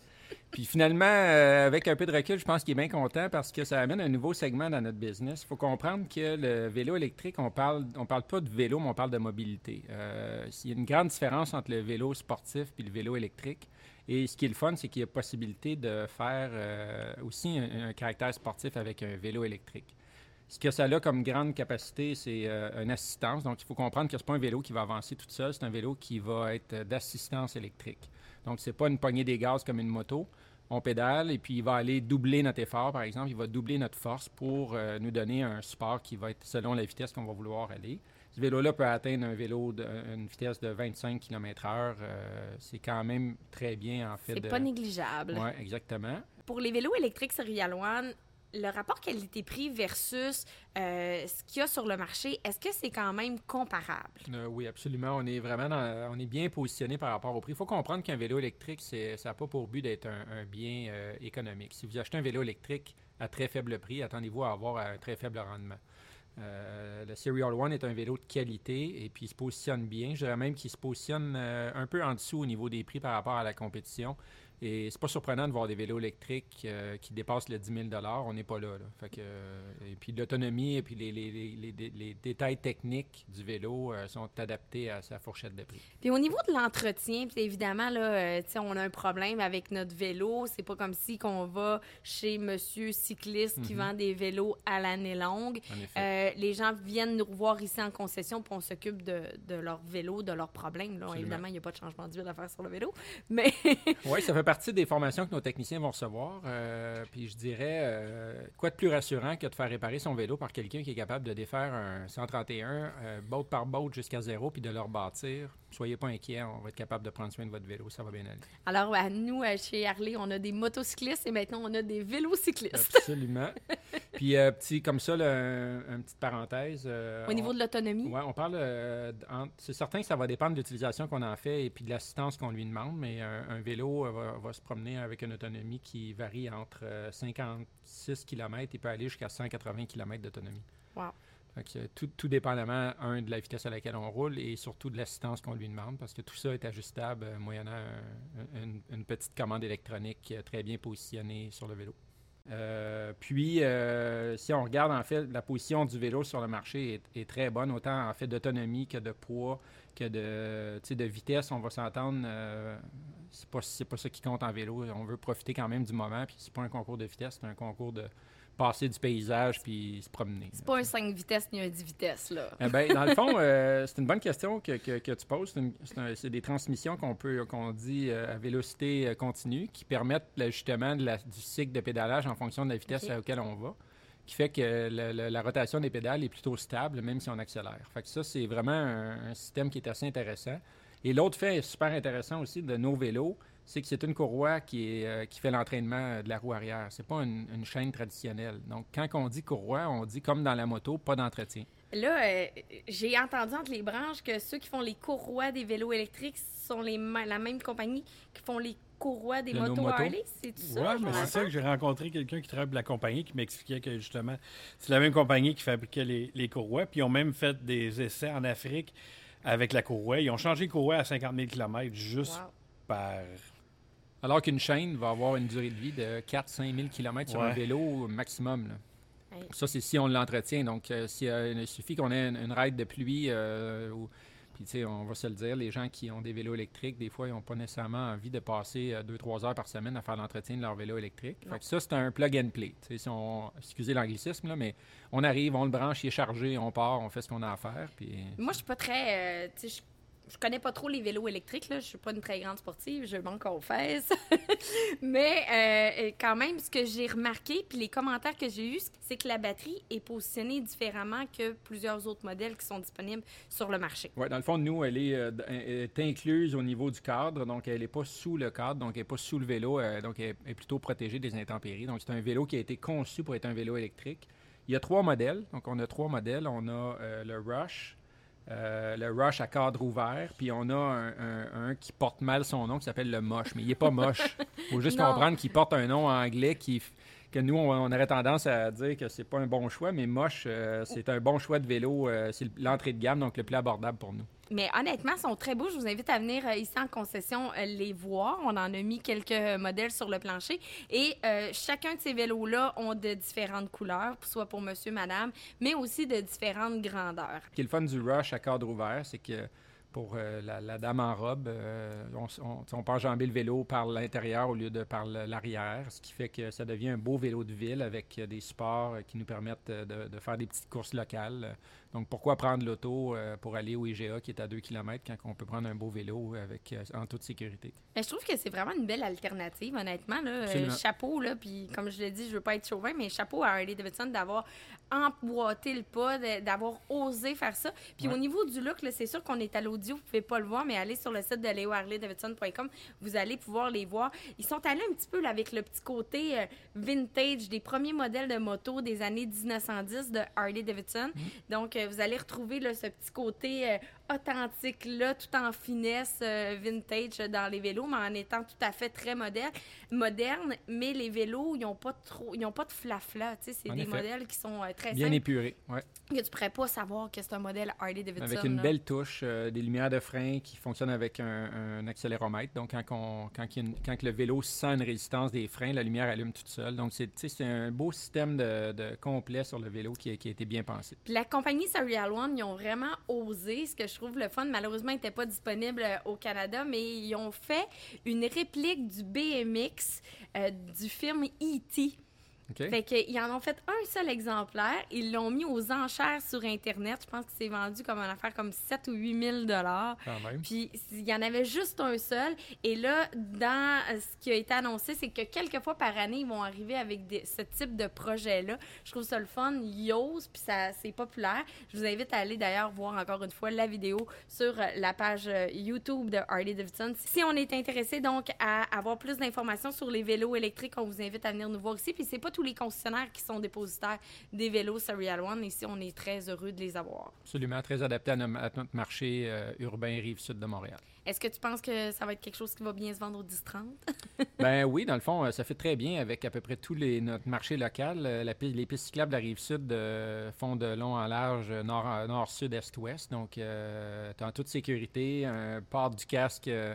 Puis finalement, euh, avec un peu de recul, je pense qu'il est bien content parce que ça amène un nouveau segment dans notre business. Il faut comprendre que le vélo électrique, on parle, on parle pas de vélo, mais on parle de mobilité. Euh, il y a une grande différence entre le vélo sportif et le vélo électrique. Et ce qui est le fun, c'est qu'il y a possibilité de faire euh, aussi un, caractère sportif avec un vélo électrique. Ce que ça a comme grande capacité, c'est euh, une assistance. Donc, il faut comprendre que ce n'est pas un vélo qui va avancer tout seul, c'est un vélo qui va être d'assistance électrique. Donc, ce n'est pas une poignée des gaz comme une moto. On pédale et puis il va aller doubler notre effort, par exemple. Il va doubler notre force pour euh, nous donner un support qui va être selon la vitesse qu'on va vouloir aller. Ce vélo-là peut atteindre un vélo de, une vitesse de 25 km/h. euh, c'est quand même très bien, en fait. C'est de- pas négligeable. Oui, exactement. Pour les vélos électriques Serial One, le rapport qualité-prix versus euh, ce qu'il y a sur le marché, est-ce que c'est quand même comparable? Euh, oui, absolument. On est vraiment dans- on est bien positionné par rapport au prix. Il faut comprendre qu'un vélo électrique, c'est, ça n'a pas pour but d'être un, un bien euh, économique. Si vous achetez un vélo électrique à très faible prix, attendez-vous à avoir un très faible rendement. Euh, le Serial One est un vélo de qualité et puis il se positionne bien. Je dirais même qu'il se positionne euh, un peu en dessous au niveau des prix par rapport à la compétition. Et c'est pas surprenant de voir des vélos électriques euh, qui dépassent le 10 000 On n'est pas là. là. Fait que, euh, et puis l'autonomie et puis les, les- les- les- les- les détails techniques du vélo euh, sont adaptés à sa fourchette de prix. Puis au niveau de l'entretien, puis évidemment, là, on a un problème avec notre vélo. C'est pas comme si qu'on va chez monsieur cycliste qui vend des vélos à l'année longue. Les gens viennent nous revoir ici en concession, puis on s'occupe de, de leur vélo, de leurs problèmes. Là. Évidemment, il n'y a pas de changement d'huile à faire sur le vélo. Mais Oui, ça fait partie des formations que nos techniciens vont recevoir. euh, puis je dirais, euh, quoi de plus rassurant que de faire réparer son vélo par quelqu'un qui est capable de défaire un 131, euh, boat par boat jusqu'à zéro, puis de le rebâtir? Soyez pas inquiets, on va être capable de prendre soin de votre vélo, ça va bien aller. Alors, à nous, chez Harley, on a des motocyclistes et maintenant, on a des vélocyclistes. Absolument. <laughs> puis, euh, petit, comme ça, là, une petite parenthèse. euh, Au niveau on- de l'autonomie? Ouais, on parle. euh, c'est certain que ça va dépendre de l'utilisation qu'on en fait et puis de l'assistance qu'on lui demande, mais un, un vélo va, va se promener avec une autonomie qui varie entre euh, 56 km et peut aller jusqu'à 180 km d'autonomie. Wow. Fait que, tout, tout dépendamment, un, de la vitesse à laquelle on roule et surtout de l'assistance qu'on lui demande, parce que tout ça est ajustable moyennant un- un- une, une petite commande électronique très bien positionnée sur le vélo. Euh, puis, euh, si on regarde en fait, la position du vélo sur le marché est, très bonne, autant en fait d'autonomie que de poids, que de, de vitesse. On va s'entendre, euh, c'est pas, pas ça qui compte en vélo. On veut profiter quand même du moment, puis c'est pas un concours de vitesse, c'est un concours de passer du paysage puis se promener. C'est pas un 5 vitesses ni un 10 vitesses, là. Eh ben, dans le fond, <laughs> euh, c'est une bonne question que, que- que tu poses. C'est des transmissions qu'on peut qu'on dit euh, à vélocité euh, continue qui permettent l'ajustement du cycle de pédalage en fonction de la vitesse à laquelle on va, qui fait que la rotation des pédales est plutôt stable, même si on accélère. Fait que ça, c'est vraiment un, un système qui est assez intéressant. Et l'autre fait super intéressant aussi de nos vélos, c'est que c'est une courroie qui, est, euh, qui fait l'entraînement de la roue arrière. C'est pas une, une chaîne traditionnelle. Donc, quand on dit courroie, on dit comme dans la moto, pas d'entretien. Là, euh, j'ai entendu entre les branches que ceux qui font les courroies des vélos électriques sont les la même compagnie qui font les courroies des motos motos. Harley. C'est ça? Oui, mais c'est ça que j'ai rencontré quelqu'un qui travaille pour la compagnie qui m'expliquait que justement, c'est la même compagnie qui fabriquait les, les courroies. Puis ils ont même fait des essais en Afrique avec la courroie. Ils ont changé les courroies à 50 000 km juste Wow. par. Alors qu'une chaîne va avoir une durée de vie de 4-5 000 km sur un vélo maximum. là. Hey. Ça, c'est si on l'entretient. Donc, euh, si, euh, il suffit qu'on ait une, une ride de pluie, euh, ou- puis tu sais, on va se le dire, les gens qui ont des vélos électriques, des fois, ils n'ont pas nécessairement envie de passer 2-3 heures par semaine à faire l'entretien de leur vélo électrique. Fait que ça, c'est un plug and play. Tu sais, si on, excusez l'anglicisme, là, mais on arrive, on le branche, il est chargé, on part, on fait ce qu'on a à faire. Puis... Moi, je suis pas très. euh, je- je connais pas trop les vélos électriques. Là. Je suis pas une très grande sportive. Je manque aux fesses. Mais euh, quand même, ce que j'ai remarqué, puis les commentaires que j'ai eus, c'est que la batterie est positionnée différemment que plusieurs autres modèles qui sont disponibles sur le marché. Oui, dans le fond, nous, elle est, euh, est incluse au niveau du cadre, donc elle n'est pas sous le cadre, donc elle n'est pas sous le vélo, euh, donc elle est plutôt protégée des intempéries. Donc c'est un vélo qui a été conçu pour être un vélo électrique. Il y a trois modèles, donc on a trois modèles. On a le Rush, euh, le Rush à cadre ouvert, puis on a un, un- un qui porte mal son nom qui s'appelle le Moche, mais il n'est pas moche. Il <laughs> faut juste Non. comprendre qu'il porte un nom anglais qui que nous, on, aurait tendance à dire que c'est pas un bon choix, mais Moche, euh, c'est un bon choix de vélo. euh, c'est l'entrée de gamme, donc le plus abordable pour nous. Mais honnêtement, ils sont très beaux. Je vous invite à venir euh, ici en concession les voir. On en a mis quelques modèles sur le plancher. Et chacun de ces vélos-là ont de différentes couleurs, soit pour monsieur, madame, mais aussi de différentes grandeurs. Ce qui est le fun du rush à cadre ouvert, c'est que pour euh, la, la dame en robe, euh, on, on, on peut enjamber le vélo par l'intérieur au lieu de par l'arrière, ce qui fait que ça devient un beau vélo de ville avec euh, des supports qui nous permettent de faire des petites courses locales. Donc pourquoi prendre l'auto euh, pour aller au IGA qui est à 2 km quand on peut prendre un beau vélo avec, euh, en toute sécurité? Mais je trouve que c'est vraiment une belle alternative, honnêtement. Là. Euh, chapeau, là, puis comme je l'ai dit, je veux pas être chauvin, mais chapeau à Harley Davidson d'avoir emboîté le pas, d'avoir osé faire ça. Puis Ouais. au niveau du look, c'est sûr qu'on est à l'audio, vous pouvez pas le voir, mais allez sur le site de leoharleydavidson.com, vous allez pouvoir les voir. Ils sont allés un petit peu là, avec le petit côté euh, vintage des premiers modèles de moto des années 1910 de Harley Davidson. Donc, euh, vous allez retrouver ce petit côté euh, authentique là, tout en finesse euh, vintage dans les vélos, mais en étant tout à fait très moderne. Moderne, mais les vélos, ils n'ont pas trop, ils ont pas de flafla. Tu sais, c'est des effet. modèles qui sont euh, très Bien simples. épuré, ouais. Que tu pourrais pas savoir que c'est un modèle Harley Davidson. Avec une là. belle touche, euh, des lumières de frein qui fonctionnent avec un, un accéléromètre. Donc, quand, on- quand, une- quand le vélo sent une résistance des freins, la lumière allume toute seule. Donc, c'est un beau système de, de complet sur le vélo qui, a- qui a été bien pensé. Puis la compagnie Serial One, ils ont vraiment osé, ce que je le fun. Malheureusement, il n'était pas disponible euh, au Canada, mais ils ont fait une réplique du BMX euh, du film E.T. OK. Fait qu'ils en ont fait un seul exemplaire. Ils l'ont mis aux enchères sur Internet. Je pense que c'est vendu comme une affaire comme 7 ou 8 000 Quand même. Puis il y en avait juste un seul. Et là, dans euh, ce qui a été annoncé, c'est que quelques fois par année, ils vont arriver avec des- ce type de projet-là. Je trouve ça le fun. Ils osent, puis ça, c'est populaire. Je vous invite à aller d'ailleurs voir encore une fois la vidéo sur euh, la page euh, YouTube de Harley Davidson. Si on est intéressé donc à avoir plus d'informations sur les vélos électriques, on vous invite à venir nous voir ici. Puis c'est pas tous les concessionnaires qui sont dépositaires des vélos Serial One. Ici, on est très heureux de les avoir. Absolument, très adapté à, no- à notre marché euh, urbain rive-sud de Montréal. Est-ce que tu penses que ça va être quelque chose qui va bien se vendre au 10-30? <laughs> Ben oui, dans le fond, euh, ça fait très bien avec à peu près tous les notre marché local. Euh, la les pistes cyclables de la rive sud euh, font de long en large, nord, nord, sud, est, ouest. Donc, euh, tu en toute sécurité, un port du casque euh,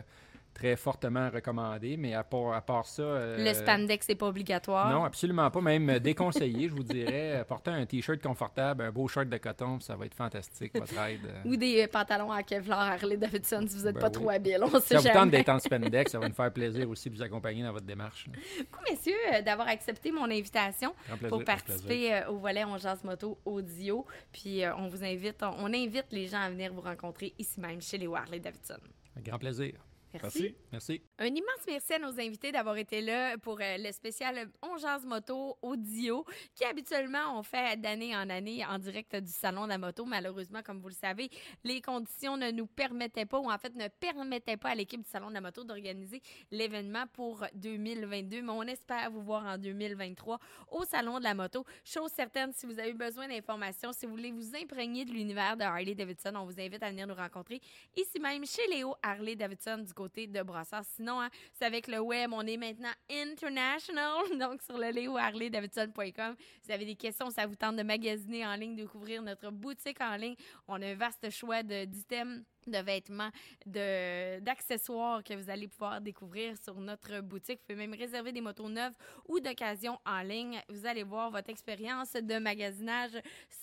très fortement recommandé. Mais à part, à part ça. euh, Le spandex, c'est pas obligatoire. Non, absolument pas. Même euh, déconseillé, je vous dirais. Euh, Porter un t-shirt confortable, un beau shirt de coton, ça va être fantastique, votre aide. euh. Ou des pantalons à Kevlar Harley Davidson si vous n'êtes Ben pas oui. trop habile. On sait ça vous tente d'être en <laughs> spandex, ça va nous faire plaisir aussi de vous accompagner dans votre démarche. Beaucoup, messieurs, d'avoir accepté mon invitation plaisir. pour participer au volet On Jase Moto audio. Puis on vous invite, on, on invite les gens à venir vous rencontrer ici même chez les Harley Davidson. Un grand plaisir. Merci. Merci. Un immense merci à nos invités d'avoir été là pour euh, le spécial On Jase Moto audio qui habituellement on fait d'année en année en direct du Salon de la moto. Malheureusement, comme vous le savez, les conditions ne nous permettaient pas ou en fait ne permettaient pas à l'équipe du Salon de la moto d'organiser l'événement pour 2022. Mais on espère vous voir en 2023 au Salon de la moto. Chose certaine, si vous avez besoin d'informations, si vous voulez vous imprégner de l'univers de Harley Davidson, on vous invite à venir nous rencontrer ici même chez Léo Harley Davidson du côté de Brassard. Sinon, hein, c'est avec le web, on est maintenant international, <laughs> donc sur le léoharleydavidson.com. Vous avez des questions, ça vous tente de magasiner en ligne, de découvrir notre boutique en ligne. On a un vaste choix d'items de vêtements, de- d'accessoires que vous allez pouvoir découvrir sur notre boutique. Vous pouvez même réserver des motos neuves ou d'occasion en ligne. Vous allez voir, votre expérience de magasinage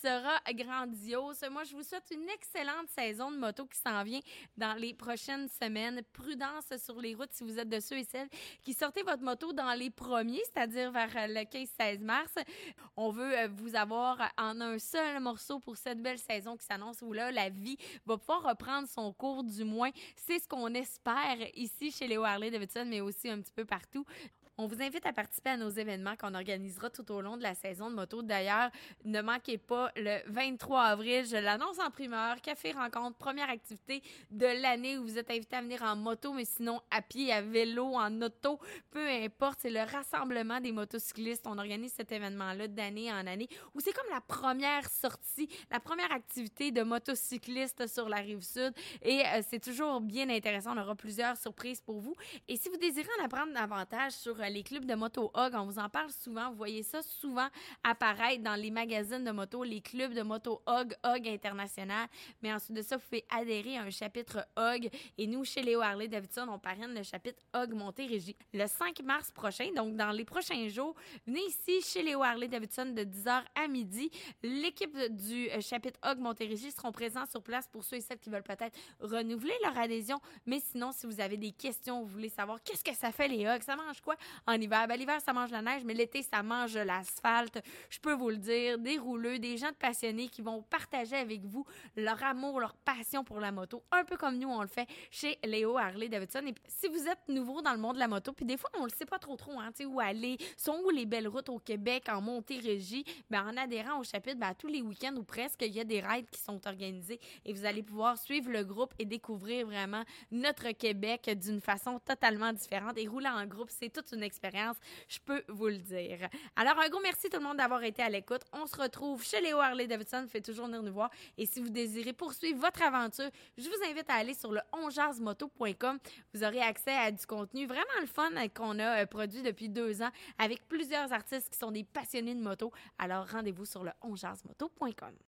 sera grandiose. Moi, je vous souhaite une excellente saison de moto qui s'en vient dans les prochaines semaines. Prudence sur les routes si vous êtes de ceux et celles qui sortez votre moto dans les premiers, c'est-à-dire vers le 15-16 mars. On veut euh, vous avoir en un seul morceau pour cette belle saison qui s'annonce où là, la vie va pouvoir reprendre son cours, du moins. C'est ce qu'on espère ici chez les Harley Davidson, mais aussi un petit peu partout. On vous invite à participer à nos événements qu'on organisera tout au long de la saison de moto. D'ailleurs, ne manquez pas le 23 avril, je l'annonce en primeur, Café Rencontre, première activité de l'année où vous êtes invité à venir en moto, mais sinon à pied, à vélo, en auto, peu importe. C'est le rassemblement des motocyclistes. On organise cet événement-là d'année en année où c'est comme la première sortie, la première activité de motocyclistes sur la rive sud. Et euh, c'est toujours bien intéressant. On aura plusieurs surprises pour vous. Et si vous désirez en apprendre davantage sur euh, les clubs de moto Hog, on vous en parle souvent. Vous voyez ça souvent apparaître dans les magazines de moto, les clubs de moto Hog, Hog International. Mais ensuite de ça, vous pouvez adhérer à un chapitre Hog. Et nous, chez Léo Harley Davidson, on parraine le chapitre Hog Montérégie le 5 mars prochain. Donc, dans les prochains jours, venez ici chez Léo Harley Davidson de 10h à midi. L'équipe du euh, chapitre Hog Montérégie seront présents sur place pour ceux et celles qui veulent peut-être renouveler leur adhésion. Mais sinon, si vous avez des questions, vous voulez savoir qu'est-ce que ça fait les Hogs, ça mange quoi? En hiver? Ben, l'hiver, ça mange la neige, mais l'été, ça mange l'asphalte. Je peux vous le dire, des rouleux, des gens passionnés qui vont partager avec vous leur amour, leur passion pour la moto, un peu comme nous, on le fait chez Léo Harley Davidson. Et si vous êtes nouveau dans le monde de la moto, puis des fois, on le sait pas trop trop, hein, tu sais, où aller, sont où les belles routes au Québec, en Montérégie, ben, en adhérant au chapitre, ben, tous les week-ends ou presque, il y a des rides qui sont organisés et vous allez pouvoir suivre le groupe et découvrir vraiment notre Québec d'une façon totalement différente. Et rouler en groupe, c'est toute une expérience, je peux vous le dire. Alors, un gros merci tout le monde d'avoir été à l'écoute. On se retrouve chez Léo Harley Davidson. Vous faites toujours venir nous voir. Et si vous désirez poursuivre votre aventure, je vous invite à aller sur le onjarsmoto.com. Vous aurez accès à du contenu vraiment le fun qu'on a euh, produit depuis deux ans avec plusieurs artistes qui sont des passionnés de moto. Alors, rendez-vous sur le onjarsmoto.com.